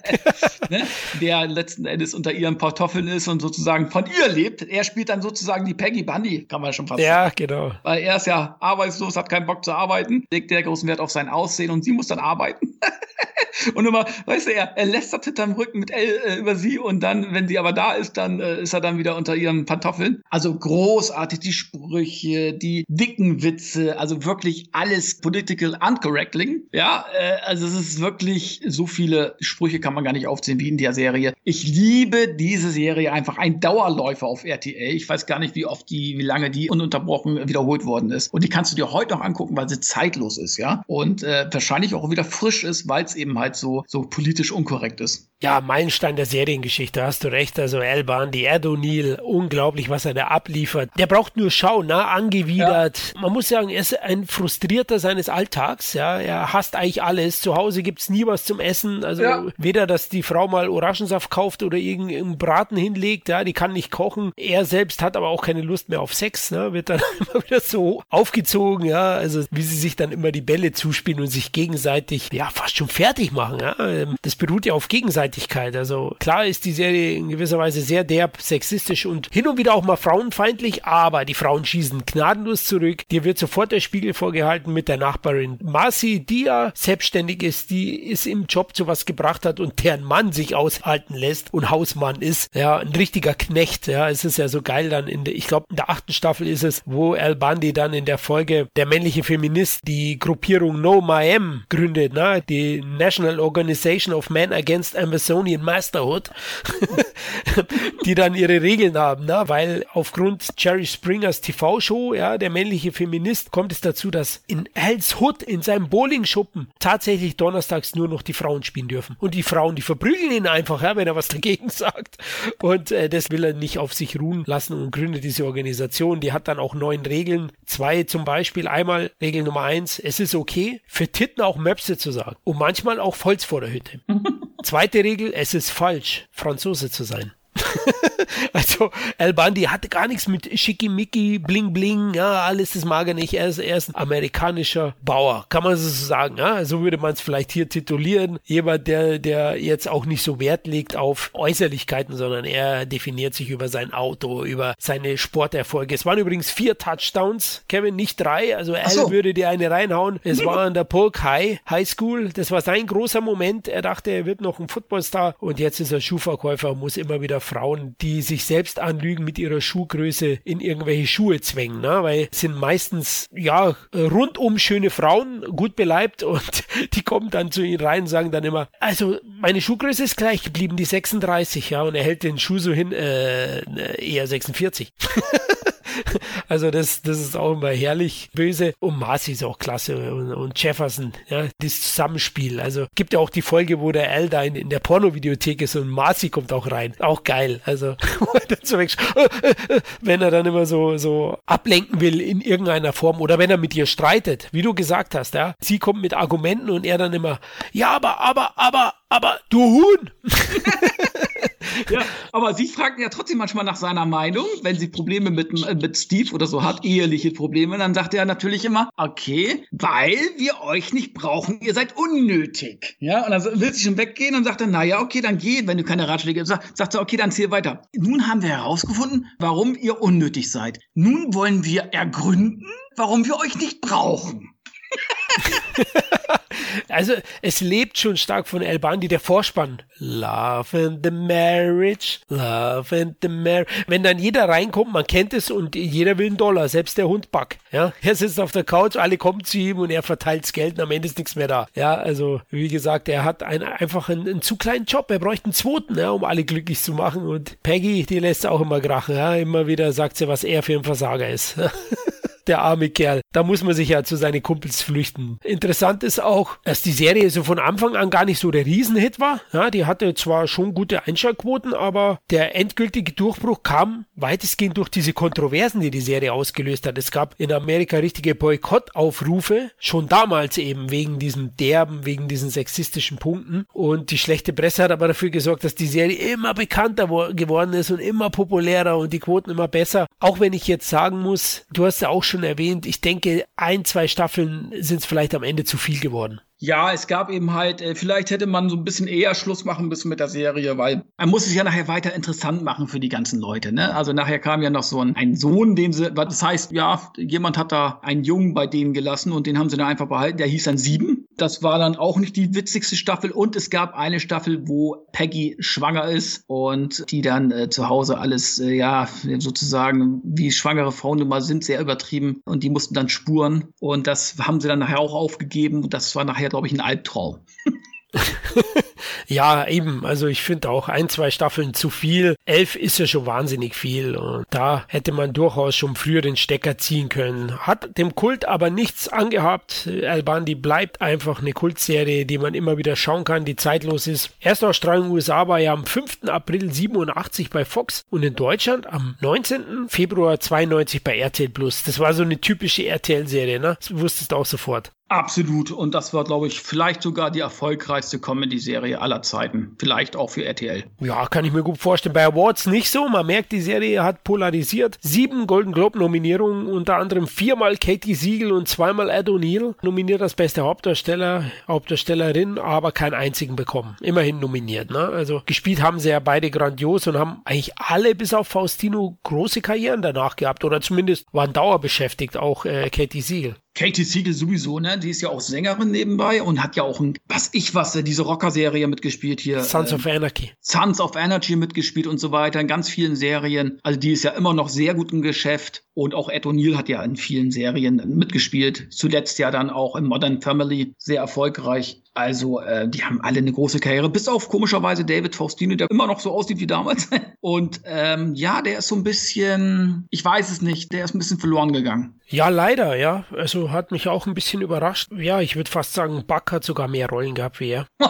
[LAUGHS] ne? der letzten Endes unter ihren Kartoffeln ist und sozusagen von ihr lebt. Er spielt dann sozusagen die Peggy Bundy, kann man schon fast ja, sagen. Ja, genau. Weil er ist ja arbeitslos, hat keinen Bock zu arbeiten, legt der großen Wert auf sein Aussehen und sie muss dann arbeiten. [LAUGHS] [LAUGHS] und immer, weißt du, er, er lästert hinterm Rücken mit L äh, über sie und dann, wenn sie aber da ist, dann äh, ist er dann wieder unter ihren Pantoffeln. Also großartig, die Sprüche, die dicken Witze, also wirklich alles political uncorrectling. Ja, äh, also es ist wirklich so viele Sprüche kann man gar nicht aufzählen wie in der Serie. Ich liebe diese Serie einfach ein Dauerläufer auf RTL. Ich weiß gar nicht, wie oft die, wie lange die ununterbrochen wiederholt worden ist. Und die kannst du dir heute noch angucken, weil sie zeitlos ist, ja. Und äh, wahrscheinlich auch wieder frisch ist, weil es eben halt so, so politisch unkorrekt ist. Ja, Meilenstein der Seriengeschichte, hast du recht. Also Elban, die Ed O'Neill, unglaublich, was er da abliefert. Der braucht nur schauen, ne? angewidert. Ja. Man muss sagen, er ist ein Frustrierter seines Alltags. Ja, er hasst eigentlich alles. Zu Hause gibt's nie was zum Essen. Also ja. weder, dass die Frau mal Orangensaft kauft oder irgendeinen Braten hinlegt. Ja, die kann nicht kochen. Er selbst hat aber auch keine Lust mehr auf Sex. Ne? Wird dann [LAUGHS] immer wieder so aufgezogen. Ja, also wie sie sich dann immer die Bälle zuspielen und sich gegenseitig ja fast schon fertig machen. Ja? Ähm, das beruht ja auf Gegenseitigkeit. Also klar ist die Serie in gewisser Weise sehr derb, sexistisch und hin und wieder auch mal frauenfeindlich, aber die Frauen schießen gnadenlos zurück. Dir wird sofort der Spiegel vorgehalten mit der Nachbarin Marcy, die ja selbstständig ist, die es im Job zu was gebracht hat und deren Mann sich aushalten lässt und Hausmann ist. Ja, ein richtiger Knecht. Ja, es ist ja so geil dann in der, ich glaube, in der achten Staffel ist es, wo Al Bundy dann in der Folge der männliche Feminist die Gruppierung No My M gründet, ne? die National Organization of Men Against Amazon Smithsonian Masterhood, [LAUGHS] die dann ihre Regeln haben, ne? weil aufgrund Jerry Springers TV-Show, ja, der männliche Feminist, kommt es dazu, dass in Hell's Hood in seinem Bowling-Schuppen tatsächlich donnerstags nur noch die Frauen spielen dürfen. Und die Frauen, die verprügeln ihn einfach, ja, wenn er was dagegen sagt. Und äh, das will er nicht auf sich ruhen lassen und gründet diese Organisation. Die hat dann auch neun Regeln. Zwei zum Beispiel. Einmal Regel Nummer eins, es ist okay, für Titten auch Möpse zu sagen. Und manchmal auch Holz vor der Hütte. [LAUGHS] Zweite Regel, es ist falsch, Franzose zu sein. [LAUGHS] also El Bandi hatte gar nichts mit Schickimicki, Bling Bling, ja, alles das mag er nicht. Er ist, er ist ein amerikanischer Bauer, kann man so sagen. Ja? So würde man es vielleicht hier titulieren. Jemand, der, der jetzt auch nicht so Wert legt auf Äußerlichkeiten, sondern er definiert sich über sein Auto, über seine Sporterfolge. Es waren übrigens vier Touchdowns, Kevin, nicht drei. Also er so. würde dir eine reinhauen. Es war an der Polk High High School. Das war sein großer Moment. Er dachte, er wird noch ein Footballstar und jetzt ist er Schuhverkäufer, muss immer wieder Frauen, die sich selbst anlügen, mit ihrer Schuhgröße in irgendwelche Schuhe zwängen, ne? weil sind meistens ja rundum schöne Frauen, gut beleibt und [LAUGHS] die kommen dann zu ihnen rein und sagen dann immer, also meine Schuhgröße ist gleich geblieben, die 36, ja, und er hält den Schuh so hin, äh, eher 46. [LAUGHS] [LAUGHS] also das, das ist auch immer herrlich böse. Und Marcy ist auch klasse und, und Jefferson, ja, das Zusammenspiel. Also gibt ja auch die Folge, wo der Al da in, in der Pornovideothek ist und Marcy kommt auch rein. Auch geil. Also [LAUGHS] [LAUGHS] wenn er dann immer so, so ablenken will in irgendeiner Form oder wenn er mit ihr streitet, wie du gesagt hast, ja. Sie kommt mit Argumenten und er dann immer, ja, aber, aber, aber, aber, du Huhn! Ja, aber sie fragten ja trotzdem manchmal nach seiner Meinung, wenn sie Probleme mit, mit Steve oder so hat, eheliche Probleme, dann sagt er natürlich immer, okay, weil wir euch nicht brauchen, ihr seid unnötig. Ja, und dann will sie schon weggehen und sagt dann, naja, okay, dann geh, wenn du keine Ratschläge hast. Sagt, sagt er, okay, dann zieh weiter. Nun haben wir herausgefunden, warum ihr unnötig seid. Nun wollen wir ergründen, warum wir euch nicht brauchen. [LAUGHS] also es lebt schon stark von El Bandi, der Vorspann. Love and the Marriage, Love and the Marriage. Wenn dann jeder reinkommt, man kennt es und jeder will einen Dollar, selbst der Hund Buck. Ja, er sitzt auf der Couch, alle kommen zu ihm und er verteilt das Geld und am Ende ist nichts mehr da. Ja, also wie gesagt, er hat ein, einfach einen, einen, zu kleinen Job. Er bräuchte einen zweiten, ja, um alle glücklich zu machen. Und Peggy, die lässt auch immer krachen. Ja, immer wieder sagt sie, was er für ein Versager ist. [LAUGHS] der arme Kerl. Da muss man sich ja zu seinen Kumpels flüchten. Interessant ist auch, dass die Serie so von Anfang an gar nicht so der Riesenhit war. Ja, die hatte zwar schon gute Einschaltquoten, aber der endgültige Durchbruch kam weitestgehend durch diese Kontroversen, die die Serie ausgelöst hat. Es gab in Amerika richtige Boykottaufrufe, schon damals eben wegen diesen derben, wegen diesen sexistischen Punkten. Und die schlechte Presse hat aber dafür gesorgt, dass die Serie immer bekannter geworden ist und immer populärer und die Quoten immer besser. Auch wenn ich jetzt sagen muss, du hast ja auch schon erwähnt, ich denke, ein, zwei Staffeln sind es vielleicht am Ende zu viel geworden. Ja, es gab eben halt, äh, vielleicht hätte man so ein bisschen eher Schluss machen müssen mit der Serie, weil man muss es ja nachher weiter interessant machen für die ganzen Leute. Ne? Also nachher kam ja noch so ein, ein Sohn, den sie, das heißt, ja, jemand hat da einen Jungen bei denen gelassen und den haben sie dann einfach behalten, der hieß dann Sieben. Das war dann auch nicht die witzigste Staffel und es gab eine Staffel, wo Peggy schwanger ist und die dann äh, zu Hause alles, äh, ja, sozusagen wie schwangere Frauen immer sind, sehr übertrieben und die mussten dann spuren und das haben sie dann nachher auch aufgegeben und das war nachher, glaube ich, ein Albtraum. [LAUGHS] [LAUGHS] Ja, eben. Also ich finde auch ein, zwei Staffeln zu viel. Elf ist ja schon wahnsinnig viel. Und da hätte man durchaus schon früher den Stecker ziehen können. Hat dem Kult aber nichts angehabt. Albandi bleibt einfach eine Kultserie, die man immer wieder schauen kann, die zeitlos ist. Erstausstrahlung USA war ja am 5. April 87 bei Fox und in Deutschland am 19. Februar 92 bei RTL Plus. Das war so eine typische RTL-Serie, ne? Das wusstest du auch sofort. Absolut. Und das war, glaube ich, vielleicht sogar die erfolgreichste Comedy-Serie aller Zeiten. Vielleicht auch für RTL. Ja, kann ich mir gut vorstellen. Bei Awards nicht so. Man merkt, die Serie hat polarisiert. Sieben Golden Globe-Nominierungen, unter anderem viermal Katie Siegel und zweimal Ed O'Neill. Nominiert als beste Hauptdarsteller, Hauptdarstellerin, aber keinen einzigen bekommen. Immerhin nominiert. Ne? Also gespielt haben sie ja beide grandios und haben eigentlich alle bis auf Faustino große Karrieren danach gehabt. Oder zumindest waren dauerbeschäftigt, auch äh, Katie Siegel. Katie Siegel sowieso, ne? Die ist ja auch Sängerin nebenbei und hat ja auch ein, was ich was, diese Rocker-Serie mitgespielt hier. Sons äh, of Anarchy. Sons of Anarchy mitgespielt und so weiter, in ganz vielen Serien. Also die ist ja immer noch sehr gut im Geschäft. Und auch Ed O'Neill hat ja in vielen Serien mitgespielt. Zuletzt ja dann auch in Modern Family sehr erfolgreich. Also, äh, die haben alle eine große Karriere, bis auf komischerweise David Faustino, der immer noch so aussieht wie damals. [LAUGHS] Und ähm, ja, der ist so ein bisschen, ich weiß es nicht, der ist ein bisschen verloren gegangen. Ja, leider, ja. Also hat mich auch ein bisschen überrascht. Ja, ich würde fast sagen, Buck hat sogar mehr Rollen gehabt wie er. [LAUGHS]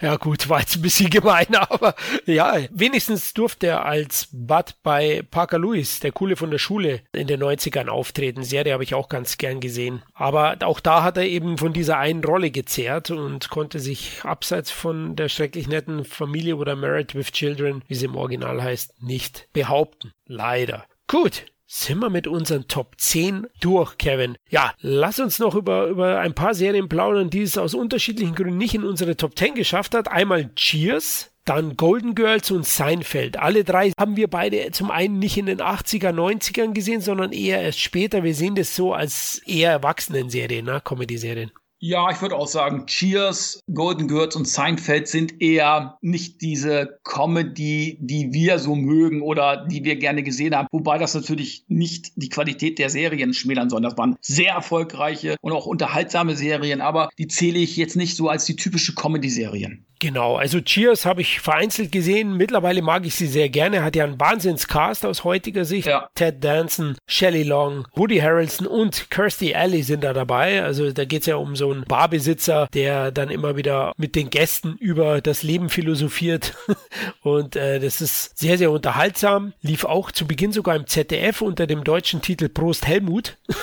ja gut, war jetzt ein bisschen gemein, [LAUGHS] aber ja, wenigstens durfte er als Bud bei Parker Lewis, der Coole von der Schule, in den 90ern auftreten. Serie habe ich auch ganz gern gesehen. Aber auch da hat er eben von dieser einen Rolle gezehrt und konnte sich abseits von der schrecklich netten Familie oder Married with Children, wie sie im Original heißt, nicht behaupten. Leider. Gut, sind wir mit unseren Top 10 durch, Kevin. Ja, lass uns noch über, über ein paar Serien plaudern, die es aus unterschiedlichen Gründen nicht in unsere Top 10 geschafft hat. Einmal Cheers, dann Golden Girls und Seinfeld. Alle drei haben wir beide zum einen nicht in den 80er, 90ern gesehen, sondern eher erst später. Wir sehen das so als eher Erwachsenen-Serien, ne? Comedy-Serien. Ja, ich würde auch sagen, Cheers, Golden Girls und Seinfeld sind eher nicht diese Comedy, die wir so mögen oder die wir gerne gesehen haben. Wobei das natürlich nicht die Qualität der Serien schmälern soll. Das waren sehr erfolgreiche und auch unterhaltsame Serien, aber die zähle ich jetzt nicht so als die typische Comedy-Serien. Genau, also Cheers habe ich vereinzelt gesehen. Mittlerweile mag ich sie sehr gerne. Hat ja einen Wahnsinnscast aus heutiger Sicht. Ja. Ted Danson, Shelley Long, Woody Harrelson und Kirstie Alley sind da dabei. Also da geht es ja um so einen Barbesitzer, der dann immer wieder mit den Gästen über das Leben philosophiert. [LAUGHS] und äh, das ist sehr, sehr unterhaltsam. Lief auch zu Beginn sogar im ZDF unter dem deutschen Titel Prost Helmut. [LAUGHS]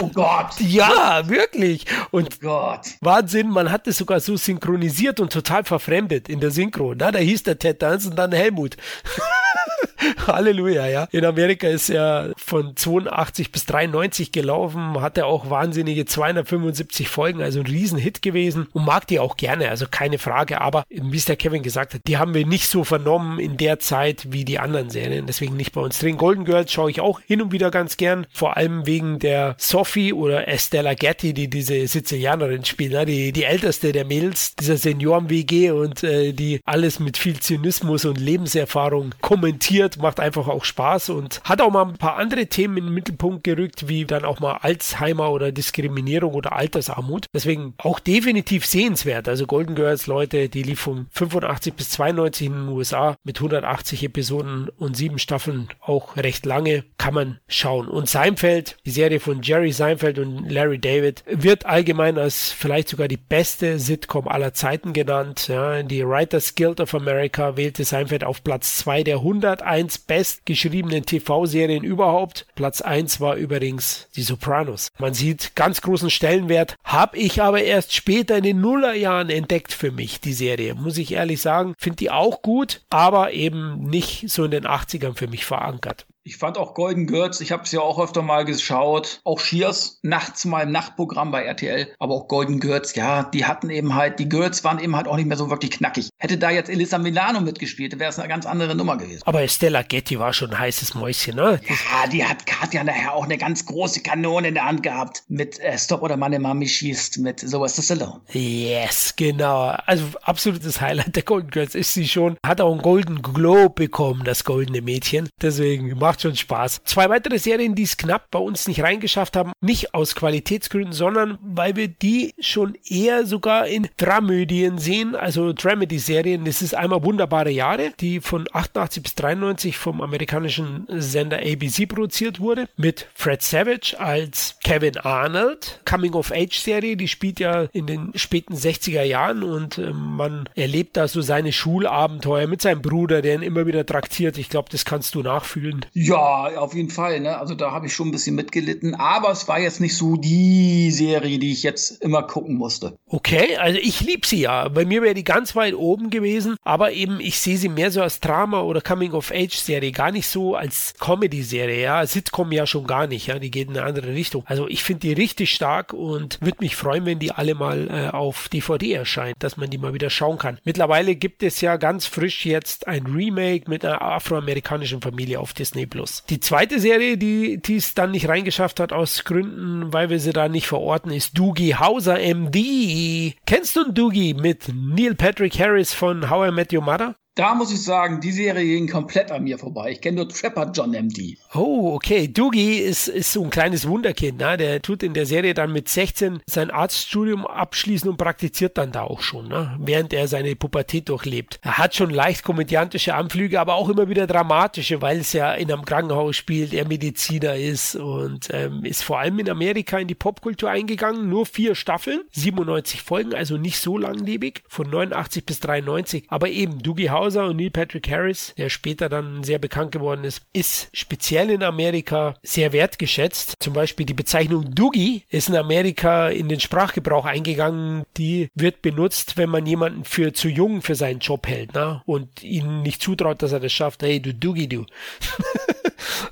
Oh Gott. Ja, wirklich. Und oh Gott. Wahnsinn, man hat es sogar so synchronisiert und total verfremdet in der Synchro. Na, da hieß der Ted Danson dann Helmut. [LAUGHS] [LAUGHS] Halleluja, ja. In Amerika ist er von 82 bis 93 gelaufen, hatte auch wahnsinnige 275 Folgen, also ein Riesenhit gewesen und mag die auch gerne, also keine Frage. Aber wie es der Kevin gesagt hat, die haben wir nicht so vernommen in der Zeit wie die anderen Serien, deswegen nicht bei uns drin. Golden Girls schaue ich auch hin und wieder ganz gern, vor allem wegen der Sophie oder Estella Getty, die diese Sizilianerin spielt, ne? die, die älteste der Mädels, dieser Senioren-WG und äh, die alles mit viel Zynismus und Lebenserfahrung kommentiert, macht macht einfach auch Spaß und hat auch mal ein paar andere Themen in den Mittelpunkt gerückt, wie dann auch mal Alzheimer oder Diskriminierung oder Altersarmut. Deswegen auch definitiv sehenswert. Also Golden Girls, Leute, die lief von 85 bis 92 in den USA mit 180 Episoden und sieben Staffeln auch recht lange, kann man schauen. Und Seinfeld, die Serie von Jerry Seinfeld und Larry David, wird allgemein als vielleicht sogar die beste Sitcom aller Zeiten genannt. Ja, die Writers Guild of America wählte Seinfeld auf Platz 2 der 101 bestgeschriebenen TV-Serien überhaupt. Platz 1 war übrigens Die Sopranos. Man sieht ganz großen Stellenwert, habe ich aber erst später in den Nullerjahren entdeckt für mich, die Serie. Muss ich ehrlich sagen, finde die auch gut, aber eben nicht so in den 80ern für mich verankert. Ich fand auch Golden Girls, ich habe es ja auch öfter mal geschaut. Auch Shears, nachts mal im Nachtprogramm bei RTL. Aber auch Golden Girls, ja, die hatten eben halt, die Girls waren eben halt auch nicht mehr so wirklich knackig. Hätte da jetzt Elisa Milano mitgespielt, wäre es eine ganz andere Nummer gewesen. Aber Stella Getty war schon ein heißes Mäuschen, ne? Ja, die hat Katja nachher auch eine ganz große Kanone in der Hand gehabt. Mit äh, Stop oder meine Mami schießt, mit sowas das Alone. Yes, genau. Also absolutes Highlight der Golden Girls ist sie schon. Hat auch einen Golden Globe bekommen, das goldene Mädchen. Deswegen macht macht schon Spaß. Zwei weitere Serien, die es knapp bei uns nicht reingeschafft haben, nicht aus Qualitätsgründen, sondern weil wir die schon eher sogar in Dramödien sehen, also Dramedy-Serien. Das ist einmal Wunderbare Jahre, die von 88 bis 93 vom amerikanischen Sender ABC produziert wurde, mit Fred Savage als Kevin Arnold. Coming-of-Age-Serie, die spielt ja in den späten 60er Jahren und äh, man erlebt da so seine Schulabenteuer mit seinem Bruder, der ihn immer wieder traktiert. Ich glaube, das kannst du nachfühlen. Ja, auf jeden Fall. Ne? Also da habe ich schon ein bisschen mitgelitten. Aber es war jetzt nicht so die Serie, die ich jetzt immer gucken musste. Okay, also ich liebe sie ja. Bei mir wäre die ganz weit oben gewesen. Aber eben, ich sehe sie mehr so als Drama- oder Coming-of-Age-Serie. Gar nicht so als Comedy-Serie. Ja, Sitcom ja schon gar nicht. Ja, die geht in eine andere Richtung. Also ich finde die richtig stark und würde mich freuen, wenn die alle mal äh, auf DVD erscheint, dass man die mal wieder schauen kann. Mittlerweile gibt es ja ganz frisch jetzt ein Remake mit einer afroamerikanischen Familie auf Disney Plus. Die zweite Serie, die es dann nicht reingeschafft hat aus Gründen, weil wir sie da nicht verorten, ist Doogie Hauser MD. Kennst du Doogie mit Neil Patrick Harris von How I Met Your Mother? Da muss ich sagen, die Serie ging komplett an mir vorbei. Ich kenne nur Trapper John MD. Oh, okay. Doogie ist, ist so ein kleines Wunderkind. Ne? Der tut in der Serie dann mit 16 sein Arztstudium abschließen und praktiziert dann da auch schon, ne? während er seine Pubertät durchlebt. Er hat schon leicht komödiantische Anflüge, aber auch immer wieder dramatische, weil es ja in einem Krankenhaus spielt, er Mediziner ist und ähm, ist vor allem in Amerika in die Popkultur eingegangen. Nur vier Staffeln, 97 Folgen, also nicht so langlebig, von 89 bis 93. Aber eben, Doogie Hauser und Neil Patrick Harris, der später dann sehr bekannt geworden ist, ist speziell in Amerika sehr wertgeschätzt. Zum Beispiel die Bezeichnung Doogie ist in Amerika in den Sprachgebrauch eingegangen. Die wird benutzt, wenn man jemanden für zu jung für seinen Job hält ne? und ihnen nicht zutraut, dass er das schafft. Hey, du Doogie, du. [LAUGHS]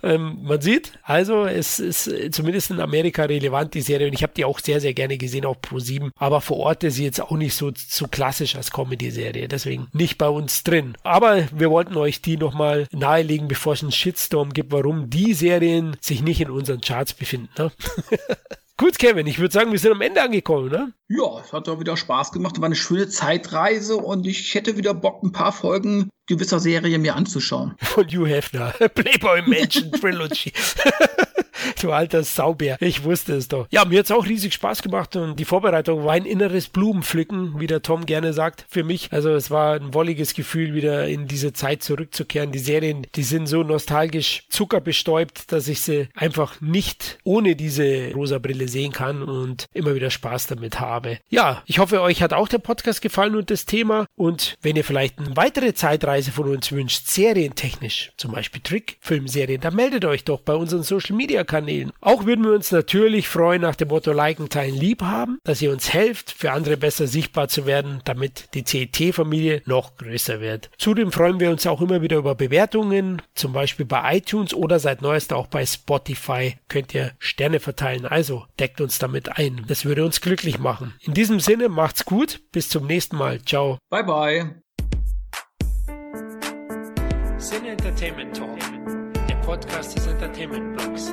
ähm, man sieht, also es ist zumindest in Amerika relevant, die Serie. Und ich habe die auch sehr, sehr gerne gesehen auf Pro 7. Aber vor Ort ist sie jetzt auch nicht so, so klassisch als Comedy-Serie. Deswegen nicht bei uns drin. Aber wir wollten euch die nochmal nahelegen, bevor es einen Shitstorm gibt, warum die Serien sich nicht in unseren Charts befinden. Ne? [LAUGHS] Gut, Kevin, ich würde sagen, wir sind am Ende angekommen, ne? Ja, es hat doch wieder Spaß gemacht. War eine schöne Zeitreise und ich hätte wieder Bock, ein paar Folgen gewisser Serie mir anzuschauen. Von Hugh Hefner. [LAUGHS] Playboy Mansion Trilogy. [LAUGHS] [LAUGHS] du alter Saubär. Ich wusste es doch. Ja, mir hat es auch riesig Spaß gemacht und die Vorbereitung war ein inneres Blumenpflücken, wie der Tom gerne sagt, für mich. Also es war ein wolliges Gefühl, wieder in diese Zeit zurückzukehren. Die Serien, die sind so nostalgisch zuckerbestäubt, dass ich sie einfach nicht ohne diese rosa Brille sehen kann und immer wieder Spaß damit habe. Ja, ich hoffe, euch hat auch der Podcast gefallen und das Thema. Und wenn ihr vielleicht eine weitere Zeitreise von uns wünscht, serientechnisch, zum Beispiel Trickfilmserien, dann meldet euch doch bei unseren Social Media Kanälen. Auch würden wir uns natürlich freuen nach dem Motto Liken, Teilen, Lieb haben, dass ihr uns helft, für andere besser sichtbar zu werden, damit die CET-Familie noch größer wird. Zudem freuen wir uns auch immer wieder über Bewertungen, zum Beispiel bei iTunes oder seit neuestem auch bei Spotify könnt ihr Sterne verteilen. Also deckt uns damit ein. Das würde uns glücklich machen. In diesem Sinne macht's gut. Bis zum nächsten Mal. Ciao. Bye bye. Sin Entertainment Talk, der Podcast des Entertainment Blogs.